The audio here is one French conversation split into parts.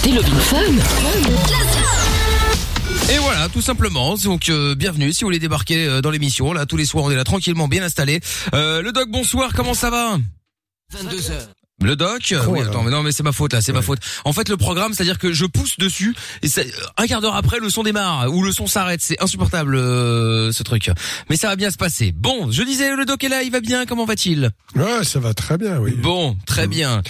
écoutez Love in Fun. Et voilà, tout simplement. Donc euh, bienvenue si vous voulez débarquer euh, dans l'émission. Là, tous les soirs, on est là tranquillement, bien installé. Euh, le doc, bonsoir. Comment ça va? 22h. Le doc Oh Oui, attends, mais non, mais c'est ma faute là, c'est ma faute. En fait, le programme, c'est-à-dire que je pousse dessus et ça- un quart d'heure après, le son démarre ou le son s'arrête. C'est insupportable euh, ce truc. Mais ça va bien se passer. Bon, je disais, le doc est là, il va bien. Comment va-t-il? Ouais, ça va très bien, oui. Bon, très bien.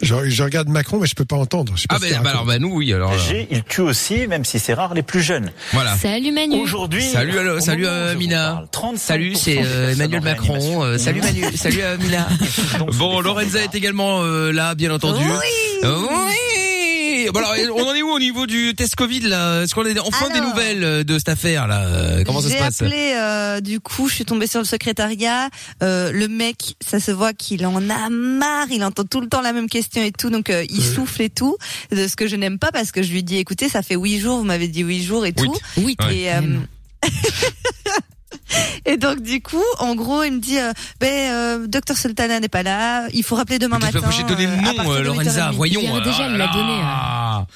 Je, je regarde Macron, mais je peux pas entendre. Je sais pas Ah ben, bah, alors, bah nous, oui. Alors. G, il tue aussi, même si c'est rare, les plus jeunes. voilà. Salut Manu. Aujourd'hui. Salut, salut, moment où euh, je vous Mina. parle, 35% Salut, c'est euh, Emmanuel Macron. Euh, salut Manu, salut euh. Donc, Bon, Lorenza est également euh, là, bien entendu. Oui. Oui. Bon alors, on en est où au niveau du test Covid là? Est-ce qu'on a enfin des Alors. nouvelles euh, de cette affaire là? Comment ça se J'ai passe? appelé, euh, du coup, je suis tombée sur le secrétariat. Euh, le mec, ça se voit qu'il en a marre. Il entend tout le temps la même question et tout, donc euh, il souffle et tout. De ce que je n'aime pas parce que je lui dis, écoutez, ça fait huit jours, vous m'avez dit huit jours et Oui. tout. Oui. Et, euh, et donc du coup, en gros, il me dit, euh, ben, euh, docteur Sultana n'est pas là. Il faut rappeler demain matin. obligé de donner le euh, à nom, euh, Lorenza. 8h30. Voyons. Déjà, euh, elle l'a donné,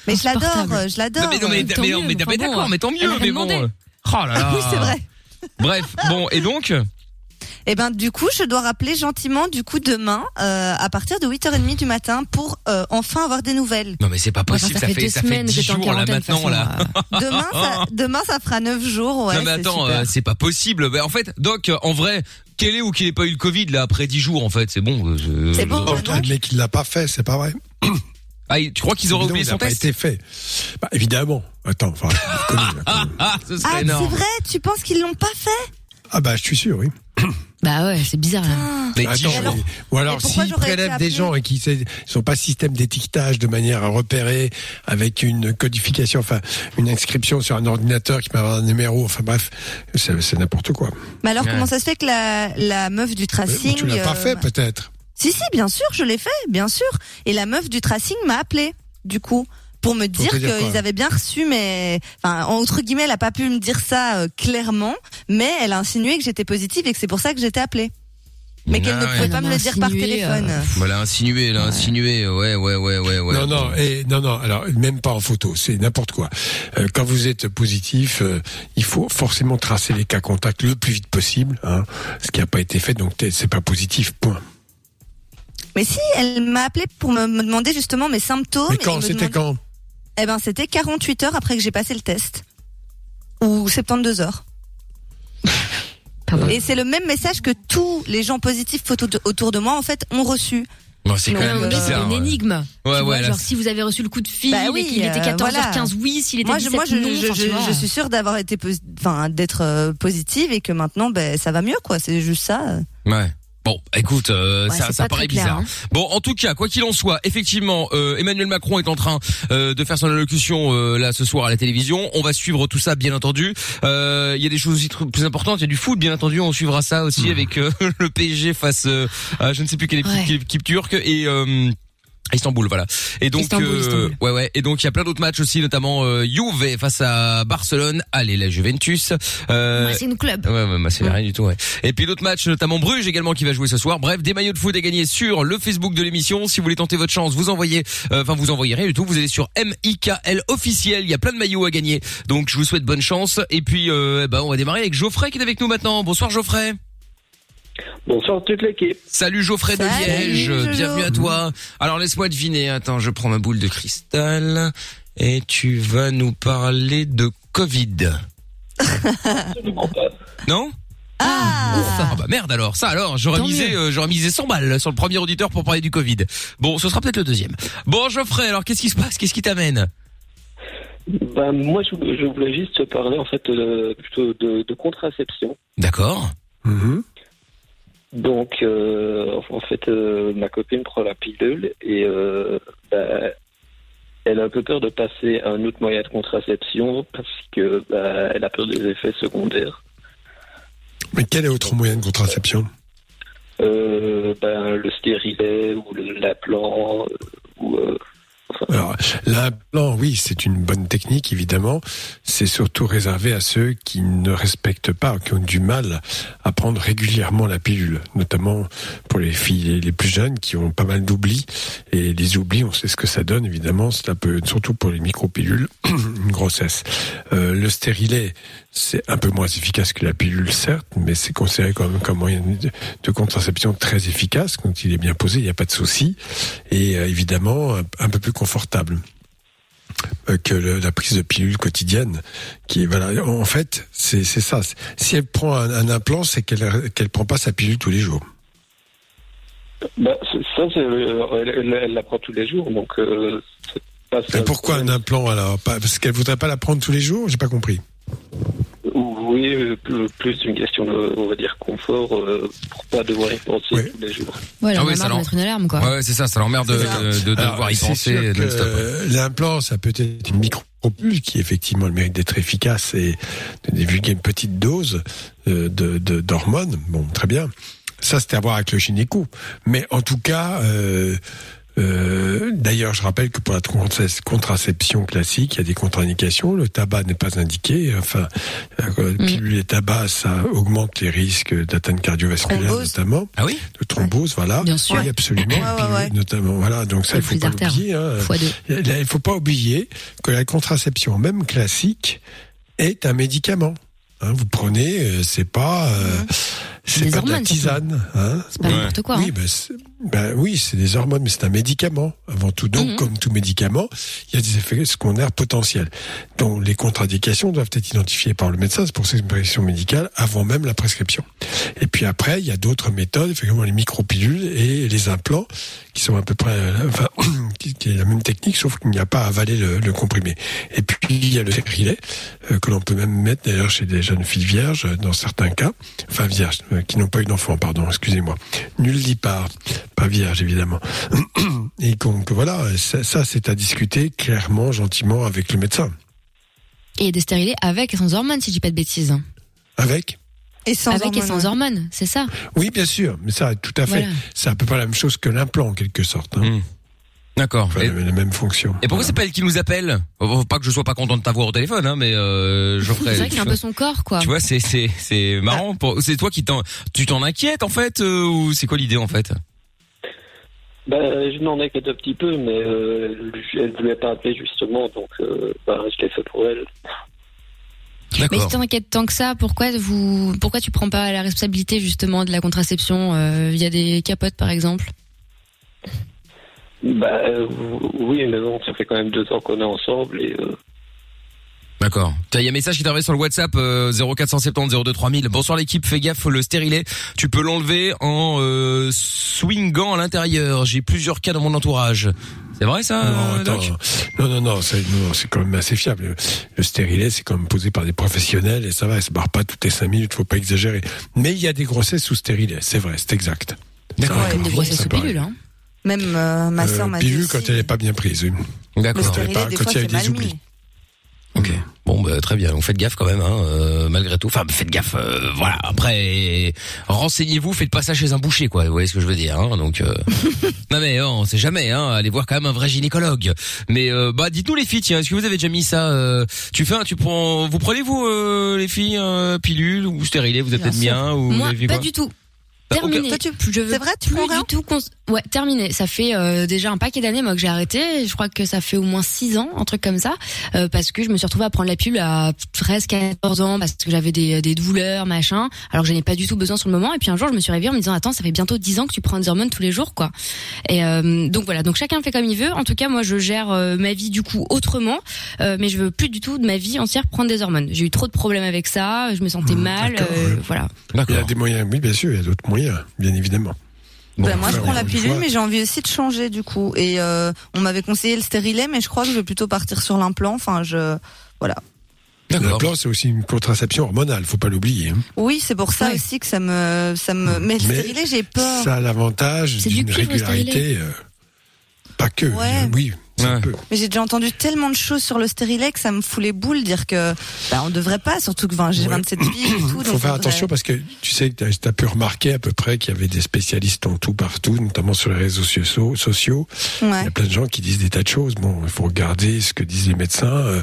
Mais je l'adore, je l'adore. Mais, non, mais, Tant mais, mieux, mais, tant mais bon, d'accord, hein. mais tant mieux. Mais bon. euh, Oh là là. Oui, c'est vrai. Bref, bon et donc Et ben du coup, je dois rappeler gentiment du coup demain euh, à partir de 8h30 du matin pour euh, enfin avoir des nouvelles. Non mais c'est pas Enfin, possible. ça, fait deux ça fait semaines 10 t'es en jours là maintenant là. façon, Demain ça, demain ça fera 9 jours, ouais. non mais c'est attends, euh, c'est pas possible. Bah, en fait, Doc, en vrai, quel est ou qu'il ait pas eu le Covid là après 10 jours en fait, c'est bon. euh, je- C'est bon, je- Oh, maintenant le mec, il l'a pas fait, c'est pas vrai. Ah, tu crois qu'ils auraient oublié son a pas test été fait. Bah, évidemment. Attends, enfin, là, quand même. Ah, ce serait Ah, c'est vrai, tu penses qu'ils l'ont pas fait? Ah bah, je suis sûr, oui. Bah ouais, c'est bizarre là. Ah. Mais 10 Attends, mais- ou alors s'ils prélèvent des gens et qui ne sont pas système d'étiquetage de manière à repérer avec une codification, enfin une inscription sur un ordinateur qui peut avoir un numéro, enfin bref, c'est n'importe quoi. Mais alors Ouais. comment ça se fait que la, la meuf du Mais tracing tu l'as pas euh, fait peut-être. Si si, bien sûr, je l'ai fait, bien sûr. Et la meuf du tracing m'a appelé du coup pour me dire qu'ils avaient bien reçu mais enfin entre guillemets, elle a pas pu me dire ça euh, clairement, mais elle a insinué que j'étais positive et que c'est pour ça que j'étais appelée. Mais qu'elle Ah ne ouais. pouvait pas me le dire par insinué, téléphone. euh, elle a insinué, elle a insinué, ouais, ouais, ouais, ouais, ouais. non, non, et non, non. Alors même pas en photo, c'est n'importe quoi. Euh, quand vous êtes positif, euh, il faut forcément tracer les cas contacts le plus vite possible, hein, ce qui n'a pas été fait. Donc c'est pas positif. Point. Mais si, elle m'a appelé pour me, me demander justement mes symptômes. Mais quand C'était demander- quand? Eh ben, c'était 48 heures après que j'ai passé le test. Ou 72 heures. Pardon. Et c'est le même message que tous les gens positifs autour de moi, en fait, ont reçu. C'est quand même bizarre. une ouais. énigme. Ouais, Tu vois, ouais, là, genre c'est- si vous avez reçu le coup de fil Bah oui, et qu'il était euh, 14h15, oui, s'il était Moi, je, 17 moi, je, non, je, enfin, tu je- vois. je suis sûre d'avoir été, enfin, d'être euh, positive et que maintenant, ben, ça va mieux, quoi. C'est juste ça. Ouais. Bon, écoute, euh, Ouais, ça, paraît clair, bizarre. hein. Bon, en tout cas, quoi qu'il en soit, effectivement, euh, Emmanuel Macron est en train euh, de faire son allocution euh, là ce soir à la télévision. On va suivre tout ça, bien entendu. Euh, Il y a des choses aussi plus importantes. Il y a du foot, bien entendu. On suivra ça aussi avec euh, le PSG face euh, à je ne sais plus quelle équipe, Ouais. quelle équipe turque et euh, Istanbul, voilà. Et donc, Istanbul, euh, Istanbul. ouais, ouais. Et donc, il y a plein d'autres matchs aussi, notamment euh, Juve face à Barcelone. Allez, la Juventus. Euh, c'est une club. Ouais, ouais, bah, c'est rien du tout, ouais. Et puis d'autres matchs, notamment Bruges également qui va jouer ce soir. Bref, des maillots de foot à gagner sur le Facebook de l'émission. Si vous voulez tenter votre chance, vous envoyez, euh, enfin, vous envoyez rien du tout. Vous allez sur MIKL officiel. Il y a plein de maillots à gagner. Donc, je vous souhaite bonne chance. Et puis, euh, bah, on va démarrer avec Geoffrey qui est avec nous maintenant. Bonsoir Geoffrey. Bonsoir toute l'équipe. Salut Geoffrey de Salut, Liège. Jojo. Bienvenue à toi. Alors, laisse-moi deviner. Attends, je prends ma boule de cristal. Et tu vas nous parler de Covid. Absolument pas. Non? Ah, Ah bah merde alors, ça alors, j'aurais Tant misé, euh, j'aurais misé 100 balles sur le premier auditeur pour parler du Covid. Bon, ce sera peut-être le deuxième. Bon Geoffrey, alors qu'est-ce qui se passe Qu'est-ce qui t'amène? Ben, moi, je, je voulais juste te parler en fait de, plutôt de, de contraception. D'accord. Mhm. Donc, euh, en fait, euh, ma copine prend la pilule et euh, ben, elle a un peu peur de passer à un autre moyen de contraception parce que ben, elle a peur des effets secondaires. Mais quel est autre moyen de contraception? Euh, ben, le stérilet ou le- l'implant euh, ou euh, Alors, l'implant, oui, c'est une bonne technique, évidemment. C'est surtout réservé à ceux qui ne respectent pas, qui ont du mal à prendre régulièrement la pilule, notamment pour les filles les plus jeunes qui ont pas mal d'oublis. Et les oublis, on sait ce que ça donne, évidemment. C'est un peu, surtout pour les micropilules, une grossesse. Euh, le stérilet, c'est un peu moins efficace que la pilule, certes, mais c'est considéré comme, comme moyen de, contraception très efficace. Quand il est bien posé, il n'y a pas de souci. Et euh, évidemment, un, peu plus confortable euh, que le- la prise de pilule quotidienne. Qui voilà, en fait, c'est ça. Si elle prend un, un implant, c'est qu'elle qu'elle prend pas sa pilule tous les jours. Bah, ça, euh, elle, la prend tous les jours, donc euh, pas ça. Pourquoi un implant alors? Parce qu'elle voudrait pas la prendre tous les jours? J'ai pas compris. Oui, plus, plus une question de, on va dire, confort, euh, pour pas devoir y penser Ouais. tous les jours. Ouais, Ah oui, ça mettre une alarme, quoi. Ouais, c'est ça, ça l'emmerde de, de, de Alors, devoir y penser L'implant, ça peut être une micropule qui effectivement le mérite d'être efficace et de divulguer une petite dose euh, de de- d'hormones. Bon, très bien. Ça, c'était à voir avec le gynéco. Mais en tout cas, euh, euh, d'ailleurs, je rappelle que pour la contra- contraception classique, il y a des contre-indications. Le tabac n'est pas indiqué. Enfin, euh, pilule et tabac, ça augmente les risques d'atteinte cardiovasculaire, Thrombose. notamment Ah oui de thrombose, voilà. Bien sûr. Oui, absolument. Ouais, ouais, Pilule. Notamment, voilà. Donc ça, il faut pas l'oublier. Hein. Fois deux. Il ne faut pas oublier que la contraception, même classique, est un médicament. Hein, vous prenez, euh, c'est pas, euh, c'est pas de la tisane. Hein. C'est pas Ouais. n'importe quoi. Oui, hein. ben, c'est- ben oui, c'est des hormones, mais c'est un médicament avant tout. Donc, Mhm. comme tout médicament, il y a des effets secondaires potentiels. dont les contre-indications doivent être identifiées par le médecin. C'est pour ça une prescription médicale avant même la prescription. Et puis après, il y a d'autres méthodes, effectivement les micropilules et les implants, qui sont à peu près, euh, enfin, qui, qui est la même technique, sauf qu'il n'y a pas à avaler le, le comprimé. Et puis il y a le stérilet euh, que l'on peut même mettre d'ailleurs chez des jeunes filles vierges dans certains cas, enfin vierges euh, qui n'ont pas eu d'enfant, pardon, excusez-moi. Nul départ, pas vierge évidemment. Et donc voilà, ça, ça, c'est à discuter clairement, gentiment avec le médecin. Et des stérilés avec et sans hormones, si je dis pas de bêtises. Avec Et sans avec et hormones, sans ouais. hormones, c'est ça. Oui, bien sûr, mais ça, tout à fait. Voilà. C'est à peu près la même chose que l'implant en quelque sorte. Hein. Hmm. D'accord. Enfin, Et, la, même fonction. et pourquoi Voilà. c'est pas elle qui nous appelle Pas que je sois pas content de t'avoir au téléphone, hein, mais euh, Geoffrey, C'est vrai que tu c'est un peu son corps, quoi. Tu vois, c'est c'est c'est marrant. Pour- C'est toi qui t'en tu t'en inquiètes en fait euh, ou c'est quoi l'idée en fait? Bah, je m'en inquiète un petit peu, mais euh, je- elle ne voulait pas appeler justement, donc euh, bah, je l'ai fait pour elle. Mais si t'inquiètes tant que ça, pourquoi vous, pourquoi tu prends pas la responsabilité justement de la contraception euh, via des capotes par exemple? Bah euh, oui, mais bon, ça fait quand même deux ans qu'on est ensemble et euh, D'accord. Il y a un message qui t'arrive sur le WhatsApp euh, 0470 02 3000. Bonsoir l'équipe, fais gaffe, le stérilet, tu peux l'enlever en euh, swingant à l'intérieur. J'ai plusieurs cas dans mon entourage. C'est vrai ça Non, attends. Doc? non, non, non, c'est, non, c'est quand même assez fiable. Le, le stérilet, c'est quand même posé par des professionnels et ça va, elle se barre pas toutes les cinq minutes, faut pas exagérer. Mais il y a des grossesses sous stérilet, c'est vrai, c'est exact. D'accord. Ça, Comme des grossesses sous pilule, hein. Même euh, ma Euh, soeur m'a dit pilule aussi, quand elle est pas bien prise. D'accord. des quand fois, il y a c'est des oublis. Ok. Bon, bah, très bien. Donc faites gaffe quand même, hein, euh, malgré tout. Enfin, faites gaffe. euh, voilà. Après, renseignez-vous. Faites pas ça chez un boucher, quoi. Vous voyez ce que je veux dire. Hein, donc, euh... non mais on sait jamais. Hein, allez voir quand même un vrai gynécologue. Mais euh, bah, dites-nous les filles. Tiens, est-ce que vous avez déjà mis ça euh, Tu fais, un, tu prends, vous prenez vous euh, les filles euh, pilule ou stérilet Vous êtes Bien peut-être ou vous Moi, avez fait pas quoi du tout. Bah. Terminé. Toi, tu- Je veux c'est vrai, tu plus prends rien du tout. cons- Ouais, terminé. Ça fait euh, déjà un paquet d'années moi que j'ai arrêté. Je crois que ça fait au moins 6 ans, un truc comme ça, euh, parce que je me suis retrouvée à prendre la pilule à 13, 14 ans parce que j'avais des, des douleurs, machin. Alors que j'en ai pas du tout besoin sur le moment. Et puis un jour, je me suis réveillée en me disant attends, ça fait bientôt 10 ans que tu prends des hormones tous les jours, quoi. Et euh, donc voilà. Donc chacun fait comme il veut. En tout cas, moi, je gère euh, ma vie du coup autrement, euh, mais je veux plus du tout de ma vie entière prendre des hormones. J'ai eu trop de problèmes avec ça. Je me sentais Mmh, mal. euh, voilà. Il y a des moyens, oui, bien sûr, il y a d'autres moyens, bien évidemment. Bon, Bah, moi, je prends la pilule, mais j'ai envie aussi de changer du coup. Et euh, on m'avait conseillé le stérilet, mais je crois que je vais plutôt partir sur l'implant. Enfin, je voilà. L'implant, c'est aussi une contraception hormonale, faut pas l'oublier. hein. Oui, c'est pour ça Ouais. aussi que ça me ça me. Mais le Mais stérilet, j'ai peur. Ça a l'avantage C'est du d'une le régularité. euh, pas que. Ouais. Oui, Ouais. Mais j'ai déjà entendu tellement de choses sur le stérilet que ça me fout les boules dire que bah, on devrait pas, surtout que j'ai Ouais. 27 piges et tout. Il donc faut faire on attention parce que tu sais que tu as pu remarquer à peu près qu'il y avait des spécialistes en tout partout, notamment sur les réseaux sociaux. sociaux. Il y a plein de gens qui disent des tas de choses. Bon, il faut regarder ce que disent les médecins euh,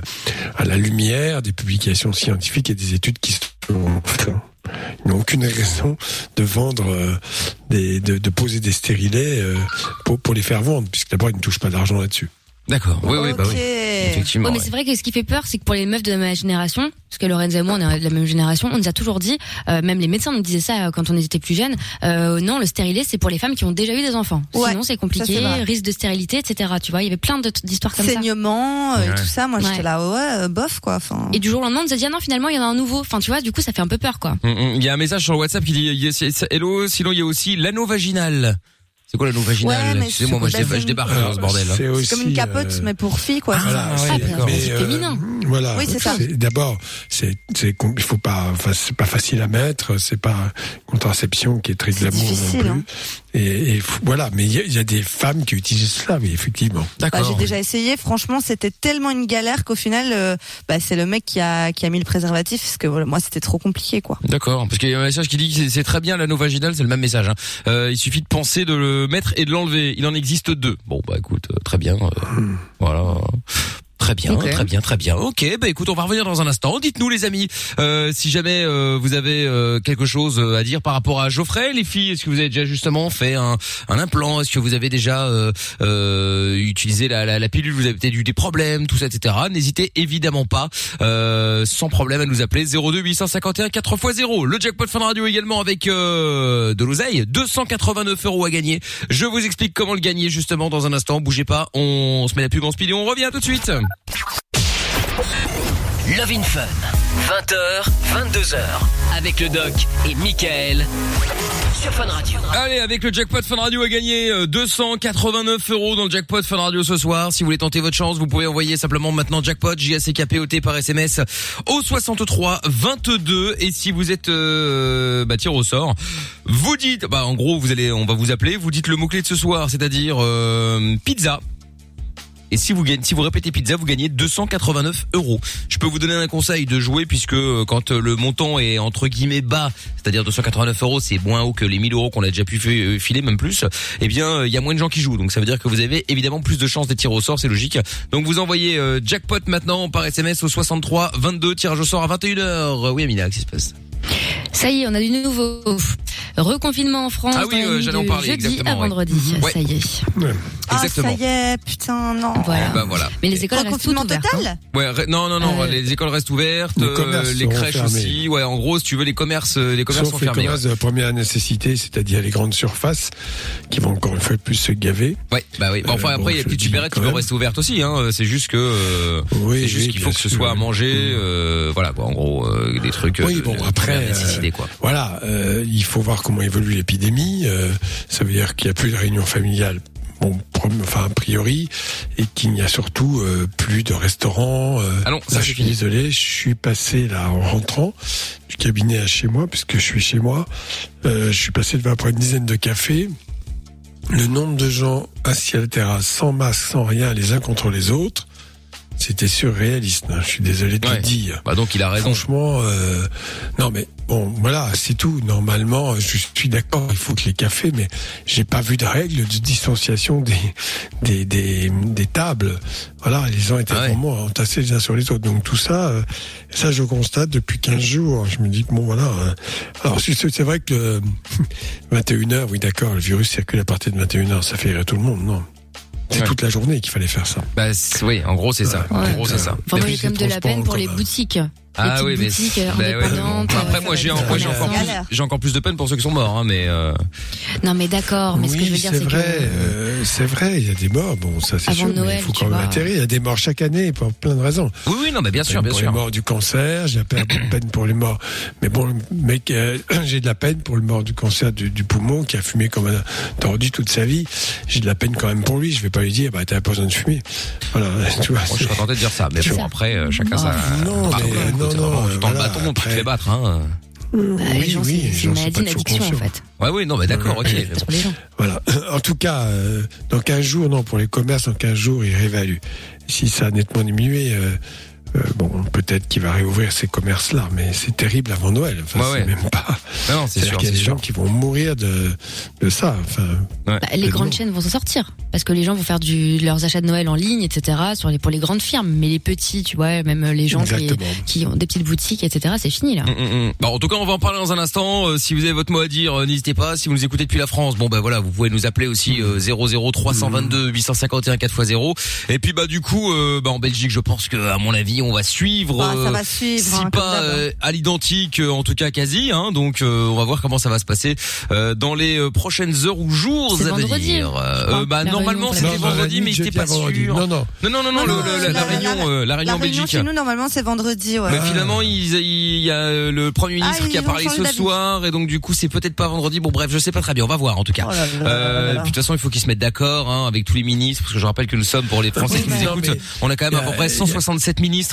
à la lumière des publications scientifiques et des études qui sont enfin, ils n'ont aucune raison de vendre euh, des, de, de poser des stérilets euh, pour, pour les faire vendre, puisque d'abord ils ne touchent pas d'argent là-dessus. D'accord. Oui, oui, bah oui. Effectivement. Ouais, mais ouais. c'est vrai que ce qui fait peur, c'est que pour les meufs de ma génération, parce que Lorenza et moi, on est de la même génération, on nous a toujours dit, euh, même les médecins nous disaient ça euh, quand on était plus jeunes, euh, non, le stérilet, c'est pour les femmes qui ont déjà eu des enfants. Ouais, Sinon, c'est compliqué, risque de stérilité, etc. Tu vois, il y avait plein d'histoires comme ça. Saignement euh, tout ça, moi Ouais. j'étais là, ouais, euh, bof quoi. Enfin, Et du jour au lendemain, on nous a dit, ah non, finalement, il y en a un nouveau. Enfin, tu vois, du coup, ça fait un peu peur, quoi. Mm, mm. Il y a un message sur le WhatsApp qui dit hello. Sinon, il y a aussi l'anneau vaginal. C'est quoi l'anneau vaginal Ouais, mais Excusez-moi, moi je, c'est- dé- je débarque dans ce bordel. hein. C'est aussi c'est comme une capote, euh, mais pour filles quoi. Ah, c'est- ouais, d'accord. mais, C'est euh, féminin. Voilà. Oui, c'est ça. D'abord, c'est, c'est, il faut pas, enfin, c'est pas facile à mettre, c'est pas une contraception qui est très glamour non difficile, plus. hein. Et, et voilà, mais il y, a- il y a des femmes qui utilisent cela, oui, effectivement. Bah, D'accord. j'ai déjà essayé. Franchement, c'était tellement une galère qu'au final, euh, bah, c'est le mec qui a qui a mis le préservatif parce que voilà, moi c'était trop compliqué quoi. D'accord, parce qu'il y a un message qui dit que c'est- très bien l'anneau vaginal, c'est le même message. Hein. Euh, il suffit de penser, de le mettre et de l'enlever. Il en existe deux. Bon bah écoute, euh, très bien. euh, Voilà. Très bien, très bien, très bien. Ok, bah écoute, on va revenir dans un instant. Dites-nous les amis, euh, si jamais euh, vous avez euh, quelque chose euh, à dire par rapport à Geoffrey, les filles, est-ce que vous avez déjà justement fait un, un implant? Est-ce que vous avez déjà euh, euh, utilisé la, la, la pilule? Vous avez peut-être eu des problèmes, tout ça, etc. N'hésitez évidemment pas, euh, sans problème, à nous appeler 02 851 4 x 0. Le jackpot Fun Radio également avec euh, de l'oseille, 289 euros à gagner. Je vous explique comment le gagner justement dans un instant. Bougez pas, on se met la pub en speed et on revient tout de suite. Love in Fun. 20h, 22h. Avec le doc et Michael. Fun Radio. Allez, avec le jackpot Fun Radio à gagner euh, 289 euros dans le jackpot Fun Radio ce soir. Si vous voulez tenter votre chance, vous pouvez envoyer simplement maintenant jackpot J A C K P O T par SMS au 63 22 et si vous êtes euh, bah au sort, vous dites bah en gros, vous allez on va vous appeler, vous dites le mot clé de ce soir, c'est-à-dire euh, pizza. Et si vous gagnez, si vous répétez pizza, vous gagnez 289 euros. Je peux vous donner un conseil de jouer puisque euh, quand euh, le montant est entre guillemets bas, c'est-à-dire 289 euros, c'est moins haut que les 1000 euros qu'on a déjà pu euh, filer, même plus. Eh bien, il y a moins de gens qui jouent, donc ça veut dire que vous avez évidemment plus de chances d'être tiré au sort, c'est logique. Donc vous envoyez jackpot maintenant par SMS au 63 22 tirage au sort à 21h. Oui, Amina, qu'est-ce qui se passe? Ça y est, on a du nouveau. Reconfinement en France. Ah oui, euh, j'allais en parler, jeudi exactement, à ouais. vendredi. Ouais. Ça y est. Ah Exactement. ça y est, putain non. Voilà. Eh ben voilà. Mais les écoles restent toutes ouvertes. hein. total. Ouais, re- non, non, non, Euh, les écoles restent ouvertes, les euh, commerces les crèches fermés. aussi. Ouais, en gros, si tu veux, les commerces, les commerces Sauf sont les fermés. commerces de la première nécessité, c'est-à-dire les grandes surfaces, qui vont encore une fois plus se gaver. Ouais, bah oui. Bon, enfin Euh, après, bon, il y a petites supérettes qui peuvent rester ouvertes aussi. Hein. C'est juste que, euh, Oui, c'est juste qu'il faut que ce soit à manger. Voilà, quoi. En gros, des trucs. Oui, bon, de après, euh, quoi. Voilà, euh, il faut voir comment évolue l'épidémie. euh, ça veut dire qu'il n'y a plus de réunion familiale. Bon, enfin a priori, et qu'il n'y a surtout euh, plus de restaurants. euh, non, ça, là, je suis désolé, je suis passé là en rentrant du cabinet à chez moi, puisque je suis chez moi. Euh, je suis passé devant après une dizaine de cafés. Le nombre de gens assis à la terrasse, sans masque, sans rien, les uns contre les autres, c'était surréaliste. hein, Je suis désolé de Ouais. le dire. Bah donc il a raison. Franchement, euh, non mais bon, voilà, c'est tout. Normalement, je suis d'accord, il faut que les cafés, mais j'ai pas vu de règles de distanciation des des des, des tables. Voilà, les gens étaient Ah ouais. vraiment entassés les uns sur les autres. Donc tout ça, euh, ça je constate depuis 15 jours. Je me dis que bon voilà. euh, alors c'est vrai que le 21h, oui d'accord, le virus circule à partir de 21h, ça fait rire tout le monde, non. C'est Ouais. toute la journée qu'il fallait faire ça. Bah oui, en gros c'est ça. En gros c'est ça. Enfin, moi, j'ai quand même de la peine pour les boutiques. Ah oui, mais euh, bah ouais. Après euh, moi ça j'ai encore plus, j'ai encore plus de peine pour ceux qui sont morts, hein, mais euh, Non, mais d'accord, mais ce que je veux oui, dire, c'est c'est vrai, que. euh, c'est vrai, il y a des morts, bon, ça c'est sûr, mais Noël, il faut quand même atterrir. Il y a des morts chaque année pour plein de raisons. oui oui non mais bien sûr bien pour sûr. les morts du cancer, j'ai un peu de peine pour les morts. Mais bon, mec, euh, j'ai de la peine pour le mort du cancer du, du poumon qui a fumé comme un tordu toute sa vie. J'ai de la peine quand même pour lui. Je vais pas lui dire, bah t'as pas besoin de fumer. Voilà, tu vois. Bon, je serais tenté de dire ça, mais bon ça. après euh, chacun sa. Non, mais, écoute, non, non, tu tends le bâton, tu te fais battre, hein. Bah, les oui, gens, oui, c'est- une maladie, une addiction en fait. Ouais, oui, non, mais d'accord, ok. Voilà. En tout cas, euh, dans 15 jours, non, pour les commerces, dans 15 jours, ils réévaluent. Si ça a nettement diminué, euh, euh, bon, peut-être qu'il va réouvrir ces commerces-là, mais c'est terrible avant Noël. Enfin, Ouais, c'est ouais. même pas. Non, non, c'est sûr, qu'il y a des sûr. gens qui vont mourir de, de ça. Enfin, Bah, les grandes chaînes vont s'en sortir parce que les gens vont faire du, leurs achats de Noël en ligne, etc. Sur les, pour les grandes firmes, mais les petits, tu vois, même les gens qui, qui ont des petites boutiques, etc. C'est fini là. Mm, mm, mm. Bon, en tout cas, on va en parler dans un instant. Euh, si vous avez votre mot à dire, euh, n'hésitez pas. Si vous nous écoutez depuis la France, bon ben voilà, vous pouvez nous appeler aussi euh, 00 322 851 4x0. Et puis bah du coup, euh, bah en Belgique, je pense que à mon avis, on va suivre. Ah, ça euh, va suivre. si hein, pas hein. euh, à l'identique, euh, en tout cas quasi. Hein, donc euh, on va voir comment ça va se passer euh, dans les euh, prochaines heures ou jours C'est à vendredi, venir. Euh, bah normalement c'était vendredi, mais j'étais pas sûr. Non, non. Non non non non, Non, le- non, le- la, la- la réunion, la- euh, la La réunion en Belgique. chez nous, normalement, c'est vendredi, ouais. Mais Ah. finalement, il, il y a euh, le Premier ministre Ah, qui a parlé ce soir, et donc du coup, c'est peut-être pas vendredi. Bon, bref, je sais pas très bien. On va voir en tout cas. Oh Euh, de toute façon, il faut qu'ils se mettent d'accord hein, avec tous les ministres, parce que je rappelle que nous sommes pour les Français qui nous écoutent. On a quand même à peu près Euh, 167 ministres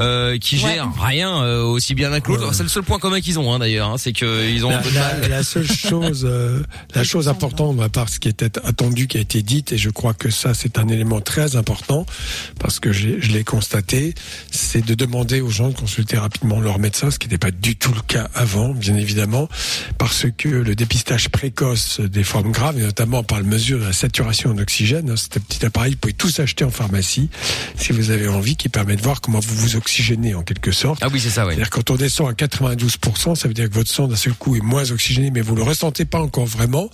euh, qui Ouais. gèrent rien euh, aussi bien l'un que l'autre. Ouais. C'est le seul point commun qu'ils ont hein, d'ailleurs, hein, c'est qu'ils ont un La, peu de la- mal. la seule chose, euh, la chose importante, à part ce qui était attendu, qui a été dite, et je crois que ça, c'est un élément très important, parce que je l'ai constaté, c'est de demander aux gens de consulter rapidement leur médecin, ce qui n'était pas du tout le cas avant, bien évidemment, parce que le dépistage précoce des formes graves, et notamment par le mesure de la saturation en oxygène, hein, c'est un petit appareil, vous pouvez tous acheter en pharmacie, si vous avez envie, qui permet de voir comment vous vous oxygénez en quelque sorte. Ah oui, c'est ça, oui. C'est-à-dire quand on descend à 92%, ça veut dire que votre sang d'un seul coup est moins oxygéné, mais vous le ressentez pas encore vraiment.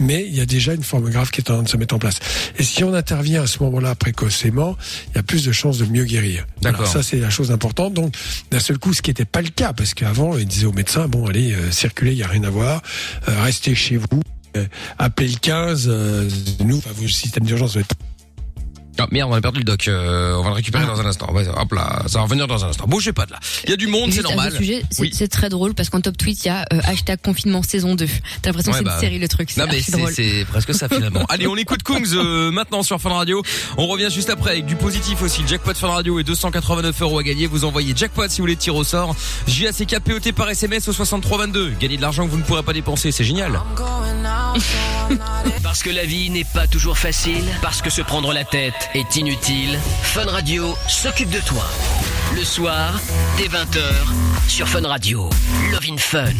Mais il y a déjà une forme grave qui est en train de se mettre en place. Et si on intervient à ce moment-là précocement, il y a plus de chances de mieux guérir. D'accord. Voilà, ça c'est la chose importante. Donc d'un seul coup, ce qui n'était pas le cas, parce qu'avant ils disaient aux médecins bon allez euh, circulez, il y a rien à voir, euh, restez chez vous. euh, appelez le 15, euh, nous, enfin, vos systèmes d'urgence doit être Ah, merde, on a perdu le doc. Euh, on va le récupérer dans un instant. Ouais, hop là, ça va revenir dans un instant. Bougez pas de là. Il y a du monde, c'est normal. ce sujet, c'est Oui. très drôle parce qu'en top tweet, il y a euh, hashtag confinement saison 2. T'as l'impression Ouais, que c'est bah, une série le truc. Non mais c'est drôle. c'est presque ça finalement. Allez, on écoute Kungs euh, maintenant sur Fun Radio. On revient juste après avec du positif aussi. Le jackpot Fun Radio et 289 euros à gagner. Vous envoyez jackpot si vous voulez tirer au sort. JACKPOT par SMS au 6322. Gagner de l'argent que vous ne pourrez pas dépenser, c'est génial. Parce que la vie n'est pas toujours facile, parce que se prendre la tête est inutile, Fun Radio s'occupe de toi. Le soir, dès 20h, sur Fun Radio. Love in Fun.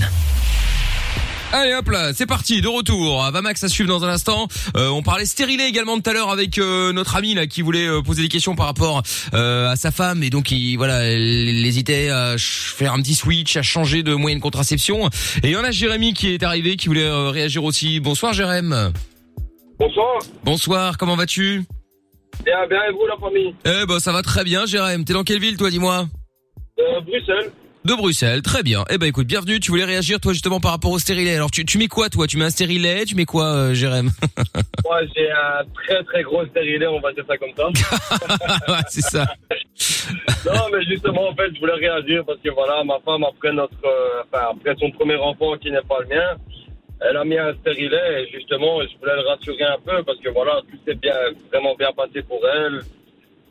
Allez hop là, c'est parti, de retour. Ah, Vamax à suivre dans un instant. Euh, on parlait stérilé également tout à l'heure avec euh, notre ami là qui voulait euh, poser des questions par rapport euh, à sa femme et donc il voilà, elle hésitait à faire un petit switch, à changer de moyen de contraception. Et il y en a Jérémy qui est arrivé, qui voulait euh, réagir aussi. Bonsoir Jérémy. Bonsoir. Bonsoir, comment vas-tu? Bien, bien, et vous, la famille Eh ben ça va très bien Jérémy. T'es dans quelle ville toi, dis-moi euh, Bruxelles. De Bruxelles, très bien. Eh ben écoute, bienvenue. Tu voulais réagir toi justement par rapport au stérilet. Alors tu, tu mets quoi toi? Tu mets un stérilet? Tu mets quoi, euh, Jérémy Moi, j'ai un très très gros stérilet, on va dire ça comme ça. Ouais, C'est ça. non, mais justement, en fait, je voulais réagir parce que voilà, ma femme, après notre, euh, enfin, après son premier enfant qui n'est pas le mien, elle a mis un stérilet et justement, je voulais le rassurer un peu parce que voilà, tout s'est bien, vraiment bien passé pour elle.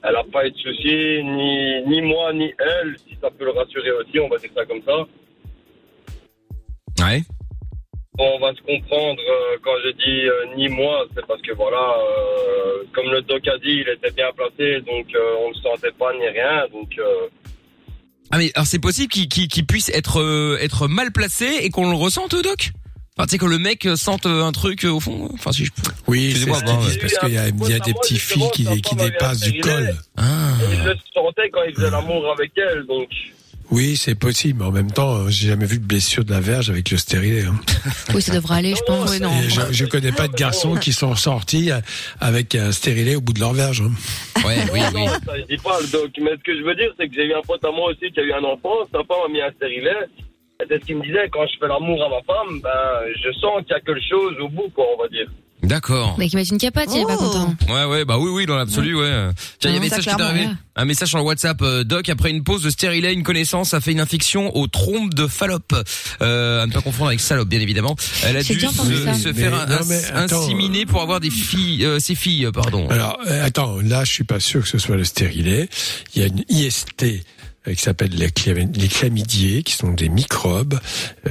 Elle n'a pas eu de soucis, ni, ni moi, ni elle, si ça peut le rassurer aussi, on va dire ça comme ça. Ouais. on va se comprendre euh, quand je dis euh, ni moi, c'est parce que voilà, euh, comme le doc a dit, il était bien placé, donc euh, on ne sentait pas ni rien, donc euh, Ah mais alors c'est possible qu'il puisse être euh, être mal placé et qu'on le ressente doc? Enfin tu sais que le mec euh, sente euh, un truc euh, au fond enfin si je peux. Oui, c'est ce qu'ils bon, disent, parce qu'il y a, il y a des petits fils qui, qui dépassent du col. Ah. et il le sentait quand il faisait l'amour avec elle, donc Oui, c'est possible, mais en même temps, j'ai jamais vu de blessure de la verge avec le stérilet. hein. Oui, ça devrait aller, je pense. Oui, non. Et je, je connais pas de garçons qui sont sortis avec un stérilet au bout de leur verge. hein. Ouais, oui, non, oui. non, ça je dis pas le doc, mais ce que je veux dire, c'est que j'ai eu un pote à moi aussi qui a eu un enfant, sa femme a mis un stérilet, c'est ce qu'il me disait, quand je fais l'amour à ma femme, ben je sens qu'il y a quelque chose au bout, quoi, on va dire. D'accord. Mais qui met une capote, il est pas Oh. content. Ouais, ouais, bah oui, oui, dans l'absolu, ouais. Tiens, il y a un Non, message qui est clairement, arrivé. ouais. Un message sur le WhatsApp. euh, Doc, après une pause de stérilet, une connaissance a fait une infection aux trompes de Fallope. Euh, à ne pas confondre avec salope, bien évidemment. Elle a J'ai dû déjà entendu se, ça. se Mais- faire non, ins- mais attends, inséminer pour avoir des filles, euh, ses filles, pardon. Alors, euh, attends, là, je suis pas sûr que ce soit le stérilet. Il y a une IST qui s'appellent les, chlam- les chlamydiers, qui sont des microbes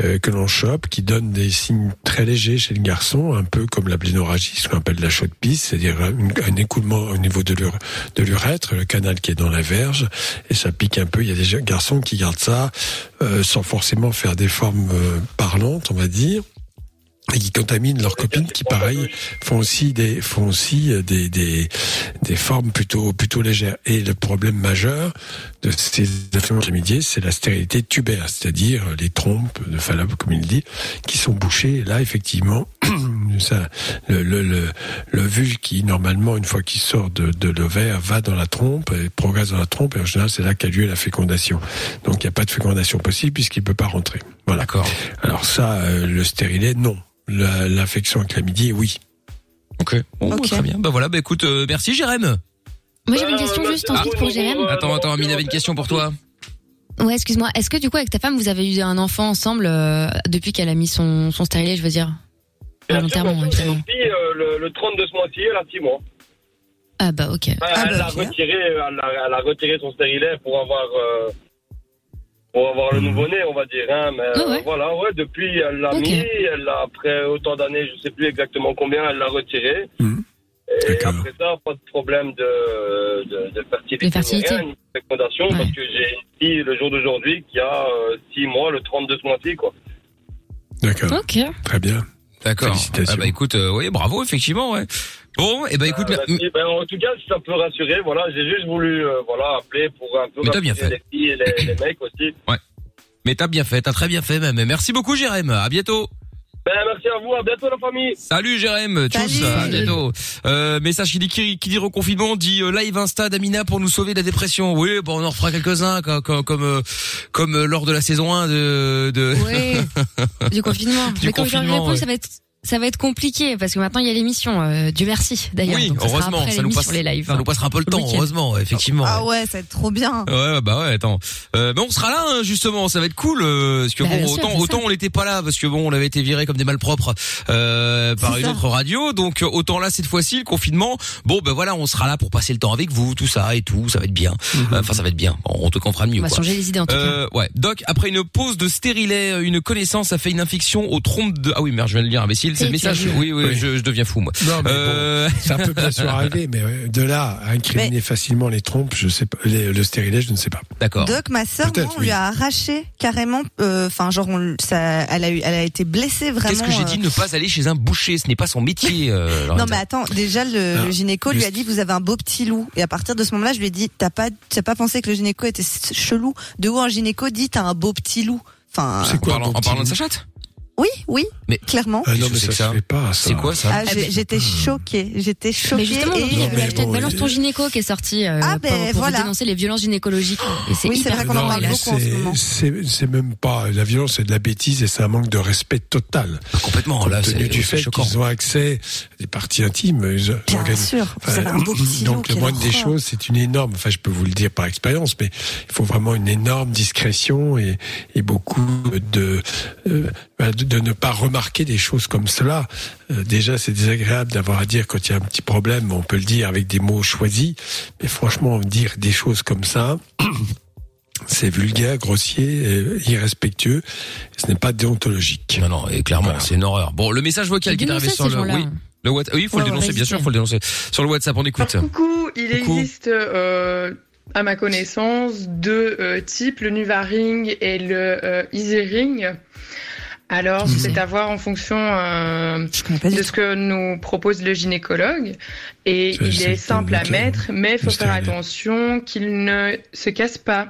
euh, que l'on chope, qui donnent des signes très légers chez le garçon, un peu comme la blénorragie, ce qu'on appelle la chaude pisse, c'est-à-dire un, écoulement au niveau de l'ur- de l'urètre, le canal qui est dans la verge, et ça pique un peu. Il y a des garçons qui gardent ça euh, sans forcément faire des formes euh, parlantes, on va dire et qui contaminent leurs copines qui pareil font aussi des font aussi des des des formes plutôt plutôt légères. Et le problème majeur de ces infections chlamydiées c'est la stérilité tubaire c'est-à-dire les trompes de Fallope comme il dit qui sont bouchées. Et là effectivement ça le le le, le vulve qui normalement une fois qu'il sort de de l'ovaire va dans la trompe et progresse dans la trompe. Et en général c'est là qu'a lieu la fécondation. Donc il n'y a pas de fécondation possible puisqu'il peut pas rentrer. Voilà. D'accord. alors ça, euh, le stérilet, non. L'infection à chlamydie, oui. Ok. Bon, Ok. très bien. Bah voilà, bah écoute, euh, merci Jérém. Moi j'avais une Euh, question bah, juste ah, ensuite pour bon, Jérém. Attends, attends, Amine avait une question pour toi. Ouais, excuse-moi. Est-ce que du coup avec ta femme vous avez eu un enfant ensemble euh, depuis qu'elle a mis son son stérilet, je veux dire? Volontairement, euh, le, le 30 de ce mois-ci, elle a 6 mois. Ah bah ok. Ah elle, bah, a ok. retiré, elle, a, elle a retiré son stérilet pour avoir, euh, pour avoir le Mhm. nouveau-né, on va dire. Hein, mais Ah ouais. euh, voilà, ouais, depuis, elle l'a mis. Elle l'a, après autant d'années, je sais plus exactement combien, elle l'a retiré. Mhm. Et après ça, pas de problème de, de, de fertilité. De fertilité. rien, ni fécondation, Ouais. parce que j'ai une fille le jour d'aujourd'hui qui a 6 mois, le 30 de ce mois-ci, quoi. D'accord. Ok. Très bien. D'accord. Félicitations. Ah bah écoute, euh, oui, bravo, effectivement, ouais. Bon, et bah écoute, Euh. Ben, en tout cas, si ça peut rassurer, voilà, j'ai juste voulu euh, voilà, appeler pour un peu Mais t'as bien fait. les filles et les, les mecs aussi. mais t'as bien fait, t'as très bien fait même. Merci beaucoup, Jérém. À bientôt. Ben, merci à vous, à bientôt la famille. Salut Jérém, tchuss, Salut. à bientôt. Euh, message qui dit qui, qui dit reconfinement dit euh, live Insta d'Amina pour nous sauver de la dépression. Oui, bon on en refera quelques-uns comme comme comme, euh, comme, euh, lors de la saison 1 de de Ouais. du confinement. Du Mais comme je confinement, répondu, ouais. ça va être ça va être compliqué parce que maintenant il y a l'émission. Euh, Dieu merci d'ailleurs. Oui, Donc, ça sera heureusement, ça nous passe les lives. ça nous passera un peu le Le temps, heureusement, effectivement. Ah ouais, ça va être trop bien. Ouais, bah ouais, attends. Euh, mais on sera là hein, justement, ça va être cool euh, parce que Bah, bon, sûr, autant autant on n'était pas là parce que bon, on avait été viré comme des malpropres euh, par une ça. autre radio, donc autant là cette fois-ci le confinement. Bon, ben voilà, on sera là pour passer le temps avec vous, tout ça et tout, ça va être bien. Euh, Enfin, ça va être bien. Bon, on te comprend mieux. On va quoi. changer les idées en tout cas. Euh, ouais. Doc, après une pause de stérilet, euh, une connaissance a fait une infection aux trompes de. Ah oui, merde, je viens de le lire, imbécile. As message. Oui, oui, Oui. Je, je deviens fou moi. Non, mais Euh, bon, ça peut bien sûr arriver, mais euh, de là à incriminer facilement les trompes, je sais pas, les- le stérilet, je ne sais pas. D'accord. Doc, ma sœur, on oui. lui a arraché carrément. euh, Enfin, genre, on, ça, elle a eu, elle a été blessée vraiment. Qu'est-ce que j'ai euh, dit Ne pas aller chez un boucher, ce n'est pas son métier. euh, Non mais attends, déjà le, Ah, le gynéco lui a dit vous avez un beau petit loup et à partir de ce moment-là je lui ai dit t'as pas t'as pas pensé que le gynéco était chelou? De où un gynéco dit t'as un beau petit loup? Enfin C'est En quoi beau en parlant de sa chatte? Oui oui Mais- clairement Ah non, mais ça ça se fait pas. C'est quoi ça Ah, j'étais choquée j'étais choquée Mais justement, et aujourd'hui, il y a Non, mais bon, balance ton euh, gynéco qui est sorti euh, Ah, pour, ben, pour voilà. dénoncer les violences gynécologiques. Et c'est Oui, c'est hyper vrai qu'on en parle beaucoup en ce moment. c'est même pas la violence, c'est de la bêtise et c'est un manque de respect total. Complètement. Compte Là, c'est tenu du fait qu'ils ont accès à des parties intimes. bien sûr donc le moindre des choses, c'est une énorme. Enfin, je peux vous le dire par expérience, mais il faut vraiment une énorme discrétion et, beaucoup de, euh, de de ne pas remarquer des choses comme cela. Euh, déjà, c'est désagréable d'avoir à dire quand il y a un petit problème. On peut le dire avec des mots choisis, mais franchement, dire des choses comme ça. C'est vulgaire, grossier, euh, irrespectueux. Ce n'est pas déontologique. Non, non, et clairement, Voilà. c'est une horreur. Bon, le message vocal qui est arrivé sur le, oui, le oui, il faut Ouais, le ouais, dénoncer, bien sûr, hésiter. faut le dénoncer. Sur le WhatsApp, on écoute. Alors, coucou, il Coucou. existe, euh, à ma connaissance, deux euh, types, le Nuvaring et le euh, Easy Ring. Alors, c'est à voir en fonction euh, de ce que nous propose le gynécologue. Et C'est- il est simple à mettre, mais il faut faire attention qu'il ne se casse pas.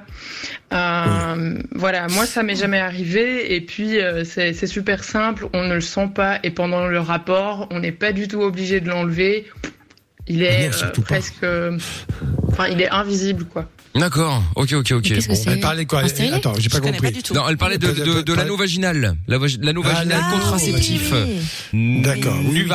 Euh, Voilà, moi ça m'est jamais arrivé. Et puis euh, c'est super simple, on ne le sent pas. Et pendant le rapport, on n'est pas du tout obligé de l'enlever. Il Ah est non, euh, presque, enfin il est invisible quoi. D'accord. Ok, ok, ok. Bon. Elle parlait quoi Attends, j'ai pas compris. pas du tout. Non, elle parlait de, de, de l'anneau vaginal. La vag- L'anneau Ah, vaginal l'anneau, contraceptif. oui, oui. N- D'accord. Oui,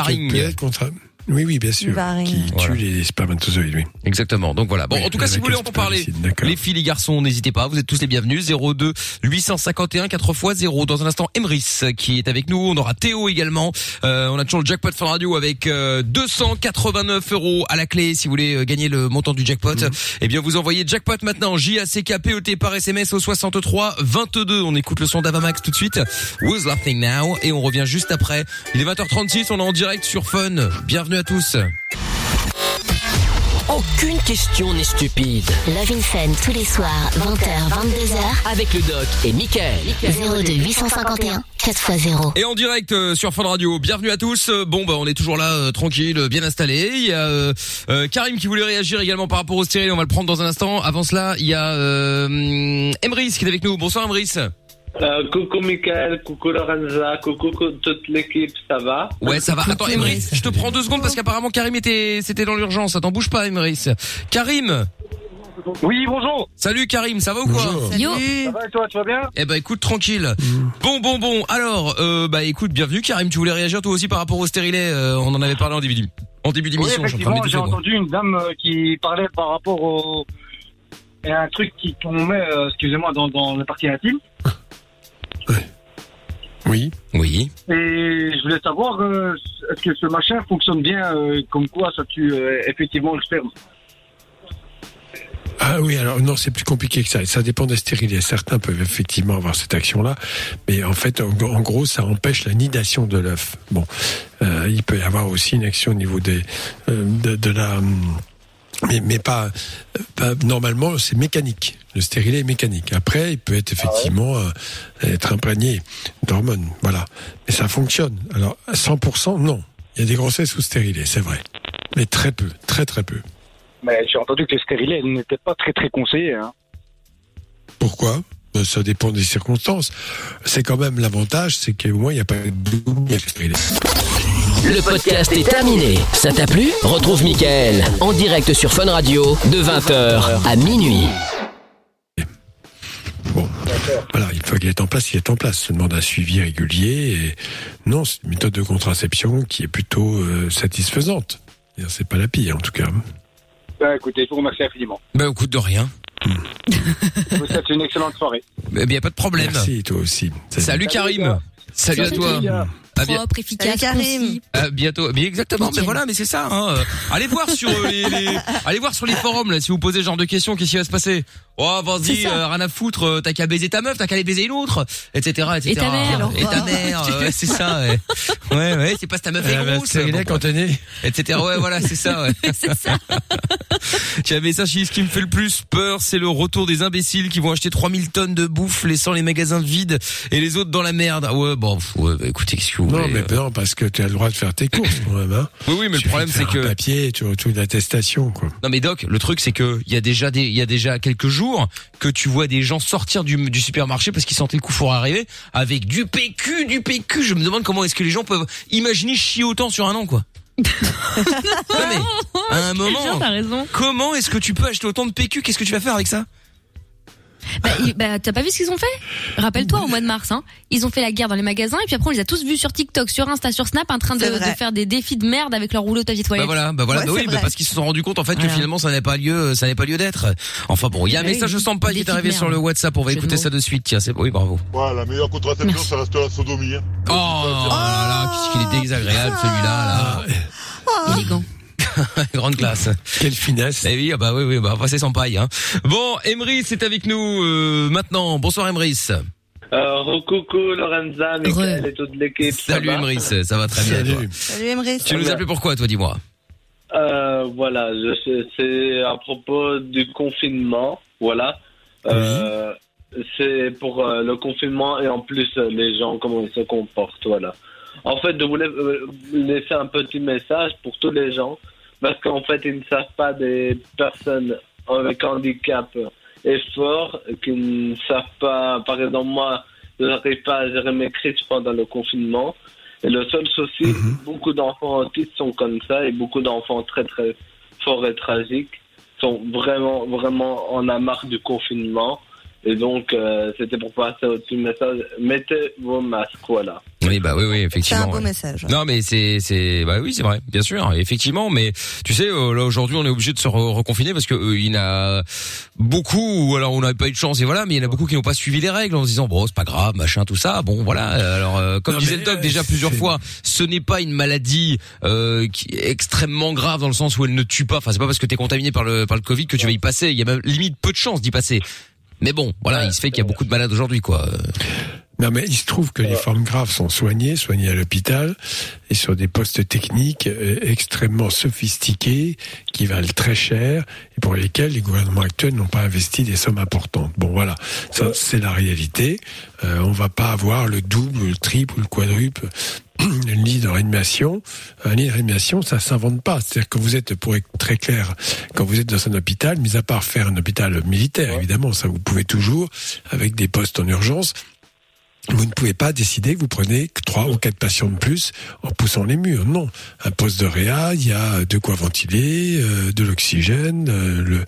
Oui, oui, bien sûr. Varing. Qui Voilà. tue les spermatozoïdes, oui. Exactement. Donc voilà. Bon, Oui, en tout cas, si vous voulez en parler, les filles, les garçons, n'hésitez pas. Vous êtes tous les bienvenus. 02 851 4 x 0. Dans un instant, Emrys qui est avec nous. On aura Théo également. Euh, on a toujours le jackpot Fun Radio avec euh, 289 euros à la clé. Si vous voulez euh, gagner le montant du jackpot, Mhm. eh bien vous envoyez jackpot maintenant. J A C K P O T par SMS au 63 22. On écoute le son d'Avamax tout de suite. Who's laughing now? Et on revient juste après. Il est 20h36. On est en direct sur Fun. Bienvenue à tous. Aucune question n'est stupide. Love in Fun tous les soirs, 20h, 22h, Avec le doc et Mickaël. 02 851 4x0. Et en direct euh, sur Fun Radio. Bienvenue à tous. Euh, Bon bah on est toujours là euh, tranquille, bien installé. Il y a euh, euh, Karim qui voulait réagir également par rapport au stérile, on va le prendre dans un instant. Avant cela, il y a euh, Emrys qui est avec nous. Bonsoir Emrys. Euh, coucou Michael, coucou Lorenza, coucou toute l'équipe, ça va? Ouais, ça va. Attends Emrys, je te prends deux secondes parce qu'apparemment Karim était c'était dans l'urgence. Attends, bouge pas Emrys. Karim. Oui, bonjour. Salut Karim, ça va ou quoi? Bonjour. Yo. Ça va et toi, tu vas bien? Eh ben écoute tranquille. Bon bon bon. Alors euh, bah écoute, bienvenue Karim, tu voulais réagir toi aussi par rapport au stérilet, euh, on en avait parlé en début en début Oui, d'émission, en train de effectivement, j'ai entendu une dame euh, qui parlait par rapport au... Il y a un truc qui qu'on met, euh, excusez-moi, dans, dans la partie intime. Oui. Oui. Et je voulais savoir, euh, est-ce que ce machin fonctionne bien, euh, comme quoi ça tue euh, effectivement le sperme? Ah oui, alors non, c'est plus compliqué que ça. Ça dépend des stérilés. Certains peuvent effectivement avoir cette action-là, mais en fait, en, gros, ça empêche la nidation de l'œuf. Bon, il peut y avoir aussi une action au niveau des de, de la hum, mais, mais pas, pas normalement c'est mécanique. Le stérilet est mécanique. Après, il peut être effectivement euh, être imprégné d'hormones, voilà. Mais ça fonctionne. Alors à 100% non. Il y a des grossesses sous stérilet, c'est vrai, mais très peu, très très peu. Mais j'ai entendu que le stérilet n'était pas très très conseillé. Hein. Pourquoi? Ben, Ça dépend des circonstances. C'est quand même l'avantage, c'est qu'au moins il n'y a pas de double. Le podcast est terminé. Ça t'a plu? Retrouve Mickaël en direct sur Fun Radio de 20h à minuit. Bon, voilà, il faut qu'il est en place, il est en place. Ça demande un suivi régulier. Et non, c'est une méthode de contraception qui est plutôt euh, satisfaisante. C'est pas la pire en tout cas. Ben, écoutez, je vous remercie infiniment. Bah écoute de rien. Je vous souhaite une excellente soirée. Eh bien, pas de problème. Merci toi aussi. Salut Karim. Salut à Salut, toi. À, Propre, efficace, concis. à bientôt. Mais exactement. Mais voilà, mais c'est ça. Hein. Euh, Allez voir sur euh, les, les- allez voir sur les forums là. Si vous posez ce genre de questions, qu'est-ce qui va se passer? Oh, vas-y, C'est euh, rien à foutre. euh, T'as qu'à baiser ta meuf, t'as qu'à aller baiser une autre, etc., etc. Et ta mère. Et ta mère. euh, ouais, c'est ça. Ouais, ouais, ouais, c'est pas ta meuf est Euh, grosse. stérilet bon, quand est. etc. Ouais, voilà, c'est ça. Ouais. C'est ça. Tiens, mais ça, ce qui me fait le plus peur, c'est le retour des imbéciles qui vont acheter 3000 tonnes de bouffe, laissant les magasins vides et les autres dans la merde. Ah ouais, bon, ouais, bah, écoutez, qu'est-ce que vous Non, voulez, mais euh. non, parce que tu as le droit de faire tes courses quand même. Hein. Oui, oui, mais le problème, de c'est faire un que papier, tu retrouves l'attestation, quoi. Non mais Doc, le truc c'est que il y a déjà des il y a déjà quelques jours que tu vois des gens sortir du, du supermarché parce qu'ils sentaient le coup four arriver avec du PQ, du PQ. Je me demande comment est-ce que les gens peuvent imaginer chier autant sur un an quoi. non mais à un moment, T'as raison. comment est-ce que tu peux acheter autant de PQ Qu'est-ce que tu vas faire avec ça? Bah, il- bah, t'as pas vu ce qu'ils ont fait? Rappelle-toi au mois de mars, hein. Ils ont fait la guerre dans les magasins et puis après on les a tous vus sur TikTok, sur Insta, sur Snap, en train de, de faire des défis de merde avec leur rouleau de papier Bah toilette. voilà, bah voilà, Ouais, bah oui, bah parce qu'ils se sont rendus compte en fait que Voilà. finalement ça n'avait pas lieu, ça n'avait pas lieu d'être. Enfin bon, il y a un Bah oui, message de Stampa qui est arrivé sur le WhatsApp, on va écouter ça de suite. Tiens, c'est oui, bravo. Ouais, la meilleure contraception, ça reste la sodomie. Hein. Oh, là là, qu'est-ce qu'il est désagréable celui-là là. Élégant. Grande classe. Quelle finesse. Eh oui, ah bah oui, oui, bah passer sans paille. Hein. Bon, Emrys est avec nous euh, maintenant. Bonsoir Emrys. Euh, coucou Lorenza, Michael et toute l'équipe. Salut Emrys, ça va très bien. Salut. Salut Emery. Tu nous appelais pourquoi, toi, dis-moi Euh, voilà, c'est à propos du confinement, voilà. Euh, c'est pour euh, le confinement et en plus euh, les gens comment ils se comportent, voilà. En fait, je voulais euh, laisser un petit message pour tous les gens parce qu'en fait, ils ne savent pas des personnes avec handicap et fort qui ne savent pas, par exemple moi, je n'arrive pas à gérer mes crises pendant le confinement. Et le seul souci, Mhm. beaucoup d'enfants autistes sont comme ça et beaucoup d'enfants très très forts et tragiques sont vraiment vraiment en a marre du confinement. Et donc, euh, c'était pour passer au petit message. Mettez vos masques, voilà. Oui, bah oui, oui, C'est effectivement. un beau ouais. message. Non, mais c'est, c'est, bah oui, c'est vrai, bien sûr, effectivement. Mais tu sais, euh, là aujourd'hui, on est obligé de se re- reconfiner parce que euh, il y en a beaucoup, ou alors on n'a pas eu de chance et voilà, mais il y en a beaucoup qui n'ont pas suivi les règles en se disant bon, c'est pas grave, machin, tout ça. Bon, voilà. Alors, euh, comme Non, disait mais, le doc euh, déjà plusieurs c'est- fois, ce n'est pas une maladie euh, qui est extrêmement grave dans le sens où elle ne tue pas. Enfin, c'est pas parce que t'es contaminé par le par le Covid que tu vas y passer. Il y a même limite peu de chances d'y passer. Mais bon, voilà, il se fait qu'il y a beaucoup de malades aujourd'hui, quoi. Euh, Non, mais il se trouve que les formes graves sont soignées, soignées à l'hôpital, et sur des postes techniques euh, extrêmement sophistiqués, qui valent très cher, et pour lesquels les gouvernements actuels n'ont pas investi des sommes importantes. Bon, voilà, ça c'est la réalité. Euh, on va pas avoir le double, le triple, le quadruple. Un lit de réanimation, un lit de réanimation, ça s'invente pas. C'est-à-dire que vous êtes, pour être très clair, quand vous êtes dans un hôpital, mis à part faire un hôpital militaire, évidemment, ça vous pouvez toujours, avec des postes en urgence, vous ne pouvez pas décider que vous prenez trois ou quatre patients de plus en poussant les murs. Non, un poste de réa, il y a de quoi ventiler, euh, de l'oxygène, euh, le, euh,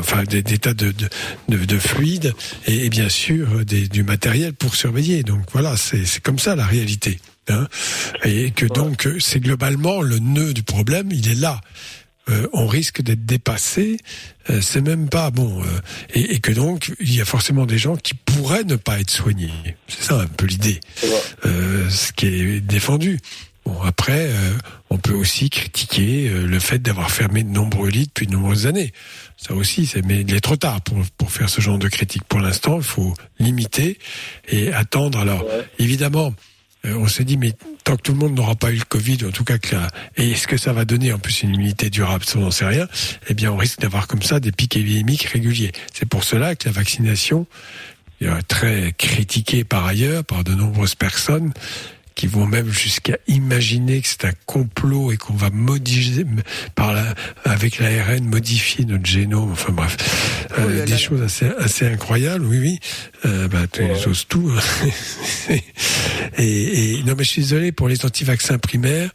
enfin des, des tas de, de, de, de fluides et, et bien sûr euh, des, du matériel pour surveiller. Donc voilà, c'est c'est comme ça la réalité. Hein et que donc euh, c'est globalement le nœud du problème, il est là. Euh, on risque d'être dépassé. euh, c'est même pas bon, euh, et, et que donc il y a forcément des gens qui pourraient ne pas être soignés. C'est ça un peu l'idée, euh, ce qui est défendu. Bon après, euh, on peut aussi critiquer euh, le fait d'avoir fermé de nombreux lits depuis de nombreuses années. Ça aussi, c'est mais il est trop tard pour pour faire ce genre de critique. Pour l'instant, il faut limiter et attendre. Alors évidemment. Euh, on s'est dit, mais tant que tout le monde n'aura pas eu le Covid, en tout cas que et est-ce que ça va donner en plus une immunité durable, ça on n'en sait rien, eh bien on risque d'avoir comme ça des pics épidémiques réguliers. C'est pour cela que la vaccination est très critiquée par ailleurs par de nombreuses personnes qui vont même jusqu'à imaginer que c'est un complot et qu'on va modifier par la, avec l'ARN modifier notre génome. Enfin bref, euh, des choses assez, assez incroyables. Oui, oui. Euh, bah, tu oses tout. hein. et, et non, mais je suis désolé pour les anti-vaccins primaires.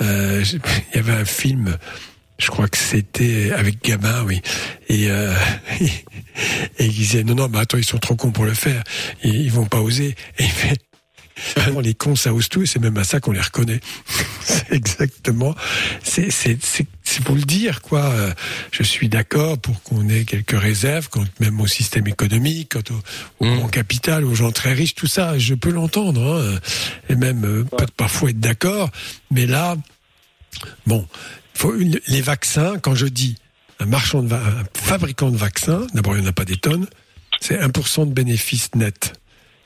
Euh, il y avait un film. Je crois que c'était avec Gabin, oui. Et, euh, et il disait non, non, mais attends, ils sont trop cons pour le faire. Ils, ils vont pas oser. Et il fait Vraiment, les cons, ça ose tout, et c'est même à ça qu'on les reconnaît. c'est exactement. C'est, c'est, c'est, c'est pour le dire, quoi. Euh, Je suis d'accord pour qu'on ait quelques réserves, quand même au système économique, quant au, au grand capital, aux gens très riches, tout ça, je peux l'entendre, hein, et même euh, parfois être d'accord. Mais là, bon, faut une- les vaccins, quand je dis un marchand de un fabricant de vaccins, d'abord il n'y en a pas des tonnes, c'est 1% de bénéfices nets.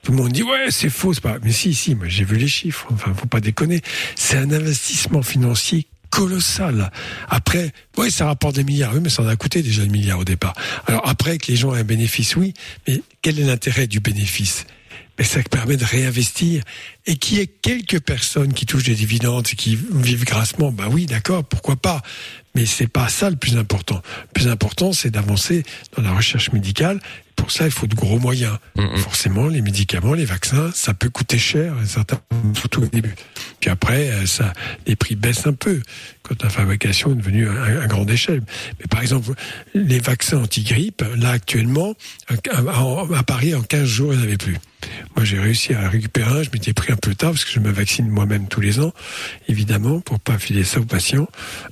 Tout le monde dit ouais c'est faux, c'est pas. Mais si si, moi j'ai vu les chiffres. Enfin faut pas déconner. C'est un investissement financier colossal. Après, oui, ça rapporte des milliards, oui, mais ça en a coûté déjà des milliards au départ. Alors après que les gens aient un bénéfice, oui, mais quel est l'intérêt du bénéfice? Mais ça permet de réinvestir et qu'il y ait quelques personnes qui touchent des dividendes et qui vivent grassement, bah oui, d'accord, pourquoi pas. Mais c'est pas ça le plus important. Le plus important, c'est d'avancer dans la recherche médicale. Pour ça, il faut de gros moyens. Forcément, les médicaments, les vaccins, ça peut coûter cher, certains, surtout au début. Puis après, euh, ça, les prix baissent un peu quand la fabrication est devenue à, à grande échelle. Mais par exemple, les vaccins anti-grippe, là actuellement, à, Paris, en 15 jours, il n'y en avait plus. Moi, j'ai réussi à récupérer un. Je m'étais pris un peu tard parce que je me vaccine moi-même tous les ans, évidemment, pour pas filer ça aux patients,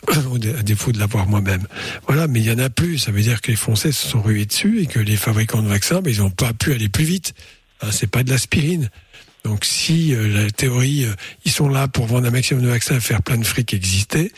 à défaut de l'avoir moi-même. Voilà, mais il y en a plus. Ça veut dire que les Français se sont rués dessus et que les fabricants de vaccins, ben, ils n'ont pas pu aller plus vite. Hein, c'est pas de l'aspirine. Donc si euh, la théorie, euh, ils sont là pour vendre un maximum de vaccins faire plein de fric exister,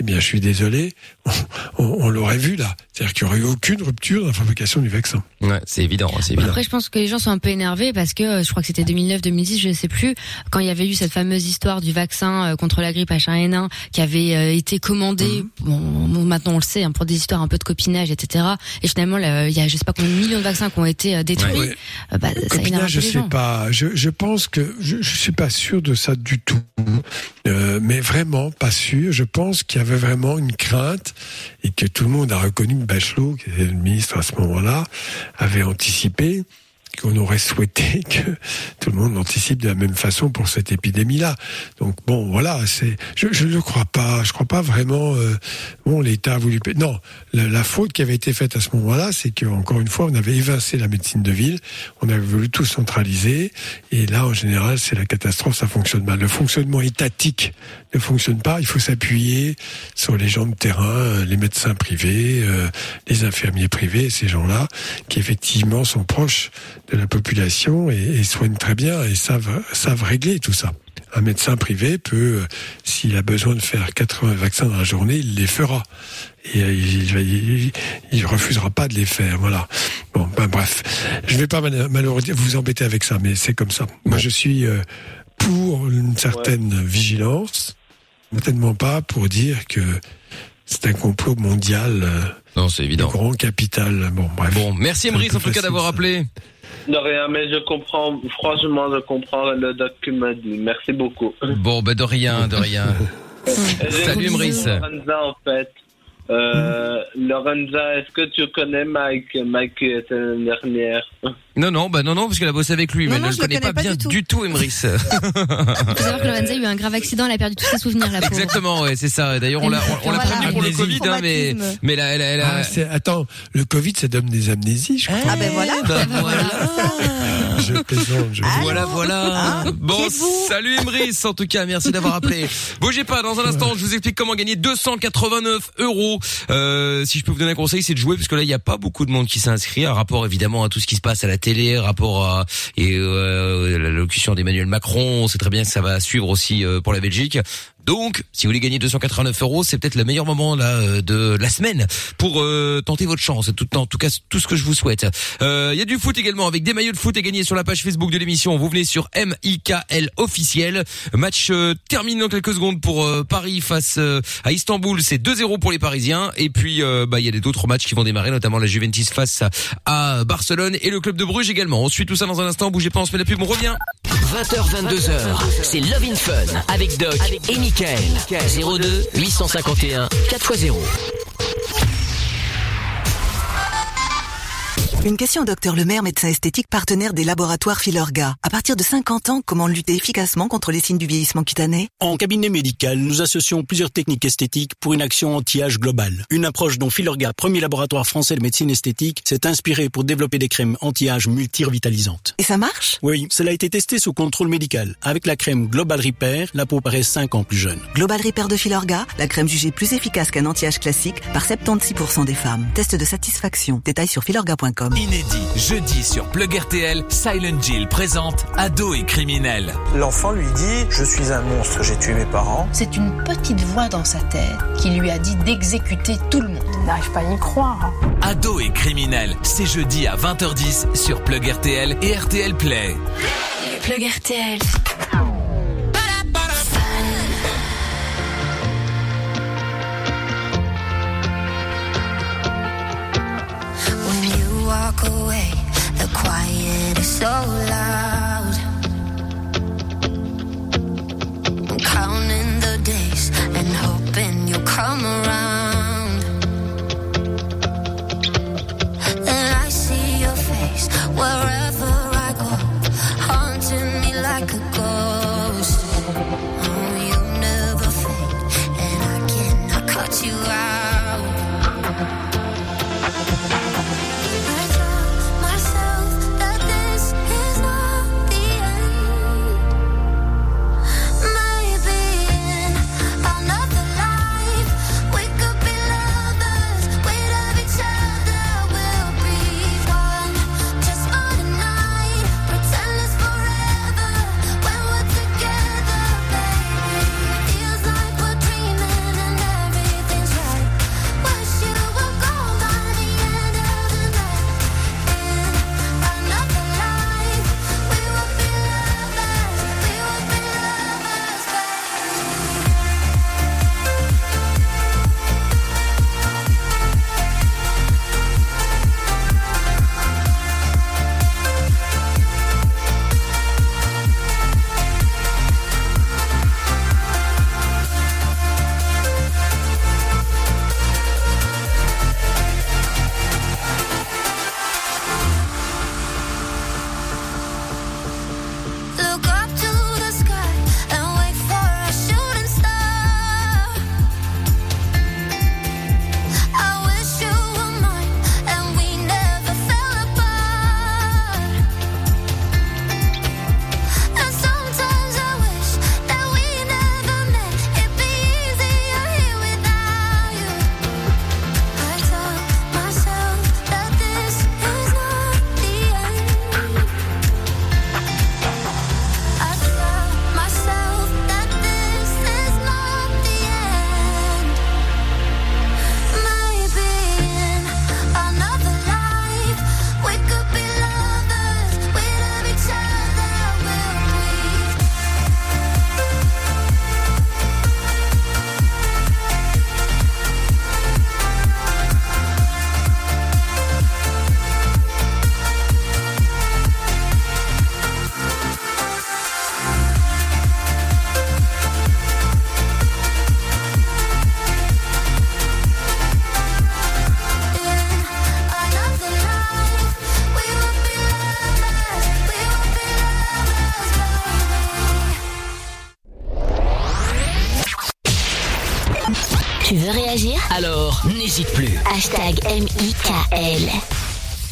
eh bien je suis désolé, on l'aurait vu là. C'est-à-dire qu'il n'y aurait eu aucune rupture dans la fabrication du vaccin. Ouais, c'est évident, c'est évident. Après, je pense que les gens sont un peu énervés parce que euh, je crois que c'était 2009-2010, je ne sais plus, quand il y avait eu cette fameuse histoire du vaccin euh, contre la grippe H1N1 qui avait euh, été commandé. Bon, maintenant on le sait, hein, pour des histoires un peu de copinage, etc. Et finalement, là, il y a je sais pas combien de millions de vaccins qui ont été détruits. Ouais. Bah, ça Copinage, peu je les sais gens. pas. Je, je pense que je, je suis pas sûr de ça du tout. Euh, mais vraiment pas sûr. Je pense qu'il y avait vraiment une crainte et que tout le monde a reconnu Bachelot, qui était le ministre à ce moment-là, avait anticipé qu'on aurait souhaité que tout le monde anticipe de la même façon pour cette épidémie-là. Donc bon, voilà, c'est, je, ne crois pas. Je crois pas vraiment. euh, bon, l'État a voulu. Non, la, la faute qui avait été faite à ce moment-là, c'est que encore une fois, on avait évincé la médecine de ville, on avait voulu tout centraliser, et là, en général, c'est la catastrophe. Ça fonctionne mal. Le fonctionnement étatique ne fonctionne pas. Il faut s'appuyer sur les gens de terrain, euh, les médecins privés, euh, les infirmiers privés, ces gens-là, qui effectivement sont proches de la population et, et soignent très bien et savent, savent régler tout ça. Un médecin privé peut, euh, s'il a besoin de faire 80 vaccins dans la journée, il les fera. Et euh, il, il, il- il refusera pas de les faire. Voilà. Bon, ben bref. Je vais pas mal- malheureusement vous embêter avec ça, mais c'est comme ça. Moi, je suis euh, pour une certaine vigilance, certainement pas pour dire que c'est un complot mondial. euh, Non, c'est évident. Grand capital. Bon, bref. Bon, merci Emrys en tout cas d'avoir appelé. De rien, mais je comprends, franchement, je comprends le document dit. Merci beaucoup. Bon, bah de rien, de rien. Salut Emrys. En fait. Euh, Lorenza, est-ce que tu connais Mike? Mike était l'année dernière. Non, non, bah non, non, parce qu'elle a bossé avec lui, mais elle ne le connaît pas, bien du tout, Emrys. Faut savoir que Lorenza a eu un grave accident, elle a perdu tous ses souvenirs, la pauvre. Exactement, ouais, c'est ça. D'ailleurs, on l'a, on, on l'a Voilà. prévenu pour le Amnésie. Covid, hein, mais, mais là, elle, a- elle a- Ah, c'est- attends, le Covid, ça donne des amnésies, je crois. Ah ben voilà. Bah, voilà. Je plaisante. Je... Voilà, voilà. Bon, salut Emrys, en tout cas, merci d'avoir appelé. Bougez pas, dans un instant, je vous explique comment gagner 289 euros. Euh, si je peux vous donner un conseil, c'est de jouer, parce que là, il n'y a pas beaucoup de monde qui s'est inscrit, à rapport évidemment à tout ce qui se passe à la télé, rapport à et euh, la locution d'Emmanuel Macron. On sait très bien que ça va suivre aussi euh, pour la Belgique. Donc, si vous voulez gagner 289 euros, c'est peut-être le meilleur moment là euh, de la semaine pour euh, tenter votre chance. Tout, en tout cas, tout ce que je vous souhaite. Euh, Il y a du foot également avec des maillots de foot à gagner sur la page Facebook de l'émission. Vous venez sur MIKL officiel. Match euh, terminé dans quelques secondes pour euh, Paris face euh, à Istanbul. C'est 2-0 pour les Parisiens. Et puis, euh, bah, il y a d'autres matchs qui vont démarrer, notamment la Juventus face à, à Barcelone et le club de Bruges également. On suit tout ça dans un instant. Bougez pas, on se met la pub, on revient. 20h, 22h, c'est Love in Fun avec Doc et Michael. 02 851 4x0. Une question au docteur Lemaire, médecin esthétique partenaire des laboratoires Filorga. À partir de 50 ans, comment lutter efficacement contre les signes du vieillissement cutané? En cabinet médical, nous associons plusieurs techniques esthétiques pour une action anti-âge globale. Une approche dont Filorga, premier laboratoire français de médecine esthétique, s'est inspiré pour développer des crèmes anti-âge multi-revitalisantes. Et ça marche? Oui, cela a été testé sous contrôle médical. Avec la crème Global Repair, la peau paraît 5 ans plus jeune. Global Repair de Filorga, la crème jugée plus efficace qu'un anti-âge classique par 76% des femmes. Test de satisfaction. Détails sur filorga.com. Inédit, jeudi sur Plug RTL, Silent Jill présente Ado et criminel. L'enfant lui dit Je suis un monstre, j'ai tué mes parents. C'est une petite voix dans sa tête qui lui a dit d'exécuter tout le monde. Il n'arrive pas à y croire. Ado et criminel, c'est jeudi à 20h10 sur Plug RTL et RTL Play. Plug RTL. Walk away, the quiet is so loud. I'm counting the days and hoping you'll come around. And I see your face wherever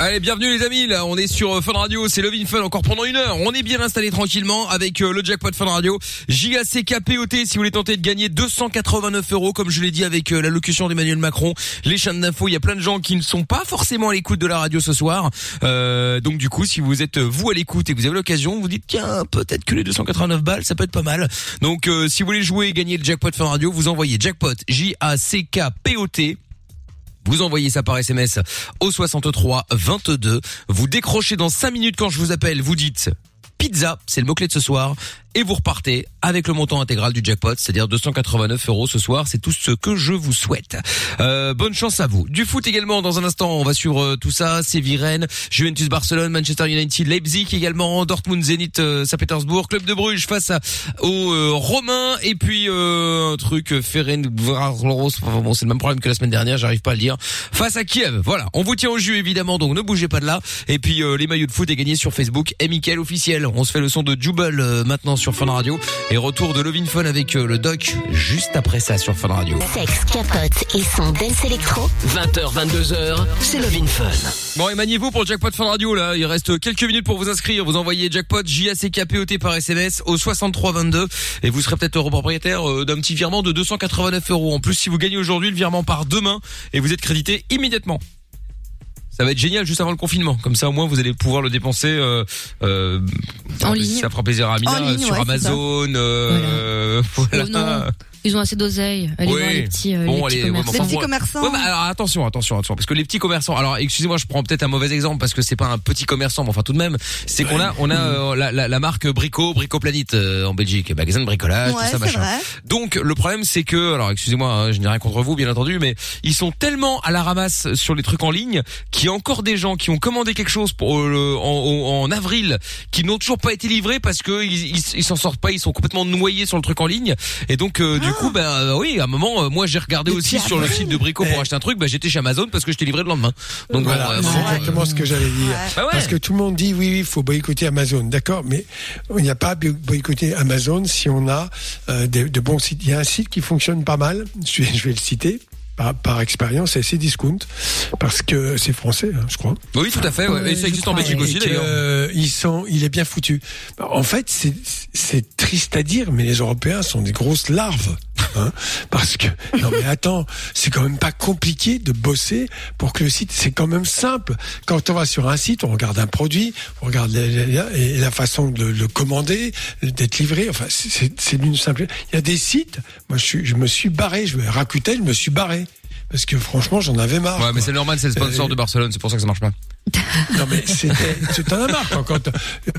Allez, bienvenue les amis, là on est sur euh, Fun Radio, c'est Love in Fun encore pendant une heure. On est bien installé tranquillement avec euh, le jackpot Fun Radio. JACKPOT si vous voulez tenter de gagner 289 euros comme je l'ai dit avec euh, l'allocution d'Emmanuel Macron. Les chaînes d'infos, il y a plein de gens qui ne sont pas forcément à l'écoute de la radio ce soir. Euh, donc du coup, si vous êtes vous à l'écoute et que vous avez l'occasion, vous dites tiens, peut-être que les 289 balles, ça peut être pas mal. Donc si vous voulez jouer et gagner le jackpot Fun Radio, vous envoyez jackpot J-A-C-K-P-O-T vous envoyez ça par SMS au 63 22. Vous décrochez dans 5 minutes quand je vous appelle. Vous dites pizza, c'est le mot-clé de ce soir. Et vous repartez avec le montant intégral du jackpot, c'est-à-dire 289 euros ce soir. C'est tout ce que je vous souhaite. Euh, bonne chance à vous. Du foot également, dans un instant, on va suivre euh, tout ça. Séville Rennes, Juventus Barcelone, Manchester United, Leipzig également, Dortmund Zenit euh, Saint-Pétersbourg, Club de Bruges face à, aux euh, Romains. Et puis euh, un truc, enfin, bon, c'est le même problème que la semaine dernière, j'arrive pas à le dire. Face à Kiev, voilà. On vous tient au jus évidemment, donc ne bougez pas de là. Et puis les maillots de foot est gagné sur Facebook. Et Mickaël officiel. On se fait le son de Jubel euh, maintenant sur Fun Radio. Et retour de Lovin Fun avec euh, le doc juste après ça sur Fun Radio. Sexe, capote et son dance électro. 20h, 22h, c'est Love in Fun. Bon, et maniez-vous pour le jackpot Fun Radio, là. Il reste quelques minutes pour vous inscrire. Vous envoyez jackpot J-A-C-K-P-O-T par SMS au 6322 et vous serez peut-être propriétaire euh, d'un petit virement de 289 euros. En plus, si vous gagnez aujourd'hui, le virement part demain et vous êtes crédité immédiatement. Ça va être génial juste avant le confinement. Comme ça, au moins, vous allez pouvoir le dépenser euh, euh, En ligne. Ça fera plaisir à Amina ligne, sur ouais. Amazon. euh, voilà. Ils ont assez d'oseille. Allez Oui. voir les petits, euh, Bon, les petits allez, ouais, commerçants. Ouais, bah, alors attention, attention, attention, parce que les petits commerçants. Alors, excusez-moi, je prends peut-être un mauvais exemple parce que c'est pas un petit commerçant, mais enfin tout de même, c'est qu'on a, on a euh, la, la, la marque Brico, Brico Planète euh, en Belgique, magasin de bricolage, Ouais, tout ça, machin. vrai. Donc, le problème, c'est que, alors excusez-moi, hein, je n'ai rien contre vous, bien entendu, mais ils sont tellement à la ramasse sur les trucs en ligne qu'il y a encore des gens qui ont commandé quelque chose pour euh, le- en, en- en avril, qui n'ont toujours pas été livrés parce que ils s'en sortent pas, ils sont complètement noyés sur le truc en ligne, et donc euh, du coup, ben euh, oui, à un moment, euh, moi j'ai regardé aussi sur le site de Brico pour acheter un truc, ben j'étais chez Amazon parce que je t'ai livré le lendemain. Donc voilà, bon, euh, c'est exactement ce que j'allais dire. Bah ouais. Parce que tout le monde dit oui, oui, il faut boycotter Amazon, d'accord, mais il n'y a pas à bo- boycotter Amazon si on a euh, de, de bons sites. Il y a un site qui fonctionne pas mal, je vais, je vais le citer. Par, par expérience, c'est Cdiscount, parce que c'est français, hein, je crois. Oui, tout à fait. ouais. Et ça existe en Belgique aussi euh, ils sont, il est bien foutu. En fait, c'est c'est triste à dire, mais les Européens sont des grosses larves. Hein, parce que non mais attends, c'est quand même pas compliqué de bosser pour que le site c'est quand même simple. Quand on va sur un site, on regarde un produit, on regarde la, la- la- et la façon de le commander, d'être livré. Enfin, c'est- d'une simple. Il y a des sites. Moi, je, suis, je me suis barré. Je vais Rakuten, je me suis barré parce que franchement, j'en avais marre. Ouais, mais c'est normal, c'est le sponsor de Barcelone, c'est pour ça que ça marche pas. Non mais c'est t'en as marre quoi, quand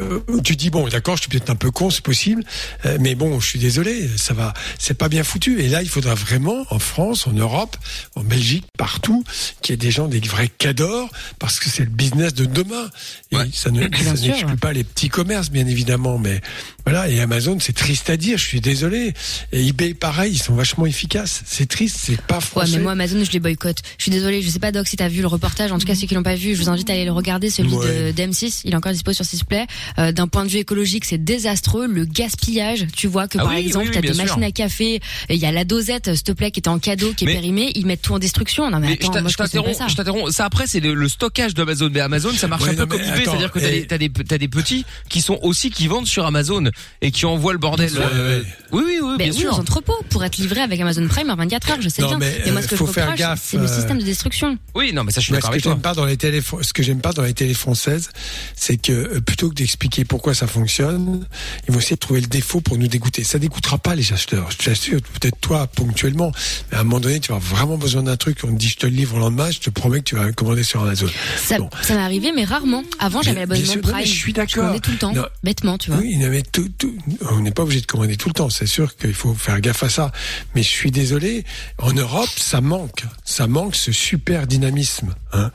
euh, tu dis bon d'accord je suis peut-être un peu con c'est possible euh, mais bon je suis désolé ça va c'est pas bien foutu et là il faudra vraiment en France en Europe en Belgique partout qu'il y ait des gens des vrais cadors parce que c'est le business de demain et ça ne ça sûr, n'exclut ouais. pas les petits commerces bien évidemment mais voilà et Amazon c'est triste à dire je suis désolé et eBay pareil ils sont vachement efficaces c'est triste c'est pas Ouais, français mais moi, Amazon, je les boycotte. Je suis désolée, je sais pas, Doc, si t'as vu le reportage. En tout cas, ceux qui l'ont pas vu, je vous invite à le regarder, celui Ouais. de d'M6. Il est encore dispo sur Sisplay. Euh, D'un point de vue écologique, c'est désastreux. Le gaspillage, tu vois que Ah par oui, exemple, oui, oui, t'as des sûr. machines à café, il y a la dosette, s'il te plaît, qui était en cadeau, qui est périmée. Ils mettent tout en destruction. Non, mais, Mais attends, je t'interromps, ça. je t'interromps. Ça après c'est le, le stockage d'Amazon. Mais Amazon ça marche Ouais, un peu comme eBay, c'est-à-dire que t'as eh. des, des, petits qui sont aussi qui vendent sur Amazon et qui envoient le bordel. Euh. Oui oui oui, Ben bien oui, sûr. aux entrepôts pour être livré avec Amazon Prime en 24 heures, je sais bien. mais, moi, euh, ce que faut je faire reproche, gaffe, c'est le euh, système de destruction. Oui non mais ça je suis d'accord que avec toi. pas dans les télé, ce que j'aime pas dans les télés françaises, c'est que euh, plutôt que d'expliquer pourquoi ça fonctionne, ils vont essayer de trouver le défaut pour nous dégoûter. Ça dégoûtera pas les acheteurs. Je t'assure, peut-être toi ponctuellement, mais à un moment donné, tu vas avoir vraiment besoin d'un truc. On te dit, je te le livre le lendemain, je te promets que tu vas commander sur Amazon. Ça, ça m'est arrivé, mais rarement. Avant, j'avais l'abonnement non, Prime. mais je suis d'accord. tout le temps, Non. bêtement, tu vois. Oui, non, mais tout, tout- on n'est pas obligé de commander tout le temps. C'est sûr qu'il faut faire gaffe à ça. Mais je suis désolé, en Europe, ça manque. Ça manque ce super dynamisme. Hein.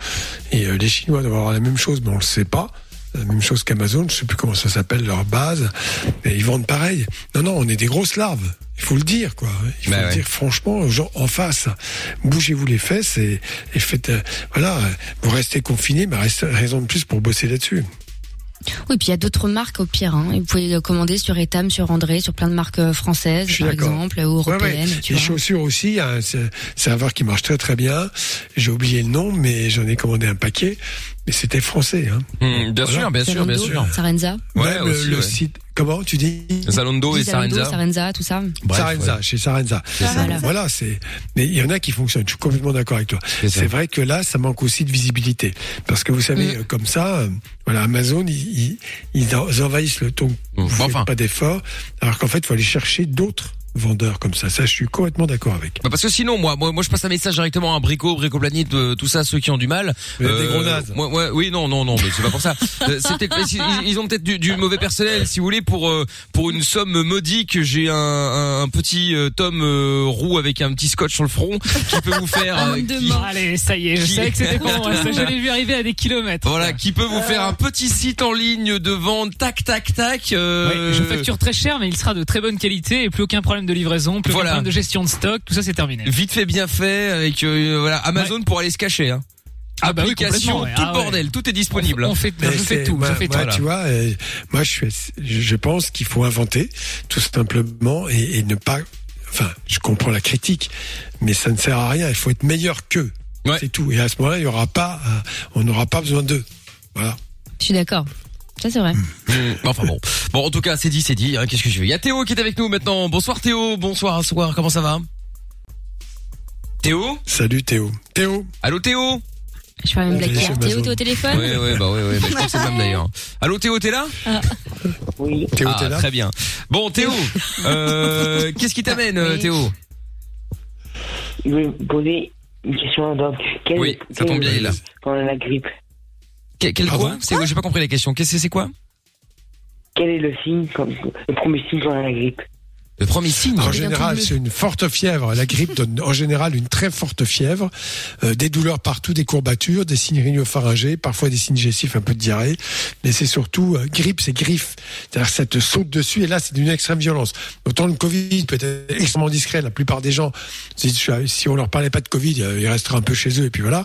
Et euh, les Chinois doivent avoir la même chose, mais on le sait pas. La même chose qu'Amazon, je sais plus comment ça s'appelle leur base. Et ils vendent pareil. Non, non, on est des grosses larves. Il faut le dire, quoi. Il faut Bah le ouais. dire franchement aux gens en face. Bougez-vous les fesses et, et faites. euh, voilà, vous restez confinés, mais reste- raison de plus pour bosser là-dessus. Oui, puis il y a d'autres marques au pire. Hein. Vous pouvez commander sur Etam, sur André, sur plein de marques euh, françaises, par exemple, ou Ouais, ouais. européennes. tu Les vois. chaussures aussi, hein, c'est un verre qui marche très très bien. J'ai oublié le nom, mais j'en ai commandé un paquet. Mais c'était français. Hein. Hum, bien sûr, bien sûr, bien sûr. Sarenza. Ouais, aussi, le ouais. site. Comment tu dis? Zalando et Sarenza. Sarenza, tout ça. Bref, Sarenza, ouais. chez Sarenza. Voilà, Voilà. c'est. Mais il y en a qui fonctionnent. Je suis complètement d'accord avec toi. C'est vrai que là, ça manque aussi de visibilité, parce que vous savez, Mm. comme ça, euh, voilà, Amazon, ils, ils, ils en- ils envahissent le ton. Bon, Vous faites enfin. pas d'efforts, alors qu'en fait, il faut aller chercher d'autres vendeurs comme ça. Ça, je suis complètement d'accord avec. Bah parce que sinon moi moi moi je passe un message directement à Brico, Brico Planète, euh, tout ça ceux qui ont du mal. Des gros nazes. moi, moi, oui non non non mais c'est pas pour ça. Euh, ils, ils ont peut-être du, du mauvais personnel si vous voulez pour euh, pour une somme modique j'ai un, un, un petit euh, tome euh, roux avec un petit scotch sur le front qui peut vous faire euh, qui- Allez, ça y est, je Qui- savais que c'était pour moi. ça, Je l'ai vu arriver à des kilomètres. voilà qui peut vous faire un petit site en ligne de vente tac tac tac. euh, Ouais, je facture très cher, mais il sera de très bonne qualité et plus aucun problème de livraison, plus Voilà. aucun problème de gestion de stock, tout ça c'est terminé. Vite fait bien fait avec euh, voilà Amazon pour aller se cacher. Hein. Ah bah Application, ouais. tout Ah le ouais. bordel, tout est disponible. On, fait, je fais tout, moi, je fais tout. tu vois, euh, moi, je, suis, je je pense qu'il faut inventer, tout simplement, et, et ne pas. Enfin, je comprends la critique, mais ça ne sert à rien. Il faut être meilleur qu'eux. C'est tout. Et à ce moment-là, il y aura pas, euh, on n'aura pas besoin d'eux. Voilà. Je suis d'accord. Ça, c'est vrai. Mmh, enfin bon. Bon, en tout cas, c'est dit, c'est dit. hein, Qu'est-ce que je veux Il y a Théo qui est avec nous maintenant. Bonsoir Théo. Bonsoir, soir. Comment ça va? Théo? Salut Théo. Théo? Allô Théo? Je fais la même blague Théo, t'es au téléphone? Ouais, ouais, bah ouais, ouais. Mais je crois que c'est le même d'ailleurs. Allô Théo, t'es là? Oui. Théo, ah, t'es là? Très bien. Bon, Théo, euh, qu'est-ce qui t'amène, euh, Théo? Je vais poser une question donc. Quel, Oui, ça tombe bien, il est là. Pendant la grippe, Que- Quel Pardon quoi C'est J'ai pas compris la question. Qu'est-ce que c'est quoi? Quel est le signe, comme, le premier signe pendant la grippe? Le premier signe. En général, c'est une forte fièvre. La grippe donne en général une très forte fièvre, euh, des douleurs partout, des courbatures, des signes rhinopharyngés, parfois des signes digestifs, un peu de diarrhée. Mais c'est surtout euh, grippe, c'est griffe. C'est-à-dire que ça te saute dessus et là, c'est d'une extrême violence. Autant le Covid peut être extrêmement discret. La plupart des gens, si, si on leur parlait pas de Covid, euh, ils resteraient un peu chez eux et puis voilà.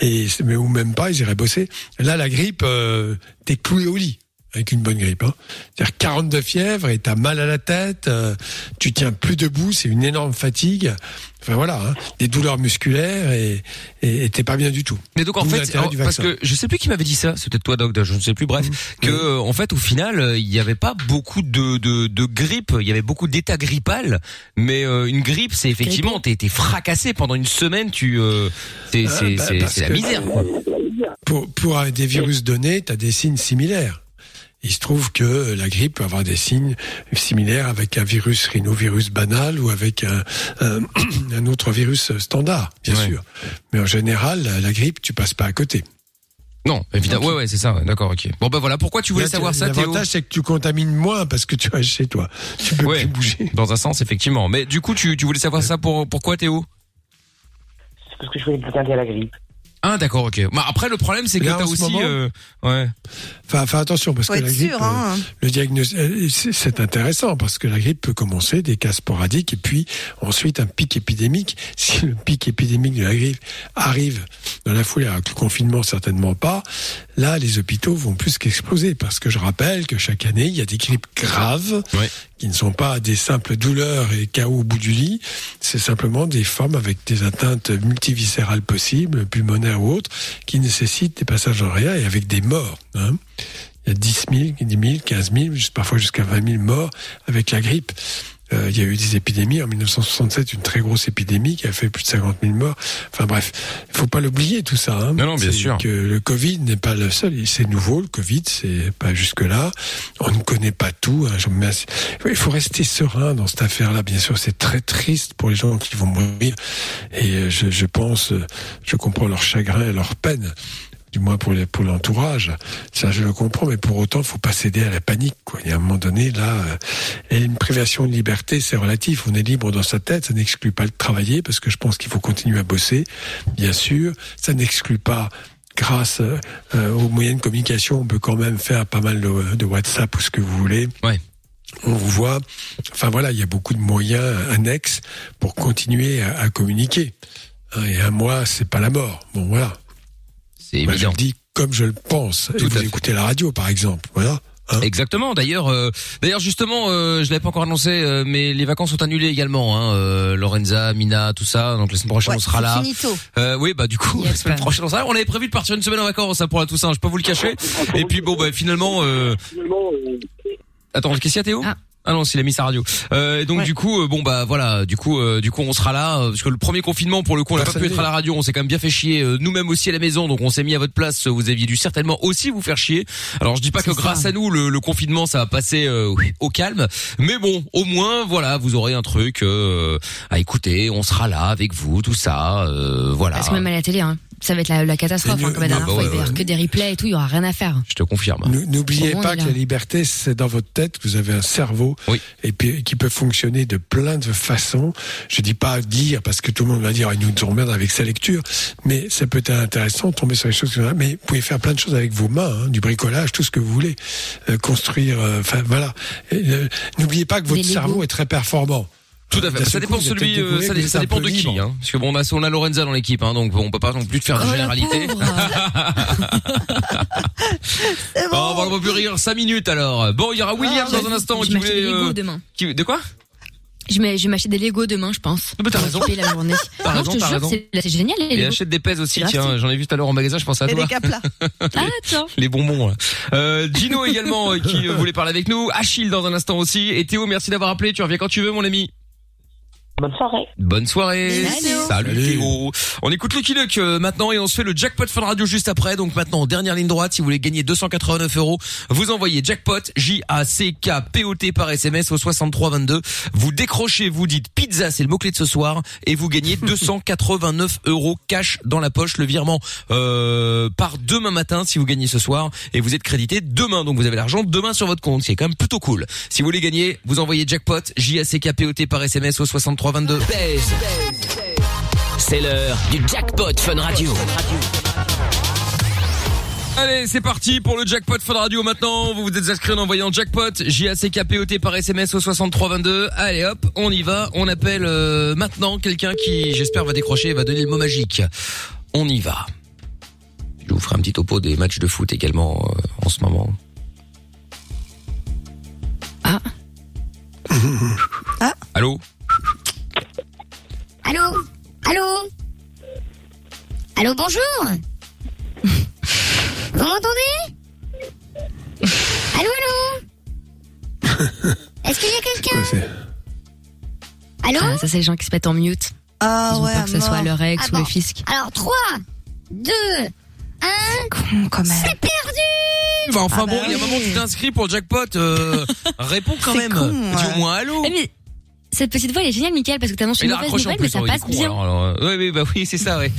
Et mais ou même pas, ils iraient bosser. Là, la grippe, euh, t'es cloué au lit avec une bonne grippe. Hein. C'est-à-dire 42 fièvres et t'as mal à la tête, euh, tu tiens plus debout, c'est une énorme fatigue. Enfin voilà, hein, des douleurs musculaires et et et t'es pas bien du tout. Mais donc en fait, du parce que je sais plus qui m'avait dit ça, c'est peut-être toi Doc, je ne sais plus, bref, que en fait au final euh, il n'y avait pas beaucoup de, de, de grippe, il y avait beaucoup d'états grippal, mais euh, une grippe c'est effectivement t'es fracassé pendant une semaine, tu euh, c'est Ah, c'est bah, c'est la misère. Quoi. Pour, pour des virus donnés, tu as des signes similaires. Il se trouve que la grippe peut avoir des signes similaires avec un virus rhinovirus banal ou avec un, un, un autre virus standard, bien Ouais. sûr. Mais en général, la, grippe, tu passes pas à côté. Non, évidemment, ouais ouais c'est ça, ouais, d'accord, ok. Bon bah voilà, pourquoi tu voulais Là, savoir ça, Théo L'avantage, c'est que tu contamines moins parce que tu restes chez toi. Tu peux Ouais. plus bouger. Dans un sens effectivement, mais du coup tu tu voulais savoir ça pour pourquoi Théo? C'est parce que je voulais me à la grippe. Ah d'accord, ok. Bah, après le problème c'est que Là, t'as en ce aussi moment- euh, ouais. Enfin, enfin, attention parce Faut que être la grippe, sûr, hein. euh, le diagnostic, euh, c'est c'est intéressant parce que la grippe peut commencer des cas sporadiques et puis ensuite un pic épidémique. Si le pic épidémique de la grippe arrive dans la foulée, avec le confinement certainement pas, là les hôpitaux vont plus qu'exploser parce que je rappelle que chaque année il y a des grippes graves Ouais. qui ne sont pas des simples douleurs et chaos au bout du lit, c'est simplement des formes avec des atteintes multiviscérales possibles, pulmonaires ou autres, qui nécessitent des passages en réa et avec des morts. hein. Il y a 10 000, 10 000, 15 000, jus- parfois jusqu'à 20 000 morts avec la grippe. Euh, il y a eu des épidémies en 1967, une très grosse épidémie qui a fait plus de 50 000 morts. Enfin bref, il faut pas l'oublier tout ça. Hein. Non, non, bien sûr. Que le Covid n'est pas le seul. C'est nouveau, le Covid, c'est pas jusque là. On ne connaît pas tout. hein. Il faut rester serein dans cette affaire-là. Bien sûr, c'est très triste pour les gens qui vont mourir. Et euh, je, je pense, euh, je comprends leur chagrin et leur peine du moins pour les, pour l'entourage. Ça, je le comprends, mais pour autant, faut pas céder à la panique, quoi. Il y a un moment donné, là, euh, et une privation de liberté, c'est relatif. On est libre dans sa tête. Ça n'exclut pas de travailler, parce que je pense qu'il faut continuer à bosser, bien sûr. Ça n'exclut pas grâce euh, euh, aux moyens de communication, on peut quand même faire pas mal de, de WhatsApp ou ce que vous voulez. Ouais. On vous voit. Enfin voilà, il y a beaucoup de moyens annexes pour continuer à, à communiquer. Hein, Et un mois, c'est pas la mort. Bon voilà. C'est Moi, je évident. le dis comme je le pense. et vous écoutez la radio, par exemple. Voilà. Hein Exactement. D'ailleurs, euh, d'ailleurs justement, euh, je l'avais pas encore annoncé, euh, mais les vacances sont annulées également. Hein, euh, Lorenza, Mina, tout ça. Donc la semaine prochaine Ouais, on sera c'est là. finito. Euh, oui, bah du coup la semaine prochaine on sera là. On avait prévu de partir une semaine en vacances hein, pour la Toussaint. Je peux vous le cacher. Et puis bon, bah finalement. Euh... Attends, qu'est-ce qu'il y a Théo? Ah. Non, s'il a mis sa radio. Euh, donc du coup, euh, bon bah voilà, du coup, euh, du coup, on sera là euh, parce que le premier confinement, pour le coup, on n'a pas Personne pu être à la radio. On s'est quand même bien fait chier euh, nous-mêmes aussi à la maison, donc on s'est mis à votre place. Vous aviez dû certainement aussi vous faire chier. Alors je dis pas que grâce à nous, le, le confinement, ça va passer euh, au calme, mais bon, au moins, voilà, vous aurez un truc euh, à écouter. On sera là avec vous, tout ça, euh, voilà. Parce que même à la télé, hein, ça va être la, la catastrophe. Hein, comme la dernière Ah bah fois, ouais, il va y avoir ouais. que des replays et tout, il y aura rien à faire. Je te confirme. N'oubliez pas que la liberté, c'est dans votre tête. Vous avez un cerveau et puis qui peut fonctionner de plein de façons. Je dis pas lire parce que tout le monde va dire il nous emmerde avec sa lecture, mais ça peut être intéressant de tomber sur les choses. Mais vous pouvez faire plein de choses avec vos mains, hein, du bricolage, tout ce que vous voulez, Euh, construire. euh, Enfin voilà. Euh, N'oubliez pas que votre cerveau est très performant. Tout à fait. Ça dépend coup, celui, euh, ça, dépend de qui, hein. Parce que bon, on a, on a Lorenza dans l'équipe, hein, donc on peut pas non plus faire de Oh, généralité. Bon, on va plus rire 5 minutes alors. Bon, il y aura William Ah, dans un instant je qui vais m'acheter voulait. des Legos euh, demain. qui- de quoi? Je, vais m'acheter des Lego demain, je pense. bah, t'as raison. La journée. T'as non, raison, je te t'as jure, raison. c'est c'est génial les Et Lego. achète des pèses aussi, tiens, j'en ai vu tout à l'heure au magasin, je pensais à Et toi. des caplas. Ah, attends. Les bonbons. là. Euh, Gino également euh, qui euh, voulait parler avec nous. Achille dans un instant aussi. Et Théo, merci d'avoir appelé. Tu reviens quand tu veux, mon ami. Bonne soirée. Bonne soirée. Salut, Salut Théo. On écoute le Luck euh, maintenant et on se fait le jackpot Fun Radio juste après. Donc maintenant, dernière ligne droite, si vous voulez gagner 289 euros, vous envoyez jackpot J-A-C-K-P-O-T par SMS au 6322. Vous décrochez, vous dites pizza, c'est le mot-clé de ce soir, et vous gagnez 289 euros cash dans la poche. Le virement euh, part demain matin si vous gagnez ce soir et vous êtes crédité demain. Donc vous avez l'argent demain sur votre compte, c'est quand même plutôt cool. Si vous voulez gagner, vous envoyez jackpot J-A-C-K-P-O-T par SMS au 63 2322. C'est l'heure du jackpot Fun Radio. Allez, c'est parti pour le jackpot Fun Radio maintenant. Vous vous êtes inscrit en envoyant jackpot j a c k p o t par SMS au 6322. Allez hop, on y va. On appelle euh, maintenant quelqu'un qui j'espère va décrocher et va donner le mot magique. On y va. Je vous ferai un petit topo des matchs de foot également euh, en ce moment. Ah. ah. Allô? Allô Allô Allô, bonjour Vous m'entendez Allô, allô Est-ce qu'il y a quelqu'un Allô Ah, ça c'est les gens qui se mettent en mute. Ah Ils ont ouais, peur que ce soit leur ex Ah ou bon. le fisc. Alors, 3, 2, 1... quand même. C'est perdu Bah enfin Ah bah bon, il y a un moment où tu t'inscris pour le jackpot. Euh, réponds quand même. con, Dis au moins allô. Eh, mais cette petite voix elle est géniale, Michael, parce que t'annonces une a mauvaise nouvelle, mais ça est passe bien. alors, alors, euh, ouais, ouais, bah oui, c'est ça, ouais.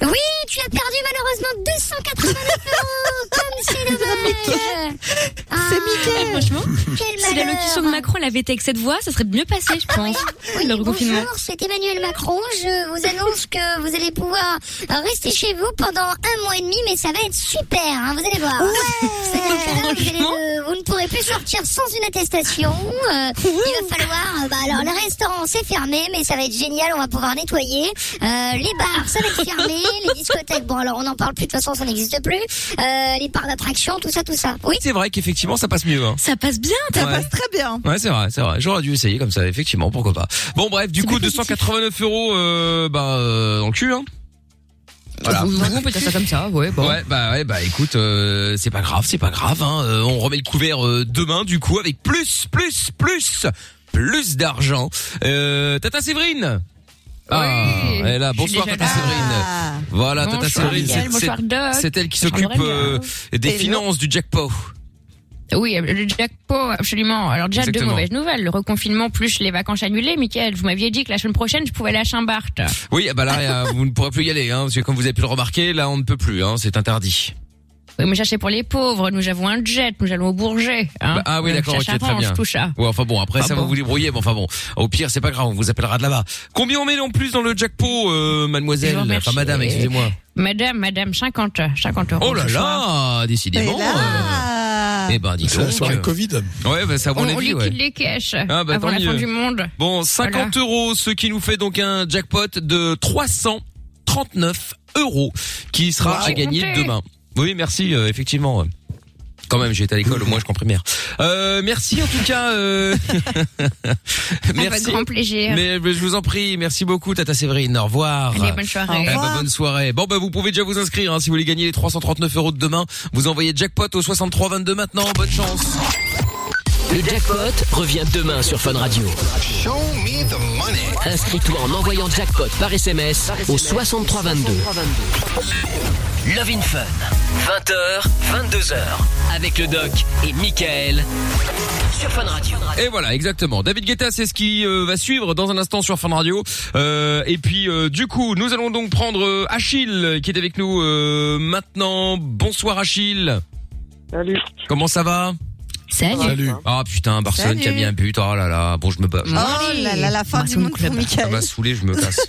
Oui, tu as perdu malheureusement 289 euros Comme c'est dommage C'est Mickey. Franchement, Quel si la malheur. locution de Macron l'avait été avec cette voix, ça serait mieux passé, je pense. Oui, le reconfinement. bonjour, c'est Emmanuel Macron. Je vous annonce que vous allez pouvoir rester chez vous pendant un mois et demi, mais ça va être super, hein, vous allez voir. Vous, allez, euh, vous ne pourrez plus sortir sans une attestation. Euh, il va falloir... bah, alors, restaurant, c'est fermé, mais ça va être génial, on va pouvoir nettoyer. Euh, les bars, ça va être fermé. les discothèques, bon, alors on n'en parle plus, de toute façon, ça n'existe plus. Euh, les parcs d'attraction, tout ça, tout ça. Oui C'est vrai qu'effectivement, ça passe mieux. Hein. Ça passe bien, Ça Ouais. passe très bien. Ouais, c'est vrai, c'est vrai. J'aurais dû essayer comme ça, effectivement, pourquoi pas. Bon, bref, du coup, 289 euros, euh, bah, euh, dans le cul, hein. Voilà. On peut dire ça comme ça, ouais, bon. Ouais, bah ouais, bah écoute, euh, c'est pas grave, c'est pas grave. Hein. Euh, on remet le couvert euh, demain, du coup, avec plus, plus, plus, plus d'argent. Euh, Tata Séverine. Ah, elle est là. Bonsoir Tata. Séverine. Voilà, Tata Séverine. C'est- elle qui s'occupe euh, des Hello. finances du jackpot. Oui, le jackpot, absolument. Alors déjà, deux mauvaises nouvelles. Le reconfinement plus les vacances annulées. Michael, vous m'aviez dit que la semaine prochaine, je pouvais lâcher un Bart. Oui, ah bah là, vous ne pourrez plus y aller, hein, parce que comme vous avez pu le remarquer, là, on ne peut plus, hein, c'est interdit. Oui, mais cherchez pour les pauvres. Nous avons un jet. Nous allons au Bourget. Hein. Bah, ah oui, Euh, d'accord, ok, très bien. tout ça. Ouais, enfin bon, après Ah ça bon. va vous débrouiller, mais enfin bon, au pire c'est pas grave, on vous appellera de là-bas. Combien on met en plus dans le jackpot, euh, mademoiselle, enfin madame, excusez-moi. Madame, madame, 50, 50 euros. Oh là là, décidément. euh, Eh ben, dis C'est la donc. soirée euh, Covid. Ouais, bah, c'est à mon On, on liquide ouais. les caches Ah, bah, avant la fin du monde. Bon, 50 euros, ce qui nous fait donc un jackpot de 339 euros qui sera Wow. à gagner demain. Oui, merci, euh, effectivement. Quand même, j'ai été à l'école, au moins je comprends primaire. Euh, merci en tout cas. Euh... Avec grand plaisir. Mais, mais je vous en prie, merci beaucoup Tata Séverine. Au revoir. Allez, bonne soirée. Eh ben, bonne soirée. Bon bah vous pouvez déjà vous inscrire hein, si vous voulez gagner les 339 euros de demain. Vous envoyez jackpot au 63 22 maintenant. Bonne chance. Le jackpot revient demain sur Fun Radio. Inscris-toi en envoyant jackpot par SMS au 6322. Love in Fun. 20h, 22h. Avec le doc et Michael sur Fun Radio. Et voilà, exactement. David Guetta, c'est ce qui euh, va suivre dans un instant sur Fun Radio. Euh, et puis, euh, du coup, nous allons donc prendre euh, Achille qui est avec nous euh, maintenant. Bonsoir Achille. Salut. Comment ça va? Salut. Salut. Ah putain, Barcelone qui a mis un but. Oh là là. Bon, je me bats. Oh là là, la fin du monde pour Ça Michael. m'a saoulé, je me casse.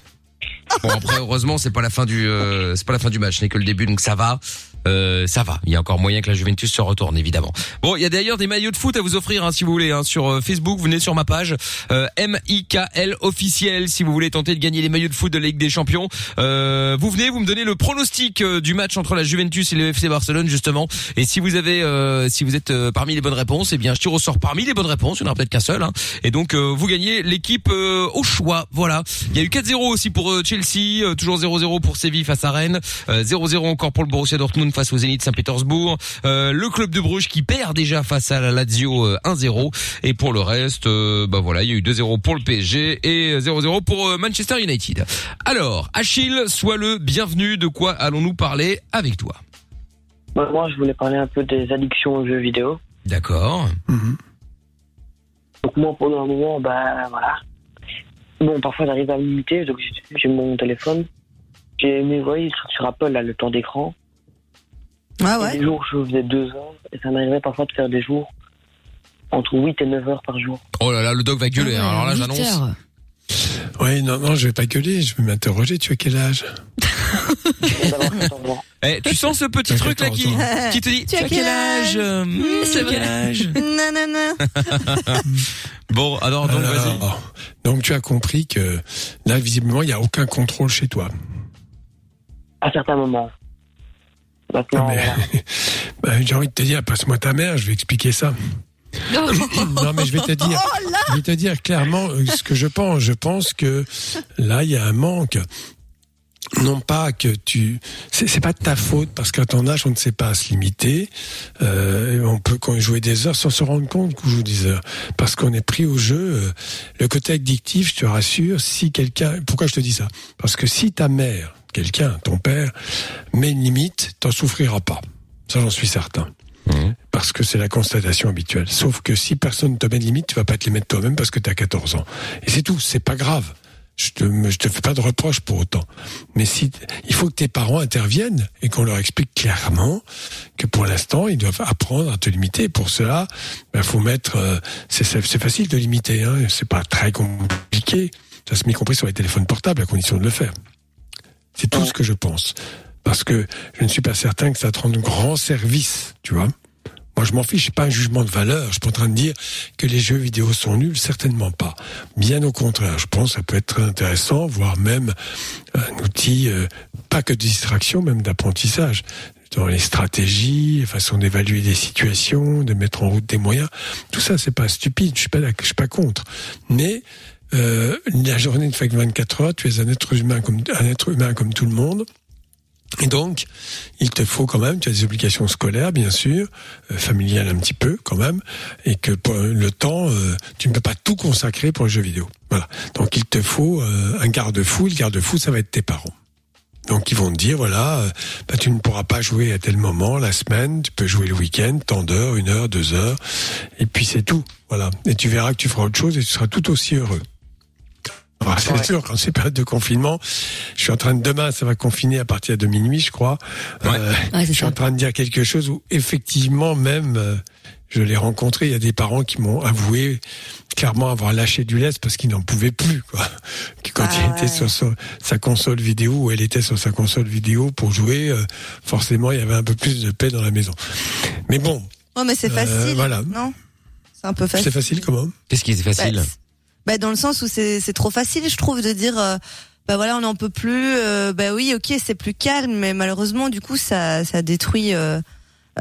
Bon après heureusement c'est pas la fin du euh, c'est pas la fin du match, ce n'est que le début donc ça va. Euh, ça va, il y a encore moyen que la Juventus se retourne évidemment. Bon, il y a d'ailleurs des maillots de foot à vous offrir hein, si vous voulez hein, sur euh, Facebook, venez sur ma page euh, MIKL officiel si vous voulez tenter de gagner les maillots de foot de la Ligue des Champions. Euh, vous venez, vous me donnez le pronostic euh, du match entre la Juventus et le FC Barcelone justement et si vous avez si vous êtes parmi les bonnes réponses, eh bien je tire au sort parmi les bonnes réponses, il n'y en aura peut-être qu'un seul hein. et donc vous gagnez l'équipe au choix. Voilà. Il y a eu 4-0 aussi pour Chelsea, toujours 0-0 pour Séville face à Rennes, euh, 0-0 encore pour le Borussia Dortmund face au Zénith Saint-Pétersbourg, euh, le club de Bruges qui perd déjà face à la Lazio euh, 1-0 et pour le reste euh, bah voilà, il y a eu 2-0 pour le PSG et 0-0 pour euh, Manchester United. Alors, Achille, sois le bienvenu, de quoi allons-nous parler avec toi? Bah, moi, je voulais parler un peu des addictions aux jeux vidéo. D'accord. Donc moi, pendant un moment, bah voilà. Bon, parfois, j'arrive à me limiter, donc j'ai- mon téléphone. J'ai voyez, sur, sur Apple, là, le temps d'écran. Ah ouais Des jours, je faisais deux heures, et ça m'arrivait parfois de faire des jours entre 8 et 9 heures par jour. Oh là là, le doc va gueuler, hein. alors là j'annonce. Oui, non, non, je vais pas gueuler, je vais m'interroger. Tu as quel âge? Eh, tu sens ce petit truc là qui, qui te dit Tu as quel âge? euh, hmm, C'est tu as quel âge? Non, non, non. Bon, alors donc vas-y. Donc tu as compris que là, visiblement, il n'y a aucun contrôle chez toi. À certains moments. Maintenant, Mais, voilà. bah, j'ai envie de te dire, passe-moi ta mère, je vais expliquer ça. non, mais je vais te dire, Oh je vais te dire clairement euh, ce que je pense. Je pense que là, il y a un manque. Non pas que tu, c'est c'est pas de ta faute parce qu'à ton âge on ne sait pas à se limiter. Euh, on peut quand jouer des heures sans se rendre compte qu'on joue des heures parce qu'on est pris au jeu. Euh, Le côté addictif, je te rassure, si quelqu'un, pourquoi je te dis ça? Parce que si ta mère, quelqu'un, ton père, met une limite, t'en souffriras pas. Ça j'en suis certain. Parce que c'est la constatation habituelle. Sauf que si personne ne te met de limite, tu vas pas te les mettre toi-même parce que tu as 14 ans. Et c'est tout, c'est pas grave. Je te, je te fais pas de reproches pour autant. Mais si, il faut que tes parents interviennent et qu'on leur explique clairement que pour l'instant, ils doivent apprendre à te limiter. Pour cela, il faut mettre, euh, c'est facile de limiter, hein. C'est pas très compliqué. Ça se met compris sur les téléphones portables à condition de le faire. C'est tout ce que je pense. Parce que je ne suis pas certain que ça te rende grand service, tu vois. Moi, je m'en fiche, c'est pas un jugement de valeur. Je suis pas en train de dire que les jeux vidéo sont nuls, certainement pas. Bien au contraire, je pense que ça peut être très intéressant, voire même un outil, euh, pas que de distraction, même d'apprentissage. Dans les stratégies, les façons d'évaluer des situations, de mettre en route des moyens. Tout ça, c'est pas stupide, je suis pas, je suis pas contre. Mais, euh, la journée ne fait que 24 heures, tu es un être humain comme, un être humain comme tout le monde. Et donc, il te faut quand même, tu as des obligations scolaires, bien sûr, euh, familiales un petit peu quand même, et que pour le temps, euh, tu ne peux pas tout consacrer pour le jeu vidéo. Voilà. Donc, il te faut euh, un garde-fou. Le garde-fou, ça va être tes parents. Donc, ils vont te dire, voilà, euh, bah, tu ne pourras pas jouer à tel moment, la semaine, tu peux jouer le week-end, tant d'heures, une heure, deux heures, et puis c'est tout. Voilà. Et tu verras que tu feras autre chose et tu seras tout aussi heureux. Alors, c'est sûr, quand c'est période de confinement, je suis en train de demain, ça va confiner à partir de minuit, je crois. Euh, je suis en train de dire quelque chose où effectivement même, euh, je l'ai rencontré. Il y a des parents qui m'ont avoué clairement avoir lâché du lest parce qu'ils n'en pouvaient plus. Quoi. Quand il était sur son- sa console vidéo ou elle était sur sa console vidéo pour jouer, euh, forcément il y avait un peu plus de paix dans la maison. Mais bon, Ouais, mais c'est Euh, facile. voilà. Non? C'est un peu facile. c'est facile comment? Qu'est-ce qui est facile? Bah, dans le sens où c'est c'est trop facile, je trouve, de dire euh, bah voilà, on n'en peut plus. euh, bah oui, ok, c'est plus calme, mais malheureusement, du coup, ça, ça détruit. Euh,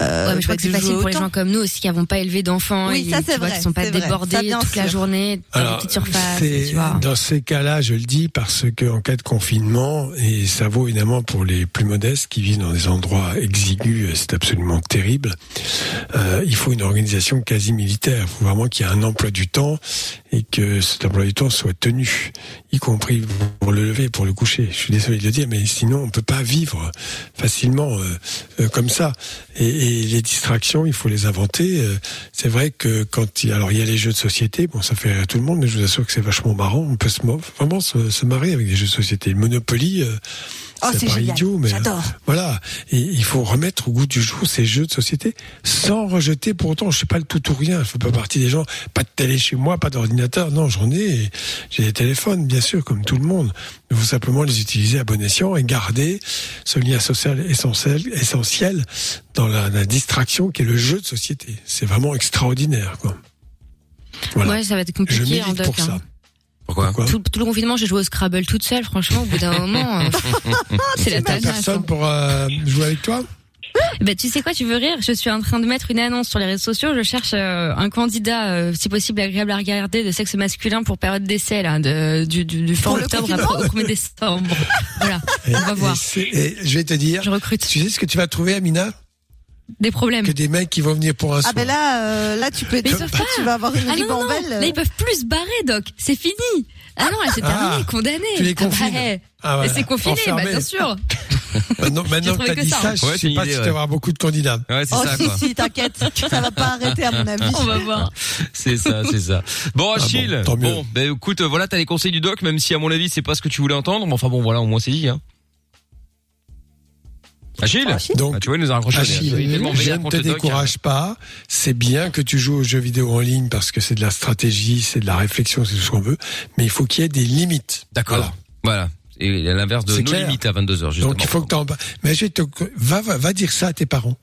euh, Ouais, mais je bah, crois que c'est facile pour les gens comme nous aussi qui n'avons pas élevé d'enfants Oui, et ça, tu c'est vois, vrai, qui sont pas vrai. débordés bien toute la journée dans Alors, surfaces, c'est- tu vois. Dans ces cas-là, je le dis parce que en cas de confinement, et ça vaut évidemment pour les plus modestes qui vivent dans des endroits exigus, c'est absolument terrible. euh, il faut une organisation quasi militaire. Il faut vraiment qu'il y ait un emploi du temps et que cet emploi du temps soit tenu, y compris pour le lever pour le coucher. Je suis désolé de le dire, mais sinon on peut pas vivre facilement euh, euh, comme ça. Et, les distractions, il faut les inventer. Euh, C'est vrai que quand il alors il y a les jeux de société, bon ça fait rire tout le monde, mais je vous assure que c'est vachement marrant. On peut se, vraiment se, se marrer avec des jeux de société. Monopoly. Oh, c'est pas génial. idiot, mais J'adore. voilà. Et il faut remettre au goût du jour ces jeux de société sans rejeter pour autant. Je suis pas le tout ou rien. Je fais pas partie des gens. Pas de télé chez moi, pas d'ordinateur. Non, j'en ai. J'ai des téléphones, bien sûr, comme tout le monde. Il faut simplement les utiliser à bon escient et garder ce lien social essentiel, essentiel dans la, la distraction qui est le jeu de société. C'est vraiment extraordinaire, quoi. Voilà. Ouais, ça va être Je compliqué milite en doc. pour hein. ça. Pourquoi Tout, tout le confinement, j'ai joué au Scrabble toute seule. Franchement, au bout d'un moment, euh, c'est la T'as tanasse. personne pour euh, jouer avec toi Ben, tu sais quoi, tu veux rire? Je suis en train de mettre une annonce sur les réseaux sociaux. Je cherche euh, un candidat, euh, si possible, agréable à regarder, de sexe masculin pour période d'essai, là, de, du, du, du fin octobre à- au 1er décembre. voilà, Et- on va voir. Et, je vais te dire. Je recrute. Tu sais ce que tu vas trouver, Amina? Des problèmes. Que des mecs qui vont venir pour un Ah soir. ben là, euh, là tu peux, Mais ils peuvent pas. tu vas avoir une Ah non, non. Là, ils peuvent plus se barrer, Doc. C'est fini. Ah non, là, c'est Ah, terminé, condamné. tu les Ah bah, confines. eh. Ah, voilà. C'est confiné, bah, bien sûr. Maintenant, maintenant que t'as que dit ça, ça, hein. je Ouais, c'est sais pas idée, si ouais. tu auras beaucoup de candidats. Ouais, c'est Oh ça si quoi. si, t'inquiète, ça va pas arrêter à mon avis. On va voir. C'est ça, c'est ça. Bon, Achille. Ah bon, tant mieux. bon, ben écoute, euh, voilà, t'as les conseils du doc, même si à mon avis c'est pas ce que tu voulais entendre. Mais enfin bon, voilà, au moins c'est dit. Hein. Achille. Donc, Ah, tu vois, il nous a raccroché. au nez. Achille, Il est tellement je ne te décourage pas. C'est bien que tu joues aux jeux vidéo en ligne parce que c'est de la stratégie, c'est de la réflexion, c'est tout ce qu'on veut. Mais il faut qu'il y ait des limites. D'accord. Voilà. Voilà. Et à l'inverse de C'est nos clair. limites à 22h, justement. Donc il faut que t'en Mais je te... va, va, va dire ça à tes parents.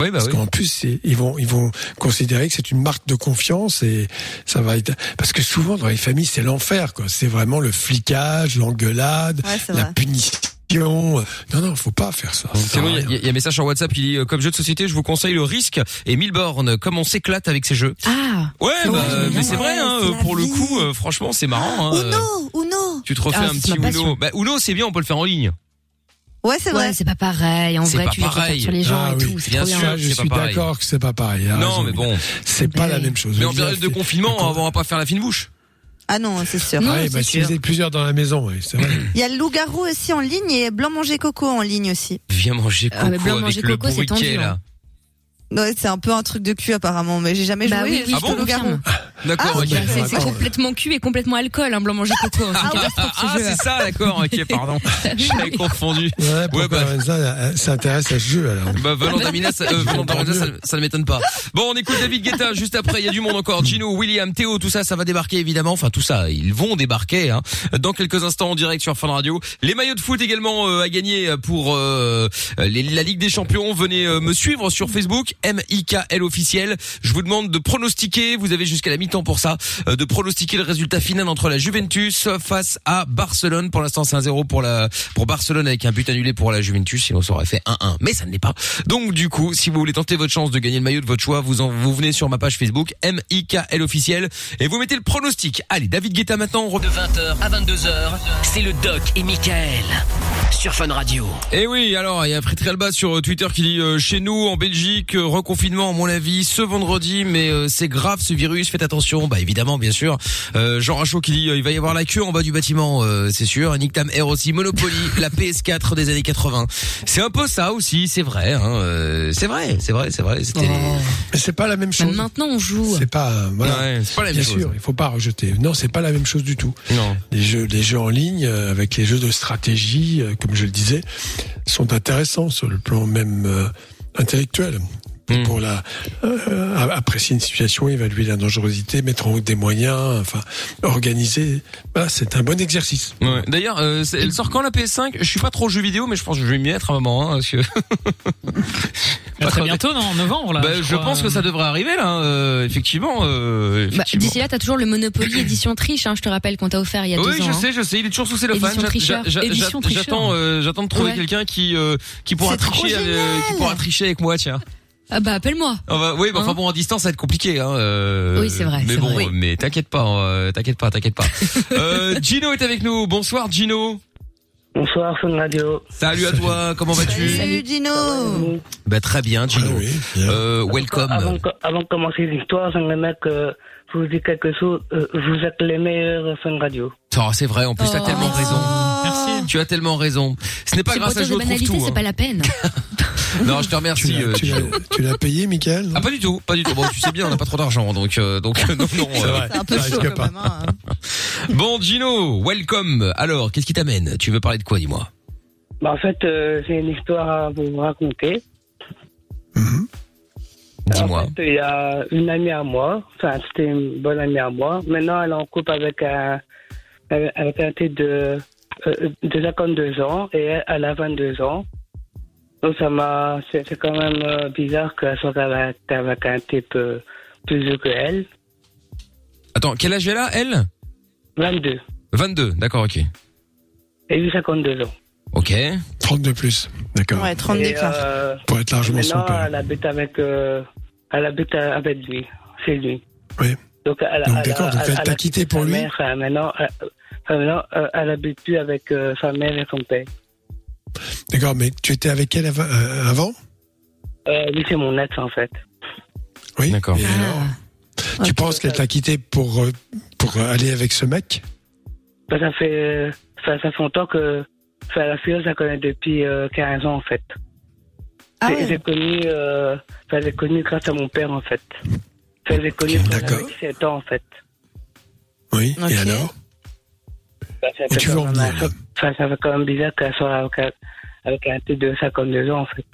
Oui, bah Parce oui. qu'en plus, ils vont, ils vont considérer que c'est une marque de confiance et ça va être. Parce que souvent dans les familles, c'est l'enfer, quoi. C'est vraiment le flicage, l'engueulade, Ouais, la vrai. punition. Non, non, faut pas faire ça. Sinon, il y, a- rien. il y a un message sur WhatsApp qui dit euh, comme jeu de société, je vous conseille le risque et 1000 bornes. Comme on s'éclate avec ces jeux. Ah. Ouais, bah, Ouais, mais c'est vrai. Hein, pour le vie. coup, euh, franchement, c'est marrant. Hein, Uno, Uno. tu te refais Ah, un petit. Uno. Bah, Uno, c'est bien, on peut le faire en ligne. Ouais, c'est vrai. Ouais, c'est pas pareil. En vrai, pas tu pareil. sur les gens Ah et oui, tout. C'est bien trop bien. sûr. Je suis d'accord que c'est pas pareil. il a Non, raison, mais bon. C'est pas la oui. même chose. Mais en période de confinement, on va pas faire la fine bouche. Ah non, c'est sûr. Non, Ouais, bah, si sûr. vous êtes plusieurs dans la maison, oui, c'est vrai. Il y a le loup-garou aussi en ligne et blanc manger coco en ligne aussi. Viens manger Ah, mais coco blanc avec manger le coco, tendu, là. hein. Ouais, c'est un peu un truc de cul apparemment, mais j'ai jamais Bah joué. oui, oui, Ah bon au loup-garou. D'accord, Ah, ok. C'est- c'est complètement cul et complètement alcool, un blanc manger coco. C'est Ah, une catastrophe, ce ah, c'est ça, d'accord, ok, pardon. J'avais confondu. Ouais, pourquoi bah- ça euh, s'intéresse à ce jeu alors Bah, Valentin Damina, ça, euh, ça, ça ne m'étonne pas. Bon, on écoute David Guetta juste après. Il y a du monde encore. Gino, William, Théo, tout ça, ça va débarquer évidemment. Enfin, tout ça, ils vont débarquer. Hein. Dans quelques instants en direct sur Fun Radio. Les maillots de foot également euh, à gagner pour euh, les- la Ligue des Champions. Venez euh, me suivre sur Facebook, M-I-K-L officiel. Je vous demande de pronostiquer. Vous avez jusqu'à la mi-temps pour ça, euh, de pronostiquer le résultat final entre la Juventus face à Barcelone. Pour l'instant, c'est 1-0 pour la pour Barcelone avec un but annulé pour la Juventus. Sinon, ça aurait fait 1-1. Mais ça ne l'est pas. Donc, du coup, si vous voulez tenter votre chance de gagner le maillot de votre choix, vous en, vous venez sur ma page Facebook M-I-K-L officiel et vous mettez le pronostic. Allez, David Guetta maintenant. On. De 20h à 22h, c'est le Doc et Michael sur Fun Radio. Et oui, alors il y a Fritz Alba sur euh, Twitter qui dit euh, chez nous en Belgique euh, reconfinement à mon avis ce vendredi mais euh, c'est grave ce virus faites attention bah évidemment bien sûr euh, Jean Rachaud qui dit euh, il va y avoir la queue en bas du bâtiment euh, c'est sûr Nick Tam Air aussi Monopoly la PS4 des années 80 c'est un peu ça aussi c'est vrai hein, euh, c'est vrai c'est vrai c'est vrai c'était Mais c'est pas la même chose. Même maintenant, on joue. C'est pas euh, voilà. Ouais, c'est pas la même Bien chose. sûr, il faut pas rejeter. Non, c'est pas la même chose du tout. non Les jeux, les jeux en ligne euh, avec les jeux de stratégie, euh, comme je le disais, sont intéressants sur le plan même euh, intellectuel. Pour la euh, apprécier une situation, évaluer la dangerosité, mettre en route des moyens, enfin organiser. Voilà, c'est un bon exercice. Ouais. D'ailleurs, euh, elle sort quand la PS5 Je suis pas trop jeu vidéo, mais je pense que je vais m'y mettre à un moment, hein, parce que Pas Très bientôt, non, en novembre, là. Bah, je je crois. pense que ça devrait arriver là, euh, effectivement. euh, Bah, effectivement. D'ici là, t'as toujours le Monopoly édition triche, hein, je te rappelle qu'on t'a offert il y a oui, deux ans. je hein. sais, je sais, il est toujours sous cellophane. Édition J'a- tricheur. j'a- j'a- Édition tricheur. J'attends, euh, j'attends de trouver Ouais. quelqu'un qui euh, qui pourra tricher, euh, qui pourra tricher avec moi, tiens. Ah bah appelle-moi. On va, oui, bah, enfin Hein bon, en distance, ça va être compliqué. Hein, euh, Oui, c'est vrai, Mais bon, vrai. mais t'inquiète pas, euh, t'inquiète pas, t'inquiète pas. euh, Gino est avec nous. Bonsoir, Gino. Bonsoir, Fun Radio. Salut à toi. Comment vas-tu Salut Dino. Bah très bien, Gino. euh, welcome. Avant, avant de commencer l'histoire, j'aimerais que je vous dise quelque chose. Euh, vous êtes les meilleurs Fun Radio. Oh, c'est vrai. En plus, t'as Oh. tellement raison. Tu as tellement raison. Ce n'est pas grâce à des trouve tout. c'est hein. pas la peine. Non, je te remercie. Tu l'as- euh, payé, Michael Ah pas du tout, pas du tout. Bon, tu sais bien, on n'a pas trop d'argent, donc euh, donc euh, non non. C'est un peu ça chaud risque quand pas. même. hein. Bon, Gino, welcome. Alors, qu'est-ce qui t'amène? Tu veux parler de quoi, dis-moi? Bah, en fait, euh, j'ai une histoire à vous raconter. Dis-moi. En fait, il y a une amie à moi, enfin, c'était une bonne amie à moi. Maintenant, elle est en couple avec un, avec un type de, euh, de 52 ans et elle, elle a 22 ans. Donc, ça m'a, c'est c'est quand même euh, bizarre qu'elle soit avec, avec un type euh, plus vieux que elle. Attends, quel âge elle a, elle? 22. 22, d'accord, ok. Et lui, 52 ans. Ok. 32 plus, d'accord. Ouais, 30 Et, d'écart. euh, Pour être largement son père. elle habite avec, euh, elle habite avec lui, chez lui. Oui. Donc, elle, Donc, elle- d'accord, donc elle t'a a quitté pour lui mère, maintenant, euh, euh, elle habite plus avec euh, sa mère et son père. D'accord, mais tu étais avec elle av- euh, avant? Euh, lui, c'est mon ex, en fait. Oui. D'accord. Et alors? Tu penses qu'elle t'a quitté pour, euh, pour aller avec ce mec? Ben, ça fait, ça, ça fait longtemps que, enfin, la fille, je la connais depuis euh, 15 ans, en fait. Ah J'ai- ouais. J'ai connu, euh, enfin, j'ai connu grâce à mon père, en fait. Enfin, j'ai connu quand j'avais 17 ans, en fait. Oui. Ok. Et alors? Ça fait tu veux même ça fait quand même bizarre qu'elle soit avec un, avec un de 52 ans, en fait.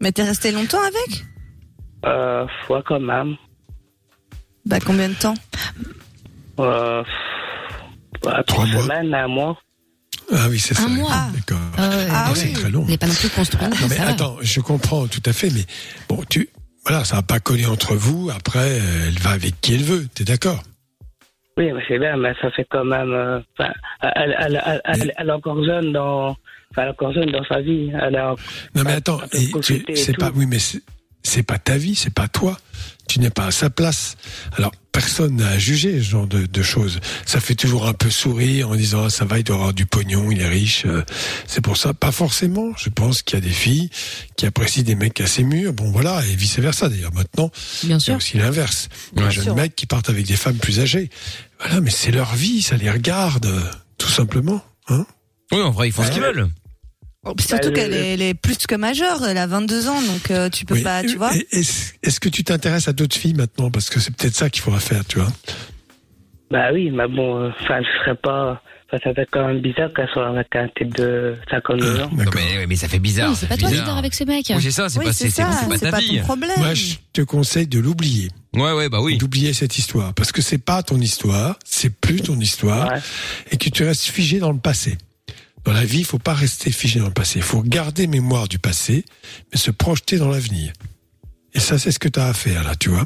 Mais t'es resté longtemps avec? Euh, ouais, quand même. Bah combien de temps? Euh, ouais, trois semaines, un mois. Ah oui, c'est ça. Un mois. D'accord. Ah. Ah, c'est très long. Il n'est pas non plus construit. Non mais va. attends, je comprends tout à fait, mais bon, tu, voilà, ça va pas coller entre vous. Après, elle va avec qui elle veut. T'es d'accord? Oui, mais c'est bien, mais ça fait quand même. euh, enfin, elle, elle, elle, elle, elle est encore jeune dans. Enfin, elle est encore jeune dans sa vie. Elle en- Non mais attends, c'est pas, oui, mais c'est- pas ta vie, c'est pas toi. Tu n'es pas à sa place. Alors personne n'a à juger ce genre de, de choses. Ça fait toujours un peu sourire en disant ah, ça va, il doit avoir du pognon, il est riche. euh, C'est pour ça, pas forcément. Je pense qu'il y a des filles qui apprécient des mecs assez mûrs. Bon voilà, et vice versa d'ailleurs. Maintenant, Bien il y sûr. a aussi l'inverse. Les jeunes mecs qui partent avec des femmes plus âgées. Voilà, mais c'est leur vie, ça les regarde, euh, tout simplement. Hein Oui, en vrai, ils font ce qu'ils veulent. Surtout Bah, qu'elle le- est, plus que majeure, elle a 22 ans, donc euh, tu peux Oui. pas, tu vois. Est-ce que tu t'intéresses à d'autres filles maintenant? Parce que c'est peut-être ça qu'il faudra faire, tu vois. Bah oui, mais bon, euh, enfin, je serais pas. Enfin, ça fait quand même bizarre qu'elle soit avec un type de 52 ans. Non, mais, mais ça fait bizarre. Oui, ça c'est pas fait toi bizarre. leader avec ce mec. Oui, c'est ça, c'est Oui, pas, c'est c'est, c'est, ça, c'est pas c'est ta pas vie. ton problème. Moi, je te conseille de l'oublier. Ouais, ouais, bah oui. D'oublier cette histoire. Parce que c'est pas ton histoire, c'est plus ton histoire, et que tu restes figé dans le passé. Dans la vie, il faut pas rester figé dans le passé. Il faut garder mémoire du passé, mais se projeter dans l'avenir. Et ça, c'est ce que tu as à faire, là, tu vois.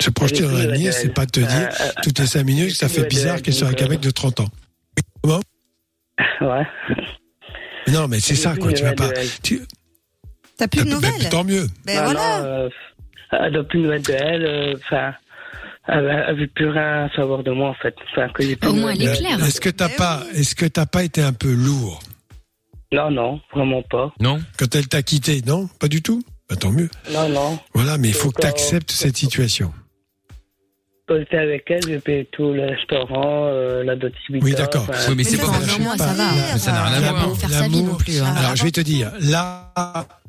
Se projeter dans l'avenir, c'est pas te dire toutes les cinq minutes que ça fait bizarre qu'elle soit avec un mec de 30 ans. Comment Ouais. Non, mais c'est ça, quoi. Tu vas pas. Tu... T'as plus de Bah, nouvelles Tant mieux. Ben Non, voilà. non, euh, elle n'a plus de nouvelles de elle. euh, Enfin, elle ne veut plus rien savoir de moi, en fait. Enfin, que j'ai plus Au moins, elle est claire. Est-ce que t'as pas, est-ce que t'as pas été un peu lourd Non, non, vraiment pas. Non. quand elle t'a quitté Non, pas du tout? Bah, tant mieux. Non, non. Voilà, mais il faut que tu acceptes cette situation. J'étais avec elle, j'ai payé tout le restaurant, euh, la Dolce Oui, d'accord. Oui, mais c'est pas pas- ça va. Mais ça n'a rien à voir. L'amour- faire sa vie l'amour- non plus, hein. Alors, je vais te dire, là,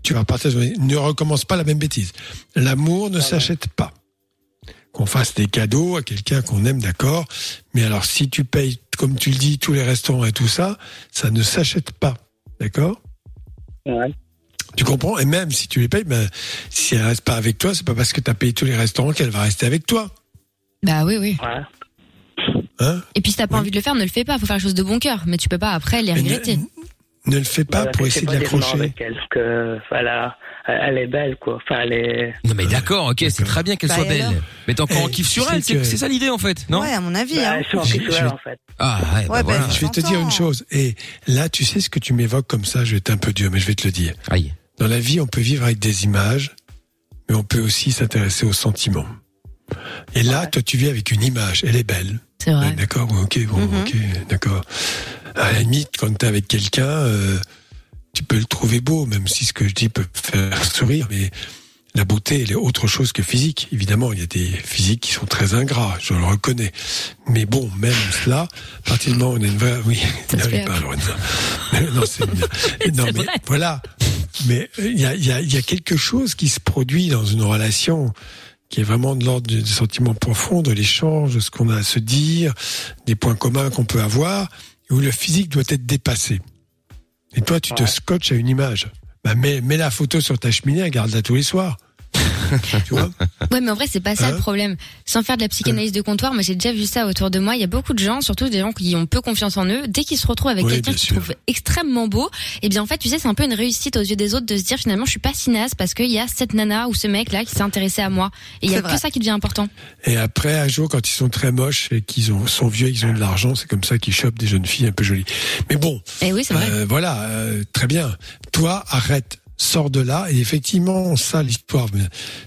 tu vas partir. Ne recommence pas la même bêtise. L'amour ne s'achète pas. Qu'on fasse des cadeaux à quelqu'un qu'on aime, d'accord. Mais alors, si tu payes, comme tu le dis, tous les restaurants et tout ça, ça ne s'achète pas, d'accord? Ouais. Tu comprends? Et même si tu les payes, ben, si elle reste pas avec toi, c'est pas parce que tu as payé tous les restaurants qu'elle va rester avec toi. Bah oui, oui. Ouais. Hein Et puis si t'as pas envie de le faire, ne le fais pas. Faut faire les choses de bon cœur. Mais tu peux pas après les ne- regretter. Ne le fais pas Voilà, pour essayer de l'accrocher. que voilà, elle est belle quoi. Enfin, elle est. Non mais d'accord, ok, c'est très bien qu'elle Bah, soit belle. Mais t'es encore en Eh, kiff sur elle, c'est que- c'est ça l'idée en fait, non Ouais, à mon avis. Bah, hein. Je- kiff je- en fait. Ah ouais, bah Ouais, voilà. bah, Je vais te dire une chose. Et là, tu sais ce que tu m'évoques comme ça, je vais être un peu dur, mais je vais te le dire. Aïe. Dans la vie, on peut vivre avec des images, mais on peut aussi s'intéresser aux sentiments. Et là, toi, tu vis avec une image. Elle est belle. C'est vrai. D'accord, ok, bon, Mhm. ok, d'accord. À la limite, quand t'es avec quelqu'un, euh, tu peux le trouver beau, même si ce que je dis peut faire sourire, mais la beauté, elle est autre chose que physique. Évidemment, il y a des physiques qui sont très ingrats, je le reconnais. Mais bon, même cela, à partir du moment où on a une vraie, oui, n'arrive pas, Lorenza. non, c'est bien. Non, mais vrai. voilà. Mais euh, il y a, il y, a, il y a quelque chose qui se produit dans une relation qui est vraiment de l'ordre du sentiment profond, de l'échange, de ce qu'on a à se dire, des points communs qu'on peut avoir, où le physique doit être dépassé. Et toi, tu te scotches à une image. Bah, mets, mets la photo sur ta cheminée, garde-la tous les soirs. tu vois Ouais, mais en vrai, c'est pas ça Hein le problème. Sans faire de la psychanalyse de comptoir, moi j'ai déjà vu ça autour de moi. Il y a beaucoup de gens, surtout des gens qui ont peu confiance en eux, dès qu'ils se retrouvent avec Oui, quelqu'un qu'ils trouvent extrêmement beau, et bien en fait, tu sais, c'est un peu une réussite aux yeux des autres de se dire finalement, je suis pas si naze parce qu'il y a cette nana ou ce mec là qui s'est intéressé à moi. Et il y a que ça qui devient important. Et après, un jour, quand ils sont très moches et qu'ils ont, sont vieux et qu'ils ont de l'argent, c'est comme ça qu'ils chopent des jeunes filles un peu jolies. Mais bon, Et oui, c'est vrai. Euh, voilà, euh, très bien. Toi, arrête, sors de là. Et effectivement, ça, l'histoire,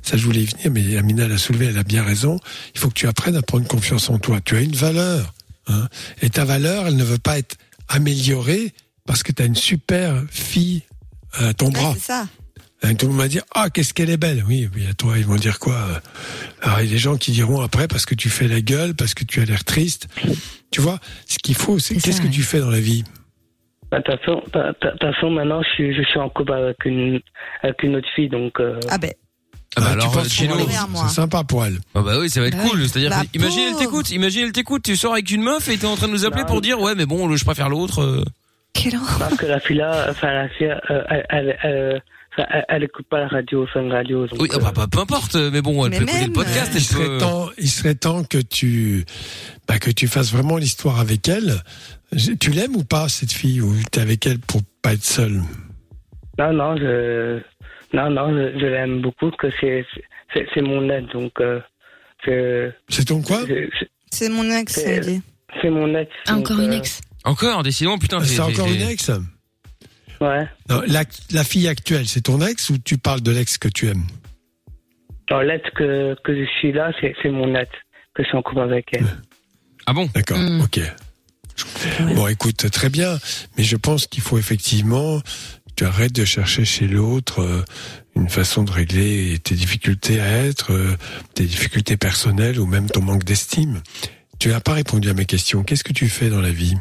ça, je voulais y venir, mais Amina l'a soulevé, elle a bien raison. Il faut que tu apprennes à prendre confiance en toi. Tu as une valeur. Hein, et ta valeur, elle ne veut pas être améliorée parce que tu as une super fille à ton bras. c'est ça. Hein, Tout le monde va dire ah qu'est-ce qu'elle est belle oui oui à toi ils vont dire quoi euh, alors il y a des gens qui diront après parce que tu fais la gueule parce que tu as l'air triste tu vois ce qu'il faut c'est qu'est-ce que tu fais dans la vie? De toute façon, façon, maintenant, je suis, je suis en couple avec une, avec une autre fille, donc. euh, Ah ben, Ah bah Ah, alors, tu penses Gino, qu'on- Derrière moi. c'est sympa pour elle Ah bah oui, ça va être Bah cool. C'est-à-dire, imagine elle t'écoute, imagine elle t'écoute, tu sors avec une meuf et t'es en train de nous appeler Non. pour dire ouais mais bon, je préfère l'autre. euh. quelle horreur. Parce que la fille là, enfin, la fille, euh, elle, elle, elle, elle, écoute pas la radio, la radio. Donc, Oui, ah euh, bah, bah, peu importe, mais bon, elle Mais peut écouter le même, podcast. euh, Elle il serait peut... temps il serait temps que tu bah, que tu fasses vraiment l'histoire avec elle tu l'aimes ou pas cette fille ou t'es avec elle pour pas être seul Non, non, je, non, non, je, je l'aime beaucoup, que c'est, c'est, c'est mon aide, donc, euh, c'est, c'est ton quoi? c'est, C'est mon ex, C'est- c'est mon ex. Ah, donc, encore une euh, ex. Encore, décidément, putain. c'est j'ai- encore une ex? Ouais. non, la, la fille actuelle c'est ton ex ou tu parles de l'ex que tu aimes? Non, l'aide que, que je suis là, c'est, c'est mon aide, que je suis en couple avec elle. Ah bon? D'accord, Mm. ok. Bon, écoute, très bien, mais je pense qu'il faut effectivement, tu arrêtes de chercher chez l'autre euh, une façon de régler tes difficultés à être, euh, tes difficultés personnelles ou même ton manque d'estime. Tu n'as pas répondu à mes questions. Qu'est-ce que tu fais dans la vie?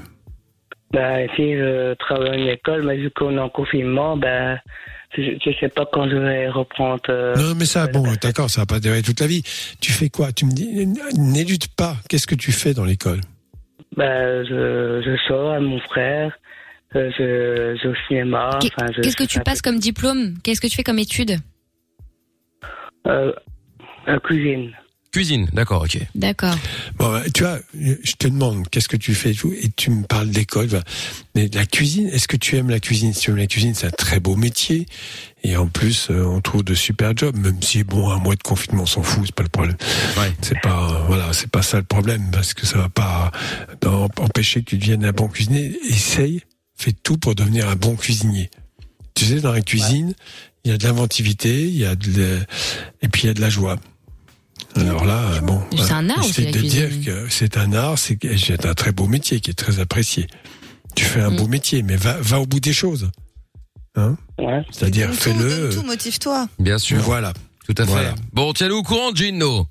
Ben, ici, je travaille à une école, mais vu qu'on est en confinement, ben, je, je sais pas quand je vais reprendre. euh, Non, mais ça, bon, d'accord, ça va pas durer toute la vie. Tu fais quoi? Tu me dis, n'élude pas. Qu'est-ce que tu fais dans l'école? Ben, je, je sors avec mon frère, euh, je, je vais au cinéma. Qu'est-ce que tu passes comme diplôme? Qu'est-ce que tu fais comme étude? Euh, la cuisine. Cuisine, d'accord, ok. D'accord. Bon, bah, tu vois, je te demande qu'est-ce que tu fais et tout, et tu me parles d'école. bah, Mais la cuisine, est-ce que tu aimes la cuisine? Si tu aimes la cuisine, c'est un très beau métier. Et en plus, euh, on trouve de super jobs, même si bon, un mois de confinement, on s'en fout, c'est pas le problème. Ouais. C'est pas, voilà, c'est pas ça le problème, parce que ça va pas empêcher que tu deviennes un bon cuisinier. Essaye, fais tout pour devenir un bon cuisinier. Tu sais, dans la cuisine, il y a de l'inventivité, il y a de, et puis il y a de la joie. Alors là, euh, bon, C'est un art la de dire que c'est un art, c'est c'est un très beau métier qui est très apprécié. Tu fais un Mm. beau métier, mais va, va au bout des choses. Hein Ouais. C'est-à-dire, fais-le. tout, euh, motive-toi. Bien sûr. Voilà. Tout à fait. Voilà. Bon, tiens-le au courant, Gino.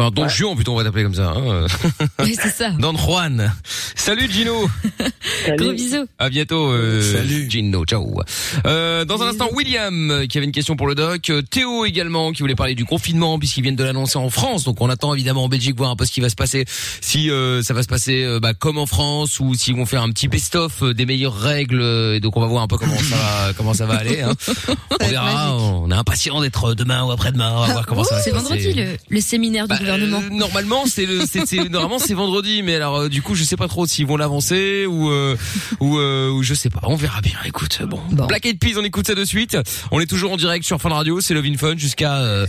Enfin, Don Juan, plutôt, on va t'appeler comme ça. Hein. Oui, c'est ça. Don Juan. Salut, Gino. Gros bisous. À bientôt, euh, Salut. Gino. Ciao. Euh, dans un instant, William, euh, qui avait une question pour le doc. Euh, Théo également, qui voulait parler du confinement, puisqu'ils viennent de l'annoncer en France. Donc, on attend évidemment en Belgique voir un peu ce qui va se passer. Si euh, ça va se passer euh, bah, comme en France, ou s'ils vont faire un petit best-of euh, des meilleures règles. Et donc, on va voir un peu comment ça va, comment ça va aller. Hein. On verra. On est impatient d'être demain ou après-demain. On va voir comment ça va se C'est passer. vendredi le, le séminaire du Bah, gouvernement. Euh, normalement, c'est le, c'est, c'est- normalement c'est vendredi, mais alors euh, du coup, je sais pas trop s'ils vont l'avancer ou euh, ou euh, ou je sais pas. On verra bien. Écoute, bon. Black Eyed Peas, on écoute ça de suite. On est toujours en direct sur Fun Radio, c'est Love in Fun jusqu'à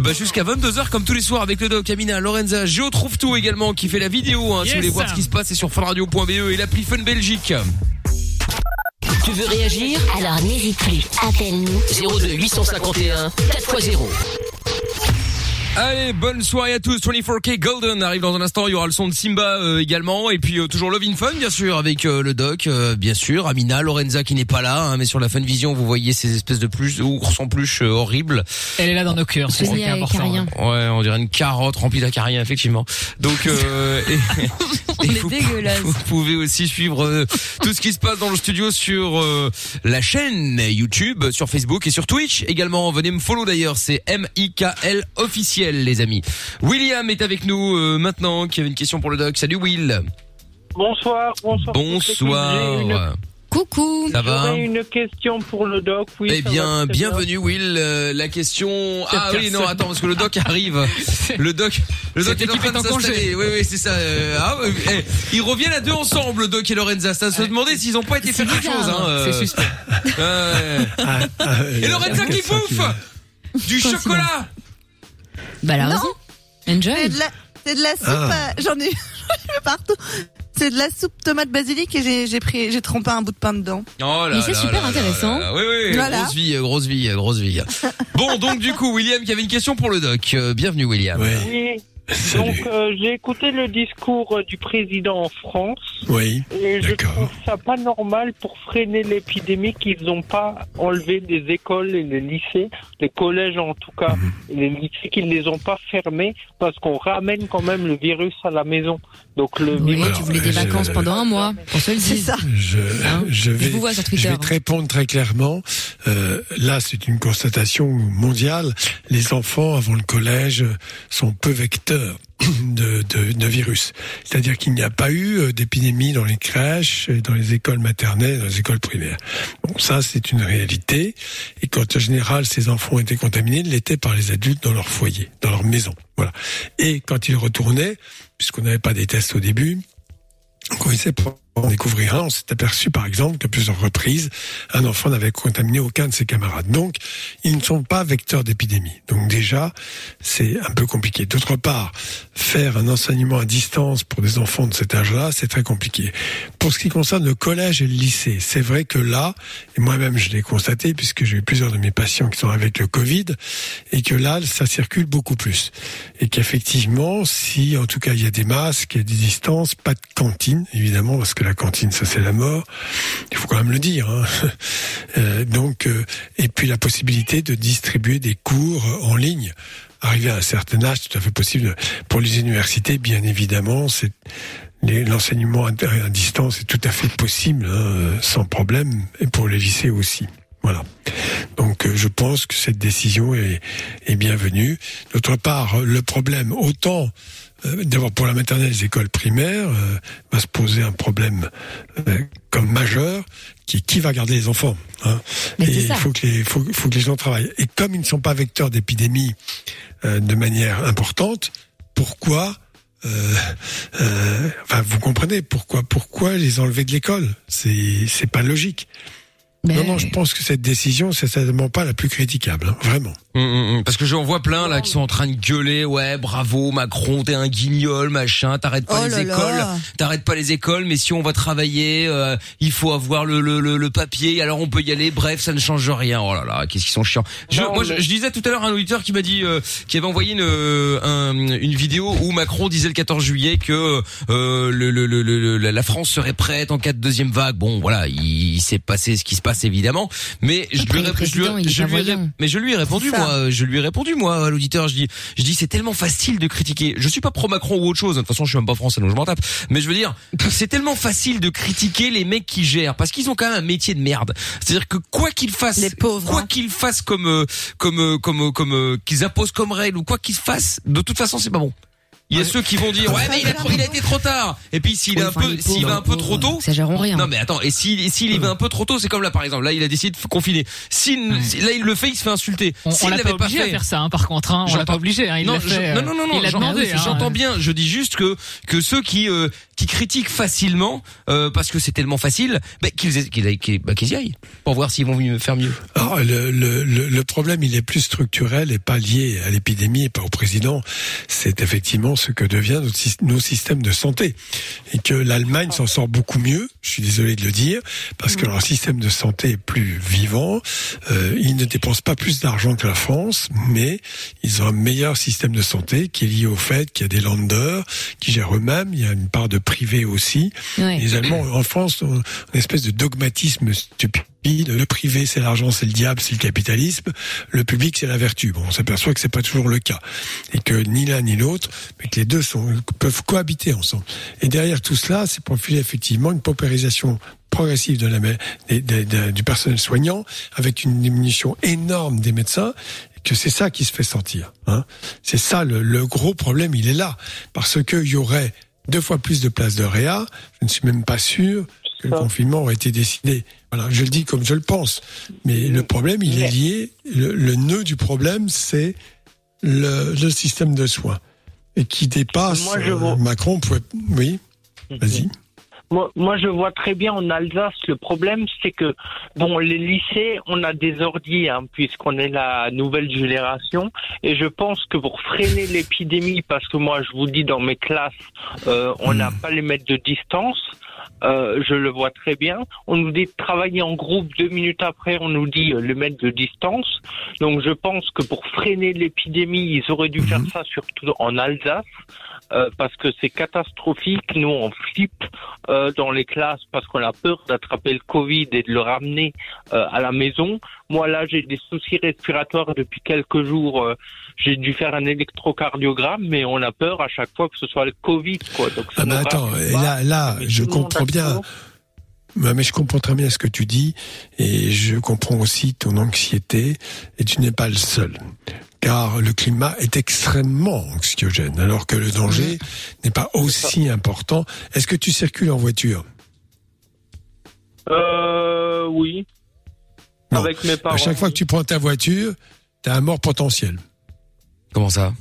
ben, jusqu'à 22h comme tous les soirs avec le doc Amina, Lorenza, Géo trouve tout également qui fait la vidéo. Hein, Si vous voulez voir ce qui se passe, c'est sur funradio.be et l'appli Fun Belgique. Tu veux réagir? Alors n'hésite plus, appelle-nous. 02 851 4x0. Allez, bonne soirée à tous. 24K Golden arrive dans un instant. Il y aura le son de Simba euh, également. Et puis euh, toujours Love in Fun, bien sûr, avec euh, le doc, euh, bien sûr. Amina, Lorenza qui n'est pas là. hein, mais sur la Fun Vision, vous voyez ces espèces de plus ours en peluche euh, horribles. Elle est là dans nos cœurs, c'est important. Ouais, on dirait une carotte remplie d'acariens, effectivement. Donc, euh, et, On est dégueulasse. vous pouvez aussi suivre euh, tout ce qui se passe dans le studio sur euh, la chaîne YouTube, sur Facebook et sur Twitch également. Venez me follow d'ailleurs, c'est M-I-K-L officiel les amis. William est avec nous euh, maintenant, qui avait une question pour le doc. Salut Will. Bonsoir, bonsoir. Bonsoir. Une- Coucou. Ça va J'aurais une question pour le doc. Oui, Eh bien, bienvenue Will. Euh, la question. Ah oui, non, attends, parce que le doc arrive. Le doc, le doc Cette est en train de est s'installer. congé. Oui, oui, c'est ça. Euh, ah, ouais, eh, ils reviennent à deux ensemble, le doc et Lorenza. Ça se demander s'ils ont pas été faire quelque chose. Hein, euh. C'est suspect. Ouais. Et Lorenza qui bouffe du chocolat. Bah là, Non. vas-y. Enjoy. C'est de la, c'est de la soupe. Ah. euh, J'en ai, j'en ai eu partout. C'est de la soupe tomate basilic et j'ai, j'ai pris, j'ai trempé un bout de pain dedans. Oh là Mais c'est là super là intéressant. là là. Oui, oui, Voilà. grosse vie, euh, grosse vie, euh, grosse vie. Bon, donc du coup, William qui avait une question pour le doc. Euh, bienvenue, William. Oui. Donc euh, j'ai écouté le discours euh, du président en France Oui. et je trouve ça pas normal pour freiner l'épidémie qu'ils n'ont pas enlevé des écoles et les lycées, les collèges en tout cas, et les lycées qu'ils les ont pas fermés parce qu'on ramène quand même le virus à la maison. Donc le Oui, virus- tu voulais des vacances pendant un mois. On se le dit. C'est ça. Je, je vais, Je vous vois sur je vais te répondre très clairement. Euh, là, c'est une constatation mondiale. Les enfants avant le collège sont peu vecteurs de, virus. C'est-à-dire qu'il n'y a pas eu euh, d'épidémie dans les crèches, dans les écoles maternelles, dans les écoles primaires. Bon, ça, c'est une réalité. Et quand en général ces enfants étaient contaminés, ils l'étaient par les adultes dans leur foyer, dans leur maison. Voilà. Et quand ils retournaient, puisqu'on n'avait pas des tests au début, il s'est pour en découvrir un, on s'est aperçu par exemple qu'à plusieurs reprises, un enfant n'avait contaminé aucun de ses camarades. Donc, ils ne sont pas vecteurs d'épidémie. Donc déjà, c'est un peu compliqué. D'autre part, faire un enseignement à distance pour des enfants de cet âge-là, c'est très compliqué. Pour ce qui concerne le collège et le lycée, c'est vrai que là, et moi-même je l'ai constaté puisque j'ai eu plusieurs de mes patients qui sont avec le Covid, et que là, ça circule beaucoup plus. Et qu'effectivement, si en tout cas il y a des masques, il y a des distances, pas de cantine, évidemment, parce que la cantine, ça c'est la mort. Il faut quand même le dire. hein. Euh, donc, euh, et puis la possibilité de distribuer des cours en ligne. Arrivé à un certain âge, tout à fait possible. Pour les universités, bien évidemment, c'est l'enseignement à, distance est tout à fait possible, hein, sans problème, et pour les lycées aussi. Voilà. Donc euh, je pense que cette décision est, est bienvenue. D'autre part, le problème, autant euh, d'abord pour la maternelle les écoles primaires, euh, va se poser un problème euh, comme majeur, qui est qui va garder les enfants. Hein Mais et il faut que les faut, faut que les gens travaillent. Et comme ils ne sont pas vecteurs d'épidémie euh, de manière importante, pourquoi euh, euh, enfin, vous comprenez pourquoi pourquoi les enlever de l'école? C'est c'est pas logique. Non, non, je pense que cette décision, c'est certainement pas la plus critiquable, hein, vraiment. Hum, hum, hum. Parce que j'en vois plein là qui sont en train de gueuler, ouais, bravo Macron, t'es un guignol, machin, t'arrêtes pas Oh les là écoles, t'arrêtes pas les écoles, mais si on va travailler, euh, il faut avoir le, le, le, le papier, alors on peut y aller, bref, ça ne change rien. Oh là là, qu'est-ce qu'ils sont chiants. Je, Non, moi, je, mais- je disais tout à l'heure à un auditeur qui m'a dit, euh, qui avait envoyé une, euh, un- une vidéo où Macron disait le 14 juillet que euh, le, le, le, le- la la France serait prête en cas de deuxième vague. Bon, voilà, il, il s'est passé ce qui se passe évidemment, mais je Après, lui, ai- je lui ai- président, il est je lui ai- clairvoyant. mais je lui ai répondu moi, je lui ai répondu moi à l'auditeur. Je dis, je dis c'est tellement facile de critiquer. Je suis pas pro Macron ou autre chose. De toute façon, je suis même pas français donc je m'en tape. Mais je veux dire, c'est tellement facile de critiquer les mecs qui gèrent parce qu'ils ont quand même un métier de merde. C'est-à-dire que quoi qu'ils fassent, quoi qu'ils fassent comme euh, comme euh, comme euh, comme euh, qu'ils imposent comme règle ou quoi qu'ils fassent, de toute façon c'est pas bon. Il y a ceux qui vont dire ouais mais il a, trop- il a été trop tard. Et puis s'il est un peu s'il va un peu trop tôt. Exagérons rien. Non mais attends et s'il s'il y va un peu trop tôt c'est comme là par exemple là il a décidé de confiner. S'il si- là il le fait il se fait insulter. On, on l'a pas obligé à fait. faire ça, hein, par contre. Hein, on l'a pas obligé. Hein, il non, l'a je- fait. non, non, non, non, il a j'entends- demandé. hein. J'entends bien. Je dis juste que que ceux qui euh, qui critiquent facilement euh, parce que c'est tellement facile, bah, qu'ils qu'ils qu'ils bah, qu'ils y aillent pour voir s'ils vont mieux- faire mieux. Alors, le, le, le problème, il est plus structurel et pas lié à l'épidémie et pas au président. C'est effectivement ce que devient nos systèmes de santé. Et que l'Allemagne s'en sort beaucoup mieux, je suis désolé de le dire, parce que leur système de santé est plus vivant. Euh, ils ne dépensent pas plus d'argent que la France, mais ils ont un meilleur système de santé qui est lié au fait qu'il y a des landers qui gèrent eux-mêmes. Il y a une part de privé aussi. Les Allemands, en France, ont une espèce de dogmatisme stupide. Le privé, c'est l'argent, c'est le diable, c'est le capitalisme. Le public, c'est la vertu. Bon, on s'aperçoit que c'est pas toujours le cas. Et que ni l'un ni l'autre, mais que les deux sont, peuvent cohabiter ensemble. Et derrière tout cela, c'est profilé effectivement une paupérisation progressive de la, du personnel soignant, avec une diminution énorme des médecins, que c'est ça qui se fait sentir. Hein. C'est ça le, le gros problème, il est là. Parce qu'il y aurait deux fois plus de places de réa, je ne suis même pas sûr que le confinement aurait été décidé. Voilà, je le dis comme je le pense. Mais le problème, il est lié, le, le nœud du problème, c'est le, le système de soins. Et qui dépasse Moi, je euh, vois- Macron pouvait... Oui, vas-y. Moi, moi, je vois très bien en Alsace. Le problème, c'est que, bon, les lycées, on a des ordi, hein, puisqu'on est la nouvelle génération. Et je pense que pour freiner l'épidémie, parce que moi, je vous dis, dans mes classes, euh, on n'a pas les mètres de distance. Euh, je le vois très bien. On nous dit de travailler en groupe. Deux minutes après, on nous dit euh, le mètre de distance. Donc, je pense que pour freiner l'épidémie, ils auraient dû faire ça surtout en Alsace. Euh, parce que c'est catastrophique. Nous, on flippe euh, dans les classes parce qu'on a peur d'attraper le Covid et de le ramener euh, à la maison. Moi, là, j'ai des soucis respiratoires depuis quelques jours. euh, j'ai dû faire un électrocardiogramme, mais on a peur à chaque fois que ce soit le Covid. Quoi. Donc, ça Ah nous attends, là, là, je comprends bien. Mais je comprends très bien ce que tu dis et je comprends aussi ton anxiété et tu n'es pas le seul. Car le climat est extrêmement anxiogène alors que le danger n'est pas aussi important. Est-ce que tu circules en voiture? Euh, oui. Avec mes parents. À chaque fois que tu prends ta voiture, tu as un mort potentiel. Comment ça?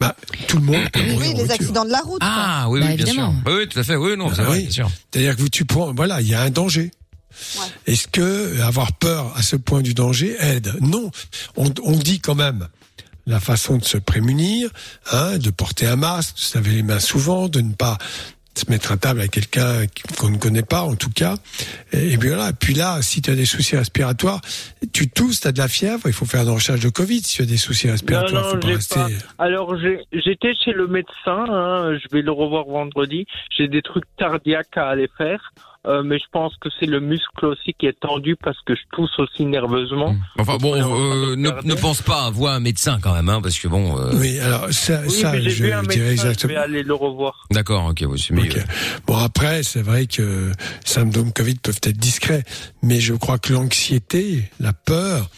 Bah, tout le monde peut mourir Oui, en les voiture. accidents de la route. Ah quoi. oui, Bah, oui, bien sûr. évidemment. Oui, oui, tout à fait. Oui, non, c'est Ah vrai, oui. bien sûr. C'est-à-dire que tu prends, voilà, il y a un danger. Est-ce que avoir peur à ce point du danger aide? Non. On, on dit quand même la façon de se prémunir, hein, de porter un masque, de se laver les mains souvent, de ne pas se mettre à table avec quelqu'un qu'on ne connaît pas en tout cas. Et, puis voilà. Puis là, si tu as des soucis respiratoires, tu tousses, tu as de la fièvre, il faut faire une recherche de Covid. Si tu as des soucis respiratoires, non, faut pas rester. pas. Alors, j'étais chez le médecin, hein, je vais le revoir vendredi. J'ai des trucs cardiaques à aller faire, euh, mais je pense que c'est le muscle aussi qui est tendu parce que je tousse aussi nerveusement. Enfin bon, euh, ne, pense pas à voir un médecin quand même, hein, parce que bon. euh, Oui, alors ça, Oui, ça mais j'ai je vu un dirais médecin, je exactement. vais aller le revoir. D'accord, ok, oui, c'est mieux. Bon après, c'est vrai que symptômes Covid peuvent être discrets, mais je crois que l'anxiété, la peur,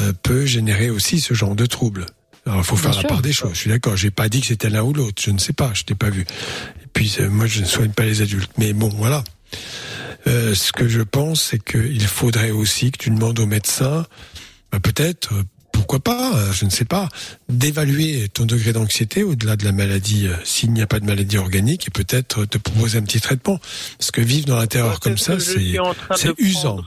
euh, peut générer aussi ce genre de troubles. Alors il faut faire Bien la sûr. part des choses. Je suis d'accord. J'ai pas dit que c'était l'un ou l'autre. Je ne sais pas. Je t'ai pas vu. Et puis euh, moi, je ne soigne pas les adultes. Mais bon, voilà. Euh, ce que je pense, c'est qu'il faudrait aussi que tu demandes au médecin, bah, peut-être, euh, pourquoi pas, euh, je ne sais pas, d'évaluer ton degré d'anxiété au-delà de la maladie, euh, s'il n'y a pas de maladie organique, et peut-être te proposer un petit traitement. Parce que vivre dans la terreur comme ça, c'est en train usant.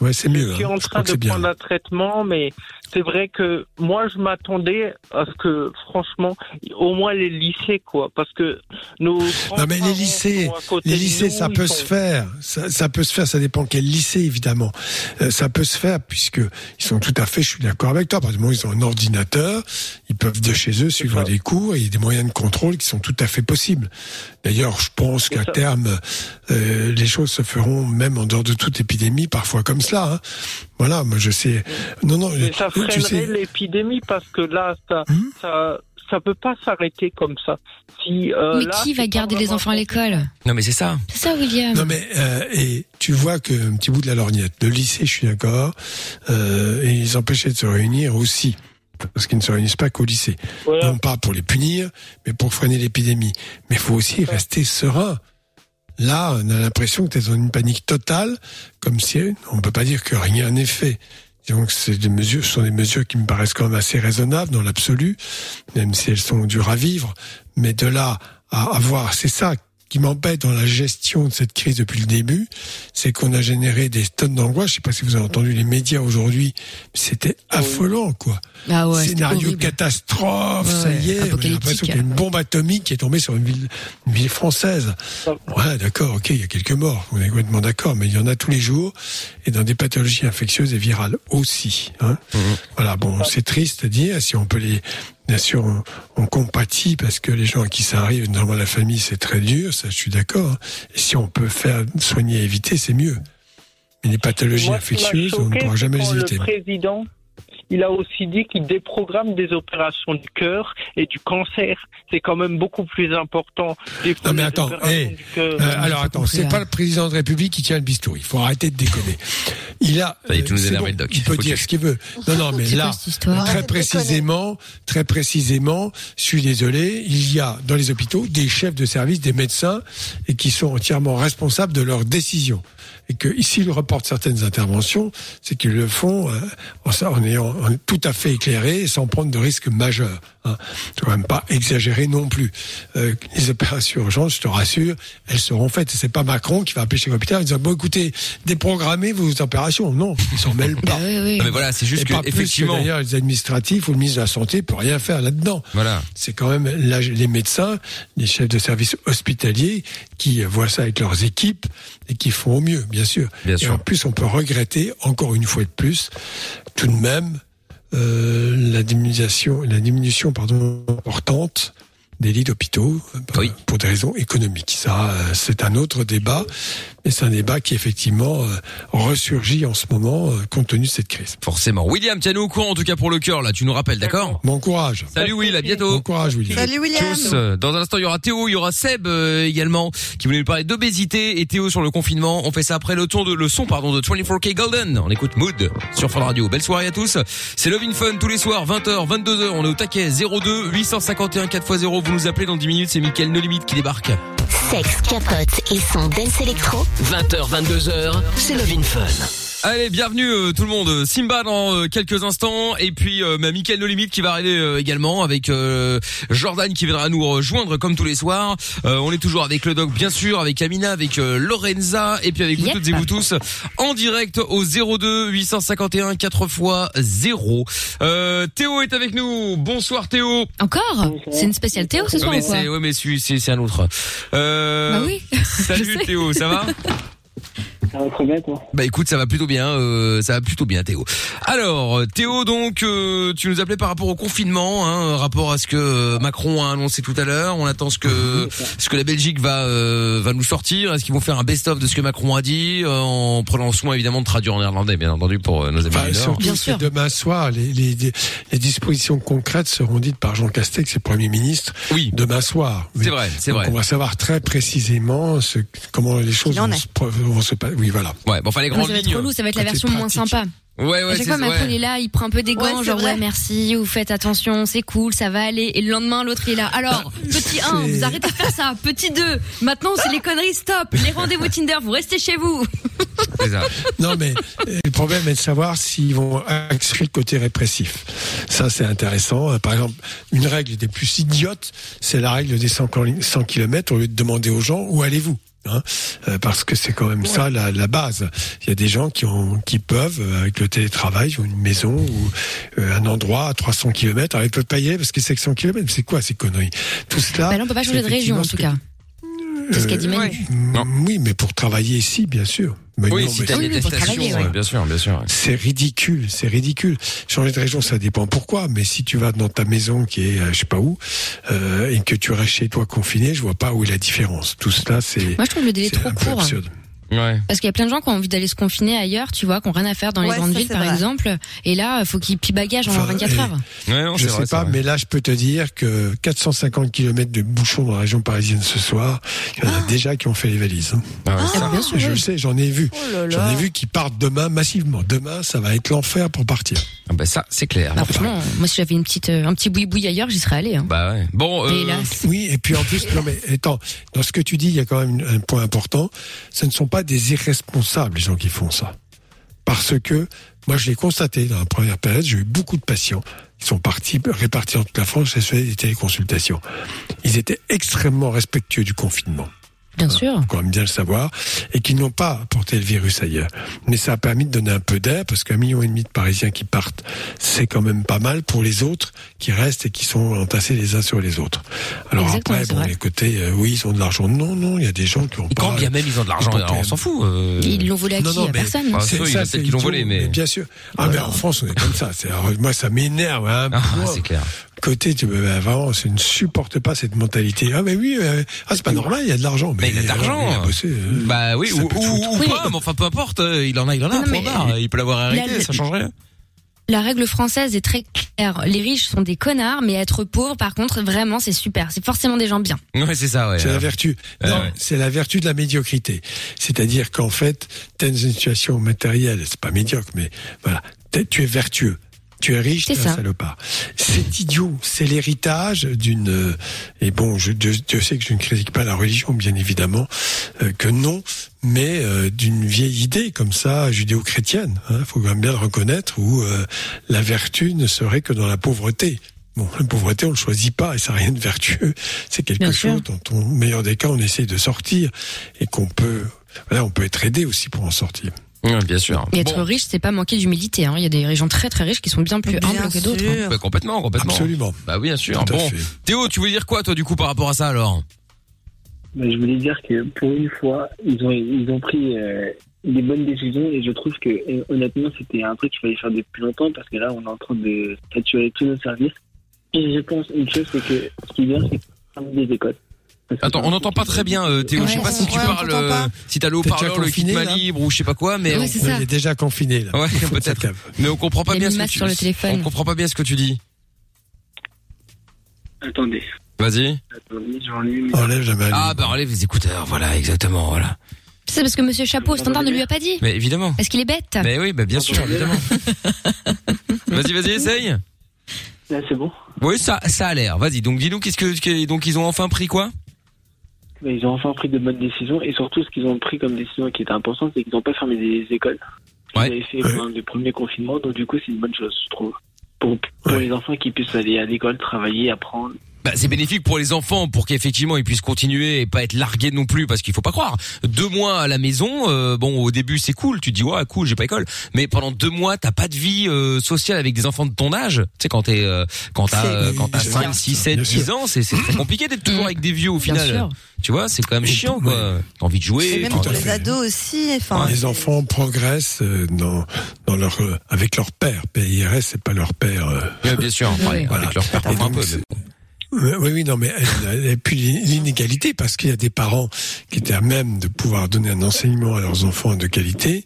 Ouais, c'est mieux. Je suis hein. en Je train crois que de bien. prendre un traitement, mais c'est vrai que moi, je m'attendais à ce que, franchement, au moins les lycées, quoi, parce que nos Non mais les lycées, les lycées, ça peut se faire. Ça, ça peut se faire. Ça dépend quel lycée, évidemment. Euh, ça peut se faire puisque ils sont tout à fait. Je suis d'accord avec toi. Par exemple, ils ont un ordinateur. Ils peuvent de chez eux suivre des cours. Et il y a des moyens de contrôle qui sont tout à fait possibles. D'ailleurs, je pense qu'à terme, euh, les choses se feront même en dehors de toute épidémie, parfois comme cela. hein. Voilà, moi je sais. Non, non, Mais ça tu freinerait sais. Hmm l'épidémie parce que là, ça, ça, ça peut pas s'arrêter comme ça. Si, euh, Mais là, qui va garder les enfants à l'école? Non mais c'est ça. C'est ça, William. Non mais euh, et tu vois que un petit bout de la lorgnette. Le lycée, je suis d'accord. Euh, et ils empêchaient de se réunir aussi. parce qu'ils ne se réunissent pas qu'au lycée. Non pas pour les punir, mais pour freiner l'épidémie. Mais il faut aussi rester serein. Là, on a l'impression que tu es dans une panique totale, comme si on ne peut pas dire que rien n'est fait. Donc, c'est des mesures, ce sont des mesures qui me paraissent quand même assez raisonnables dans l'absolu, même si elles sont dures à vivre. Mais de là à avoir, c'est ça qui m'embête dans la gestion de cette crise depuis le début, c'est qu'on a généré des tonnes d'angoisse. Je sais pas si vous avez entendu les médias aujourd'hui, c'était affolant, quoi. Ah ouais, Scénario catastrophe, Ouais, ça y est, on a l'impression qu'il y a une bombe atomique qui est tombée sur une ville, une ville française. Ouais, d'accord, ok, il y a quelques morts, on est complètement d'accord, mais il y en a tous les jours, et dans des pathologies infectieuses et virales aussi. Hein. Voilà, bon, c'est triste à dire, si on peut les... Bien sûr, on, on compatit parce que les gens à qui ça arrive, normalement la famille, c'est très dur, ça je suis d'accord. hein. Et si on peut faire soigner et éviter, c'est mieux. Mais les pathologies Moi, infectieuses, on ne pourra jamais les éviter. Le président, il a aussi dit qu'il déprogramme des opérations du cœur et du cancer. C'est quand même beaucoup plus important. Non mais attends, cœur- euh, alors attends, c'est pas le président de République qui tient le bistouri. Il faut arrêter de déconner. Il a, Ça y est, tu nous c'est énerves, bon, le doc. il peut Faut dire que- ce qu'il veut. Non non, mais là, très précisément, très précisément, je suis désolé, il y a dans les hôpitaux des chefs de service, des médecins, et qui sont entièrement responsables de leurs décisions. Et que ici, ils reportent certaines interventions, c'est qu'ils le font euh, en, en ayant en tout à fait éclairé et sans prendre de risques majeurs. Hein. faut quand même pas exagérer non plus. Euh, les opérations urgentes, je te rassure, elles seront faites. C'est pas Macron qui va appeler chez l'hôpital en disant bon écoutez, déprogrammez vos opérations. Non, ils s'en mêlent pas. oui, oui. Non, mais voilà, c'est juste Et que pas plus effectivement. que d'ailleurs les administratifs ou le ministre de la santé peut rien faire là-dedans. Voilà. C'est quand même là, les médecins, les chefs de service hospitaliers qui voient ça avec leurs équipes et qui font au mieux, bien sûr. Bien et sûr. en plus, on peut regretter encore une fois de plus, tout de même, euh, la diminution, la diminution, pardon, importante des lits d'hôpitaux euh, pour des raisons économiques. Ça, euh, c'est un autre débat, mais c'est un débat qui effectivement euh, ressurgit en ce moment euh, compte tenu de cette crise. Forcément. William, tiens-nous au courant en tout cas pour le cœur là, tu nous rappelles, d'accord? Bon courage. Salut Will, à bientôt. Bon courage William. Salut William. Tous, euh, dans un instant, il y aura Théo, il y aura Seb euh, également, qui voulait nous parler d'obésité et Théo sur le confinement. On fait ça après le ton de le son pardon de 24K Golden. On écoute Mood sur Fun Radio. Belle soirée à tous. C'est Love in Fun tous les soirs, 20h, 22h. On est au taquet 02 851 4x0. Vous nous appelez dans 10 minutes. C'est Mickaël No Limite qui débarque. Sexe, capote et son dance électro. 20h, 22h, c'est Love in Fun. Allez, bienvenue euh, tout le monde. Simba dans euh, quelques instants et puis euh, ma Mickaël No Limite qui va arriver euh, également avec euh, Jordan qui viendra nous rejoindre comme tous les soirs. Euh, on est toujours avec le doc bien sûr, avec Amina, avec euh, Lorenza et puis avec vous Yep. toutes et vous tous en direct au 02 851 4 x 0. Euh, Théo est avec nous. Bonsoir Théo. Encore C'est une spéciale Théo ce Ouais, soir mais ou quoi c'est ouais mais c'est un autre. Euh, Bah oui. Salut. Théo, ça va? Ça va très bien, toi. Bah écoute, ça va plutôt bien, euh, ça va plutôt bien Théo. Alors Théo, donc euh, tu nous appelais par rapport au confinement, hein, rapport à ce que euh, Macron a annoncé tout à l'heure. On attend ce que ce que la Belgique va euh, va nous sortir. Est-ce qu'ils vont faire un best-of de ce que Macron a dit euh, en prenant soin évidemment de traduire en néerlandais, bien entendu pour euh, nos amis Nord. surtout, c'est demain soir, les, les, les dispositions concrètes seront dites par Jean Castex, le Premier ministre, oui. demain soir. C'est vrai, c'est Donc, vrai. On va savoir très précisément ce, comment les choses vont se, vont se passer. Oui, voilà. Ouais, bon, enfin les Non, ça va être relou, ça va être la version moins pratique. sympa. Ouais, à ouais, chaque c'est fois, Macron, ouais. il est là, il prend un peu des Ouais, gants, c'est genre, vrai. ouais, merci, vous faites attention, c'est cool, ça va aller. Et le lendemain, l'autre, il est là. Alors, petit 1, c'est- vous arrêtez de faire ça. Petit 2, maintenant, c'est les conneries, stop. Les rendez-vous Tinder, vous restez chez vous. C'est ça. Non, mais euh, le problème est de savoir s'ils vont accélérer le côté répressif. Ça, c'est intéressant. Euh, Par exemple, une règle des plus idiotes, c'est la règle des 100 km au lieu de demander aux gens où allez-vous? Hein Euh, parce que c'est quand même ça la, la base. Il y a des gens qui ont, qui peuvent euh, avec le télétravail, ou une maison ou euh, un endroit à 300 km, alors ils peuvent pas y aller parce que c'est que 100 km. C'est quoi ces conneries? Tout cela. Bah là, on peut pas changer de région, en tout cas. C'est ce qu'a dit Manu. Oui, mais pour travailler ici, bien sûr. Mais Oui, non, si mais t'as c'est- une Oui, oui, pour attestation, travailler, ouais, ouais. bien sûr, bien sûr. c'est ridicule, c'est ridicule. Changer de région, ça dépend pourquoi. Mais si tu vas dans ta maison qui est, euh, je sais pas où, euh, et que tu restes chez toi confiné, je vois pas où est la différence. Tout cela, c'est. Moi, je trouve le délai trop court. absurde. Ouais. Parce qu'il y a plein de gens qui ont envie d'aller se confiner ailleurs, tu vois, qui ont rien à faire dans les Ouais, grandes ça, villes, par vrai. exemple. Et là, faut qu'ils plient bagage en Enfin, 24 et- heures. Ouais, non, je sais vrai, pas, mais là, je peux te dire que 450 km de bouchons dans la région parisienne ce soir, il y en a déjà qui ont fait les valises. hein. Ah ouais, ça. Ah, bien sûr, je oui. sais, j'en ai vu. Oh. J'en ai vu qui partent demain massivement. Demain, ça va être l'enfer pour partir. Ah bah ça, c'est clair. Bah, franchement, moi, si j'avais une petite, euh, un petit boui-boui ailleurs, j'y serais allé. Hein. Bah ouais. Bon, euh, hélas. Oui, et puis en plus, non mais attends, dans ce que tu dis, il y a quand même un point important. Ce ne sont pas des irresponsables les gens qui font ça, parce que moi je l'ai constaté dans la première période, j'ai eu beaucoup de patients qui sont partis répartis dans toute la France, j'ai fait des téléconsultations. Ils étaient extrêmement respectueux du confinement. Bien sûr. faut quand même bien le savoir, et qui n'ont pas apporté le virus ailleurs. Mais ça a permis de donner un peu d'air, parce qu'un million et demi de Parisiens qui partent, c'est quand même pas mal pour les autres qui restent et qui sont entassés les uns sur les autres. Alors Exactement, après, bon, vrai. les côtés, euh, oui, ils ont de l'argent. Non, non, il y a des gens qui ont et quand pas... bien même ils ont de l'argent, on s'en fout. euh. Ils l'ont volé à Non, qui? non, À mais- personne. Ah, C'est ça, il c'est qui l'ont volé, mais- Bien sûr. Ah, mais en France, on est comme ça. C'est- alors, moi, ça m'énerve. Hein, Ah, c'est clair. Côté, tu me bah, vraiment, je ne supporte pas cette mentalité. Ah, mais oui, euh, ah, c'est pas normal, il y a de l'argent. Mais il a de l'argent. bossé, euh, Bah oui, ça ou, ou, foutre. ou Oui, pas, mais- mais enfin peu importe, euh, il en a, il en a, Non, mais- barre. Il peut l'avoir arrêté, La- ça change rien. La règle française est très claire. Les riches sont des connards, mais être pauvre, par contre, vraiment, c'est super. C'est forcément des gens bien. Ouais, c'est ça, ouais. C'est la vertu. Ouais, non, ouais. c'est la vertu de la médiocrité. C'est-à-dire qu'en fait, t'es dans une situation matérielle, c'est pas médiocre, mais voilà, tu es vertueux. Tu es riche, t'es un salopard. C'est idiot. C'est l'héritage d'une. euh, Et bon, je, je, je sais que je ne critique pas la religion, bien évidemment, euh, que non, mais euh, d'une vieille idée comme ça, judéo-chrétienne. Il faut quand même bien le reconnaître, où euh, la vertu ne serait que dans la pauvreté. Bon, la pauvreté, on le choisit pas et ça n'a rien de vertueux. C'est quelque Bien chose sûr. dont, au meilleur des cas, on essaie de sortir et qu'on peut, voilà, on peut être aidé aussi pour en sortir. Ouais, bien sûr. Et être Bon, riche, c'est pas manquer d'humilité. Hein. Il y a des gens très très riches qui sont bien plus Bien humbles que d'autres. hein. bah, complètement, complètement. Absolument. Bah oui, bien sûr. Tout Bon. Théo, tu voulais dire quoi, toi, du coup, par rapport à ça, alors? Mais je voulais dire que pour une fois, ils ont, ils ont pris euh, des bonnes décisions et je trouve que euh, honnêtement, c'était un truc qu'il fallait faire depuis longtemps parce que là, on est en train de saturer tous nos services. Et je pense une chose, c'est que ce qui est bien, c'est fermer des écoles. Attends, on n'entend pas très bien, euh, Théo. je sais Ouais, pas si tu ouais, parles, euh, si t'as le haut-parleur, le kit libre ou je sais pas quoi, mais Ouais, on-. Il est déjà confiné là. Ouais, peut-être. mais on comprend pas bien ce que tu sur le téléphone. On comprend pas bien ce que tu dis. Attendez, Vas-y. attendez, j'enlève. Enlève la. Ah, bah enlève les écouteurs, voilà, exactement, voilà. C'est parce que Monsieur Chapeau au standard ne lui a pas dit. Mais évidemment. Est-ce qu'il est bête Mais oui, bah bien sûr, évidemment. vas-y, vas-y, essaye. Là, c'est bon. Oui, ça, ça a l'air. Vas-y, donc dis-nous qu'est-ce que, donc ils ont enfin pris quoi? Ils ont enfin pris de bonnes décisions et surtout, ce qu'ils ont pris comme décision qui était importante, c'est qu'ils n'ont pas fermé les écoles. Ils Ouais. avaient fait pendant le premier confinement, donc du coup, c'est une bonne chose, je trouve. Pour, pour Ouais. les enfants qui puissent aller à l'école, travailler, apprendre. Bah, c'est bénéfique pour les enfants pour qu'effectivement ils puissent continuer et pas être largués non plus parce qu'il faut pas croire deux mois à la maison euh, bon au début c'est cool tu te dis ouais cool j'ai pas école mais pendant deux mois t'as pas de vie euh, sociale avec des enfants de ton âge tu sais quand t'es euh, quand t'as euh, quand t'as c'est 5 bien, 6 ça, 7 bien 10 sûr. ans c'est c'est très compliqué d'être toujours avec des vieux au Bien final sûr. tu vois c'est quand même chiant quoi t'as envie de jouer Et même pour les fait. ados aussi. Enfin, les enfants progressent euh, dans, dans leur, euh, avec leur père. PIRS, c'est pas leur père. euh, ouais, bien sûr enfin, Ouais. avec leur père Oui, oui, non, mais puis l'inégalité, parce qu'il y a des parents qui étaient à même de pouvoir donner un enseignement à leurs enfants de qualité,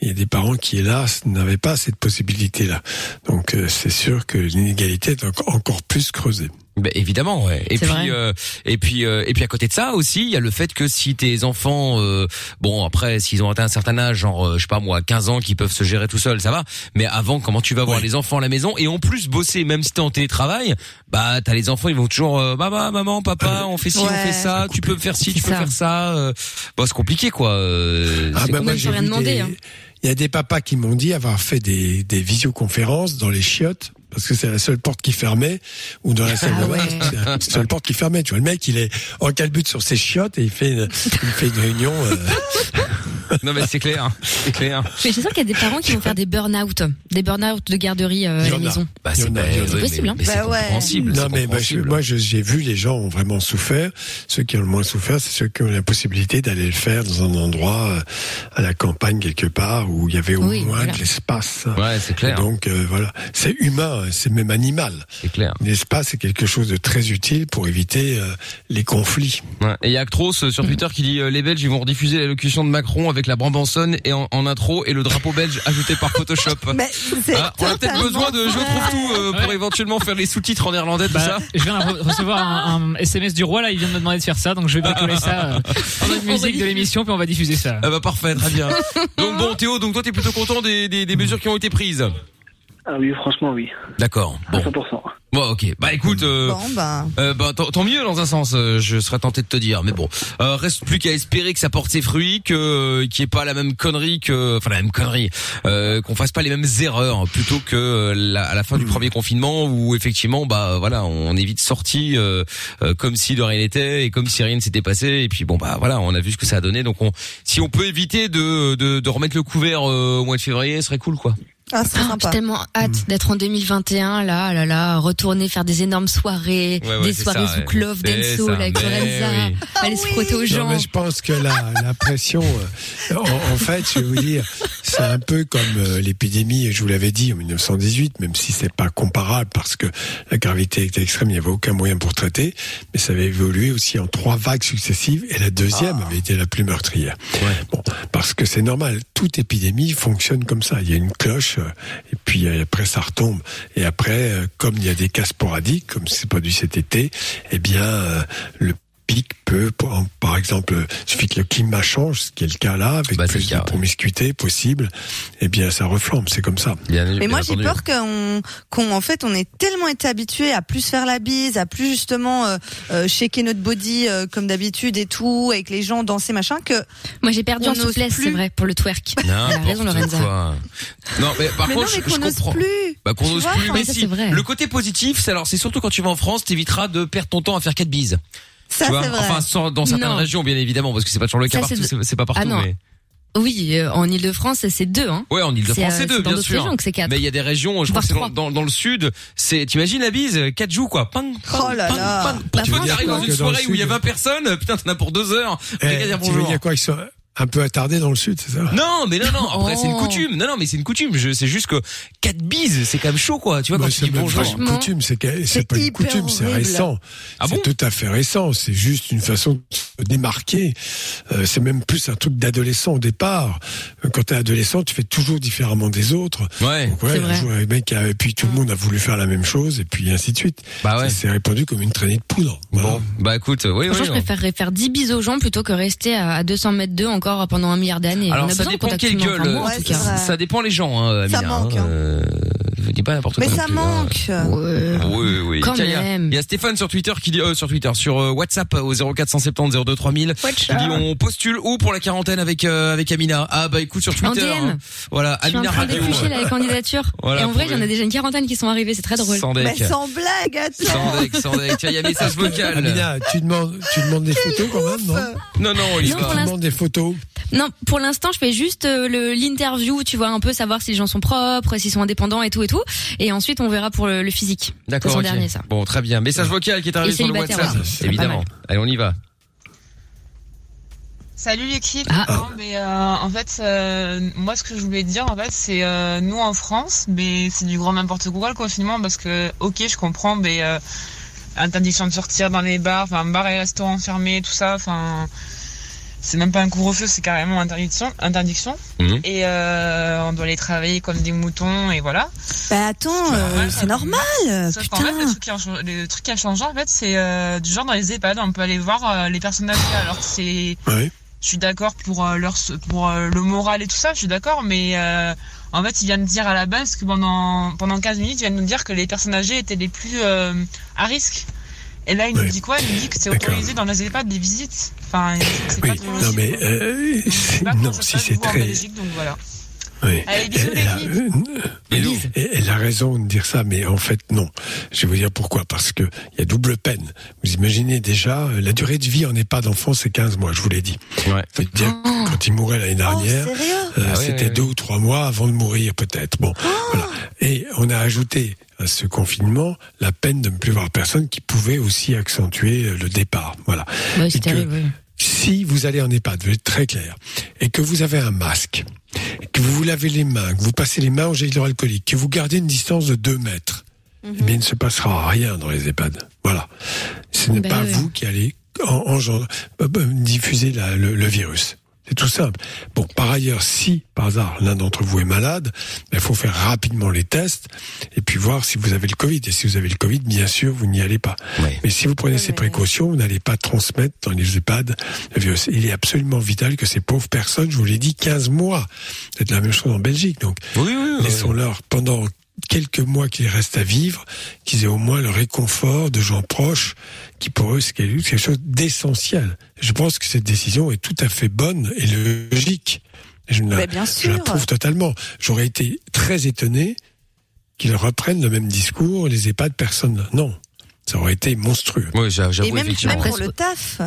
il y a des parents qui, hélas, n'avaient pas cette possibilité-là. Donc, euh, c'est sûr que l'inégalité est enco- encore plus creusée. Ben, évidemment, ouais. Et puis, euh, et puis, euh, et puis à côté de ça aussi, il y a le fait que si tes enfants, euh, bon après, s'ils ont atteint un certain âge, genre, euh, je sais pas moi, 15 ans, qui peuvent se gérer tout seuls, ça va. Mais avant, comment tu vas voir Ouais. les enfants à la maison et en plus bosser, même si t'es en télétravail, bah t'as les enfants, ils vont toujours, euh, bah, maman, papa, on fait ci, on fait ça, tu peux faire ci, tu peux ça. faire ça. Euh, bon, c'est compliqué quoi. Euh, Ah bah moi j'ai rien des- hein. Il y a des papas qui m'ont dit avoir fait des, des visioconférences dans les chiottes parce que c'est la seule porte qui fermait ou dans la salle Ah de bain ouais. c'est la seule porte qui fermait tu vois le mec il est en calbute sur ses chiottes et il fait une, il fait une réunion euh, non mais c'est clair, c'est clair. Mais je sûr qu'il y a des parents qui vont faire des burn-out, des burn-out de garderie euh, à la maison. Bah c'est possible, mais- hein. mais c'est Bah ouais. compréhensible. Non c'est mais bah, je- moi je- j'ai vu les gens ont vraiment souffert. Ceux qui ont le moins souffert, c'est ceux qui ont la possibilité d'aller le faire dans un endroit euh, à la campagne quelque part où il y avait au Oui, moins voilà. de l'espace. Ouais, c'est clair. Et donc euh, voilà, c'est humain, c'est même animal. C'est clair. L'espace est quelque chose de très utile pour éviter euh, les conflits. Ouais. Et il y a Actros euh, sur Twitter qui dit euh, les Belges ils vont rediffuser l'allocution de Macron avec la Brambanson et en, en intro et le drapeau belge ajouté par Photoshop. Mais c'est Ah, on a peut-être besoin de Je trouve tout euh, pour éventuellement faire les sous-titres en néerlandais, tout Bah, ça. je viens de re- recevoir un, un SMS du roi là, il vient de me demander de faire ça, donc je vais bricoler ça euh, en mode musique de l'émission, puis on va diffuser ça. Ah bah parfait, très bien. Donc bon, Théo, donc toi t'es plutôt content des, des, des mesures qui ont été prises? Ah oui, franchement, oui. D'accord. Bon. 100%. Bon, ok. Bah écoute, euh, Bon, bah. euh, bah, tant, tant mieux dans un sens. euh, je serais tenté de te dire, mais bon, euh, reste plus qu'à espérer que ça porte ses fruits, que euh, qu'il n'y ait pas la même connerie que, enfin la même connerie, euh, qu'on fasse pas les mêmes erreurs, plutôt que euh, la- à la fin du premier confinement où effectivement, bah voilà, on est vite sorti euh, euh, comme si de rien n'était et comme si rien ne s'était passé. Et puis bon, bah voilà, on a vu ce que ça a donné. Donc on, si on peut éviter de de, de remettre le couvert euh, au mois de février, ce serait cool, quoi. Ah, c'est Ah. J'ai tellement hâte d'être en 2021, là, là, là, retourner faire des énormes soirées, Ouais, ouais, des soirées ça, sous ouais. Clove, Denso, avec Lorenza, oui. aller se frotter aux Non, gens. mais je pense que la, la pression, euh, en, en fait, je vais vous dire, c'est un peu comme euh, l'épidémie, je vous l'avais dit, en 1918, même si c'est pas comparable parce que la gravité était extrême, il n'y avait aucun moyen pour traiter, mais ça avait évolué aussi en trois vagues successives et la deuxième avait été la plus meurtrière. Bon, parce que c'est normal, toute épidémie fonctionne comme ça. Il y a une cloche euh, et puis euh, après ça retombe. Et après, euh, comme il y a des cas sporadiques, comme c'est pas du cet été, eh bien le pic peut, par- exemple, suffit que le climat change, ce qui est le cas là, avec Bah, plus de promiscuité possible, eh bien ça reflambe, c'est comme ça. Mais moi j'ai peur qu'on, qu'on en fait on est tellement été habitué à plus faire la bise, à plus justement euh, euh, shaker notre body euh, comme d'habitude et tout, avec les gens danser machin que. Moi j'ai perdu en souplesse, plus. c'est vrai, pour le twerk. Raison, Lorenza. quoi. Non, mais par Mais contre, non, mais je, je qu'on n'ose comprends. plus. Bah, qu'on n'ose plus, mais si. vrai. Le côté positif, c'est alors, c'est surtout quand tu vas en France, t'éviteras de perdre ton temps à faire quatre bises. Ça, tu vois c'est vrai. Enfin, sans- dans certaines Non. régions, bien évidemment, parce que c'est pas toujours le cas Ça, partout, c'est pas partout, Ah non. mais. Oui, euh, en Ile-de-France, c'est deux, hein. Ouais, en Ile-de-France, C'est, euh, deux, c'est dans bien sûr. régions que c'est quatre. Mais il y a des régions, je crois Voire que c'est dans, dans, dans le sud, c'est, t'imagines la bise, quatre joues, quoi. Ping, ping, Oh là ping, là. ping. Bah, tu veux franchement, t'arrives dans une dans soirée où il y a sud- 20 personnes, putain, t'en as pour deux heures. Eh, tu veux bonjour. dire quoi Ils sont un peu attardés dans le sud, c'est ça Non, mais non, non. Après, c'est une Oh. coutume. Non, non, mais c'est une coutume. Je, c'est juste que quatre bises, c'est quand même chaud, quoi. Tu vois, Bah, quand tu c'est dis bonjour. pas une coutume, c'est c'est c'est pas une hyper coutume, c'est horrible. récent. Ah bon c'est tout à fait récent. C'est juste une façon de se démarquer. Euh, c'est même plus un truc d'adolescent au départ. Euh, Quand t'es adolescent, tu fais toujours différemment des autres. Ouais. Donc, ouais, C'est un vrai. jour, un mec a- et puis tout le monde a voulu faire la même chose, et puis ainsi de suite. Bah ouais. Ça s'est répandu comme une traînée de poudre. Voilà. Bon, bah écoute, oui, Franchement, oui. je préférerais faire 10 bises aux gens plutôt que rester à à 200 mètres d'eux encore pendant un milliard d'années. Alors On a ça besoin de dépend quelle humain, gueule. enfin, moi, en Ouais, tout c'est cas. vrai. Ça dépend les gens, hein, Ça Amina, manque, hein. hein. Euh, dis pas n'importe Mais ça hein. manque. Ouais. Oui, oui. Quand Tiens, il y a- même. Il y, a Stéphane sur Twitter qui dit, euh, sur Twitter, sur euh, WhatsApp au 0470 02 3000 qui dit on postule où pour la quarantaine avec euh, avec Amina? Ah bah écoute sur En Twitter. DM. hein. Voilà, Je suis en train d'éplucher la candidature. Voilà, et en vrai, il y en a déjà une quarantaine qui sont arrivées, c'est très drôle. Sans Mais sans blague, attends. Sans deck, sans deck. Tiens, il y a un message vocal. Amina, tu demandes, tu demandes des photos quand même, non? Non, non, il demandes des photos. Non, pour l'instant, je fais juste euh, le l'interview, tu vois, un peu savoir si les gens sont propres, s'ils sont indépendants et tout et tout. Et ensuite, on verra pour le, le physique. D'accord. C'est son ok. dernier, ça. Bon, très bien. Message vocal qui est arrivé Et sur le WhatsApp, évidemment. Allez, on y va. Salut l'équipe. Ah. Non, mais euh, en fait, euh, moi, ce que je voulais dire, en fait, c'est euh, nous en France, mais c'est du grand n'importe quoi le confinement parce que, ok, je comprends, mais euh, interdiction de sortir dans les bars, enfin bars et restaurants fermés, tout ça, enfin. C'est même pas un couvre-feu, c'est carrément interdiction. interdiction. Mhm. Et euh, on doit aller travailler comme des moutons, et voilà. Bah attends, euh, c'est normal. Sauf qu'en fait, le Putain. truc, qui a, changé- le truc qui a changé, en fait, c'est euh, du genre dans les EHPAD, on peut aller voir euh, les personnes âgées. Alors que c'est, je suis d'accord pour euh, leur, pour euh, le moral et tout ça, je suis d'accord, mais euh, en fait, il vient de dire à la base que pendant pendant 15 minutes, il vient de nous dire que les personnes âgées étaient les plus euh, à risque. Et là, il nous dit quoi? Il nous dit que c'est autorisé dans les EHPAD des visites. Enfin, Oui, pas non mais euh, non, si c'est très. Belgique, donc voilà. Oui. Allez, bisous, elle, a, l'équipe. euh, elle- elle a raison de dire ça, mais en fait non. Je vais vous dire pourquoi. Parce que il y a double peine. Vous imaginez déjà euh, la durée de vie en EHPAD d'enfant, c'est 15 mois. Je vous l'ai dit. Ouais. Dire que quand il mourait l'année dernière, sérieux euh, Ah oui, c'était oui, deux ou trois mois avant de mourir peut-être. Bon, voilà. Et on a ajouté à ce confinement la peine de ne plus voir personne qui pouvait aussi accentuer le départ. Voilà. Ouais, Et que- terrible. Si vous allez en EHPAD, vous êtes très clair, et que vous avez un masque, et que vous vous lavez les mains, que vous passez les mains au gel hydroalcoolique, que vous gardez une distance de 2 mètres, eh bien, il ne se passera rien dans les EHPAD. Voilà. Ce n'est Ben pas vous qui allez en, diffuser la- le, le virus. C'est tout simple. Bon, par ailleurs, si par hasard l'un d'entre vous est malade, ben, il faut faire rapidement les tests et puis voir si vous avez le Covid. Et si vous avez le Covid, bien sûr, vous n'y allez pas. Mais si vous prenez ces précautions, vous n'allez pas transmettre dans les EHPAD le virus. Il est absolument vital que ces pauvres personnes, je vous l'ai dit, 15 mois. C'est la même chose en Belgique. Donc, laissons-leur pendant quelques mois qu'il reste à vivre, qu'ils aient au moins le réconfort de gens proches, qui pour eux c'est quelque chose d'essentiel. Je pense que cette décision est tout à fait bonne et logique. Je, la, je trouve totalement. J'aurais été très étonné qu'ils reprennent le même discours, les EHPAD, personne. Non. Ça aurait été monstrueux. Oui, j'avoue, Et même, même pour le taf.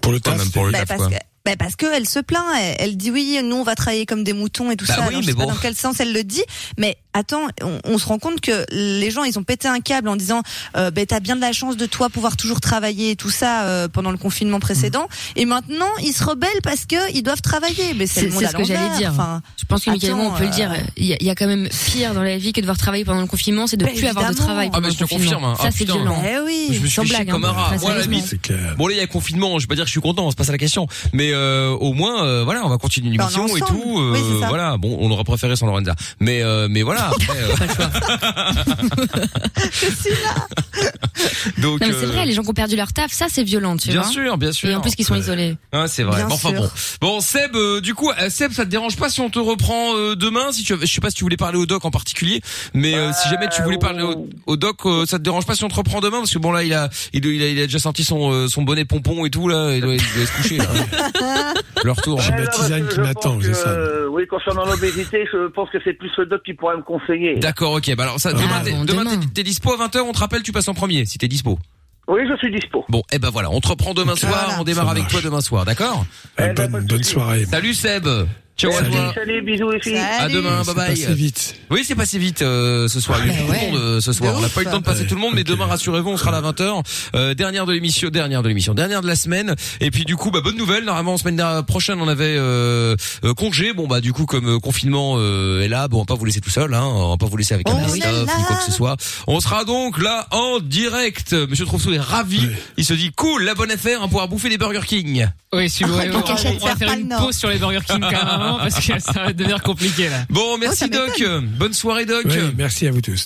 Pour le taf, même pour le Bah, taf, parce quoi. que bah parce que elle se plaint, elle, elle dit oui, nous on va travailler comme des moutons et tout Bah ça. oui, Alors, je mais sais pas dans quel sens elle le dit, mais attends, on, on se rend compte que les gens ils ont pété un câble en disant euh, bah, t'as bien de la chance de toi pouvoir toujours travailler et tout ça euh, pendant le confinement précédent, et maintenant ils se rebellent parce que ils doivent travailler. Mais c'est C'est le monde c'est à ce que j'allais dire. Enfin, je pense que Michael, attends, on peut le dire. euh, Il y, a, il y a quand même pire dans la vie que de devoir travailler pendant le confinement, c'est de Bah, plus avoir de travail Ah mais je te confirme. hein. Ça Ah, c'est putain. violent. Eh oui, Je me suis blague, comme hein. un rat. Très Moi, la limite. Bon, là, il y a confinement. Je vais pas dire que je suis content. C'est pas ça la question. Mais euh, au moins, euh, voilà, on va continuer l'émission et tout. euh, Oui, c'est ça. voilà. Bon, on aurait préféré sans Lorenza. Mais mais voilà. Après, euh, Donc. Non, mais c'est euh, vrai, les gens qui ont perdu leur taf, ça c'est violent, tu Bien vois. sûr, bien sûr. Et en plus qu'ils sont isolés. Ah, c'est vrai. Bien Bon, enfin sûr. bon. Bon, Seb, euh, du coup, euh, Seb, ça te dérange pas si on te reprend euh, demain Si tu, je sais pas si tu voulais parler au doc en particulier, mais euh, si jamais tu voulais parler au, au doc, euh, ça te dérange pas si on te reprend demain? Parce que bon là, il a, il, a, il a déjà sorti son, euh, son bonnet pompon et tout là. Il doit, il doit se coucher. Là. Le retour. J'ai hein. ma tisane qui m'attend, euh, oui, concernant l'obésité, je pense que c'est plus le doc qui pourrait me conseiller. D'accord, ok. Bah alors ça, demain, t'es- demain, t'es- t'es dispo à 20h. On te rappelle, tu passes en premier si t'es dispo. Oui, je suis dispo. Bon, eh ben voilà, on te reprend demain soir. On démarre avec toi demain soir, d'accord Euh, bonne, bonne soirée. Salut Seb. Ciao à Salut, toi. salut, bisous les filles. À demain, bye C'est bye. passé vite. Oui, c'est passé vite euh, ce soir. Il y a eu tout le monde euh, ce soir. De On n'a pas eu le temps de passer tout le monde, mais demain, rassurez-vous, on sera à la 20h. Euh, dernière de l'émission, dernière de l'émission, dernière de la semaine. Et puis du coup, bah bonne nouvelle. Normalement, semaine prochaine, on avait euh, euh, congé. Bon bah du coup, comme euh, confinement euh, est là, bon, on va pas vous laisser tout seul. Hein, on va pas vous laisser avec un Oh best-of ni quoi que ce soit. On sera donc là en direct. Monsieur Trousseau est ravi. Il se dit cool, la bonne affaire, on pourra bouffer des Burger King. Oui, si vous voulez, on, on va faire pas une nord. pause sur les Burger King carrément parce que ça va devenir compliqué là. Bon, merci Oh, Doc. Bonne soirée Doc. Oui, merci à vous tous.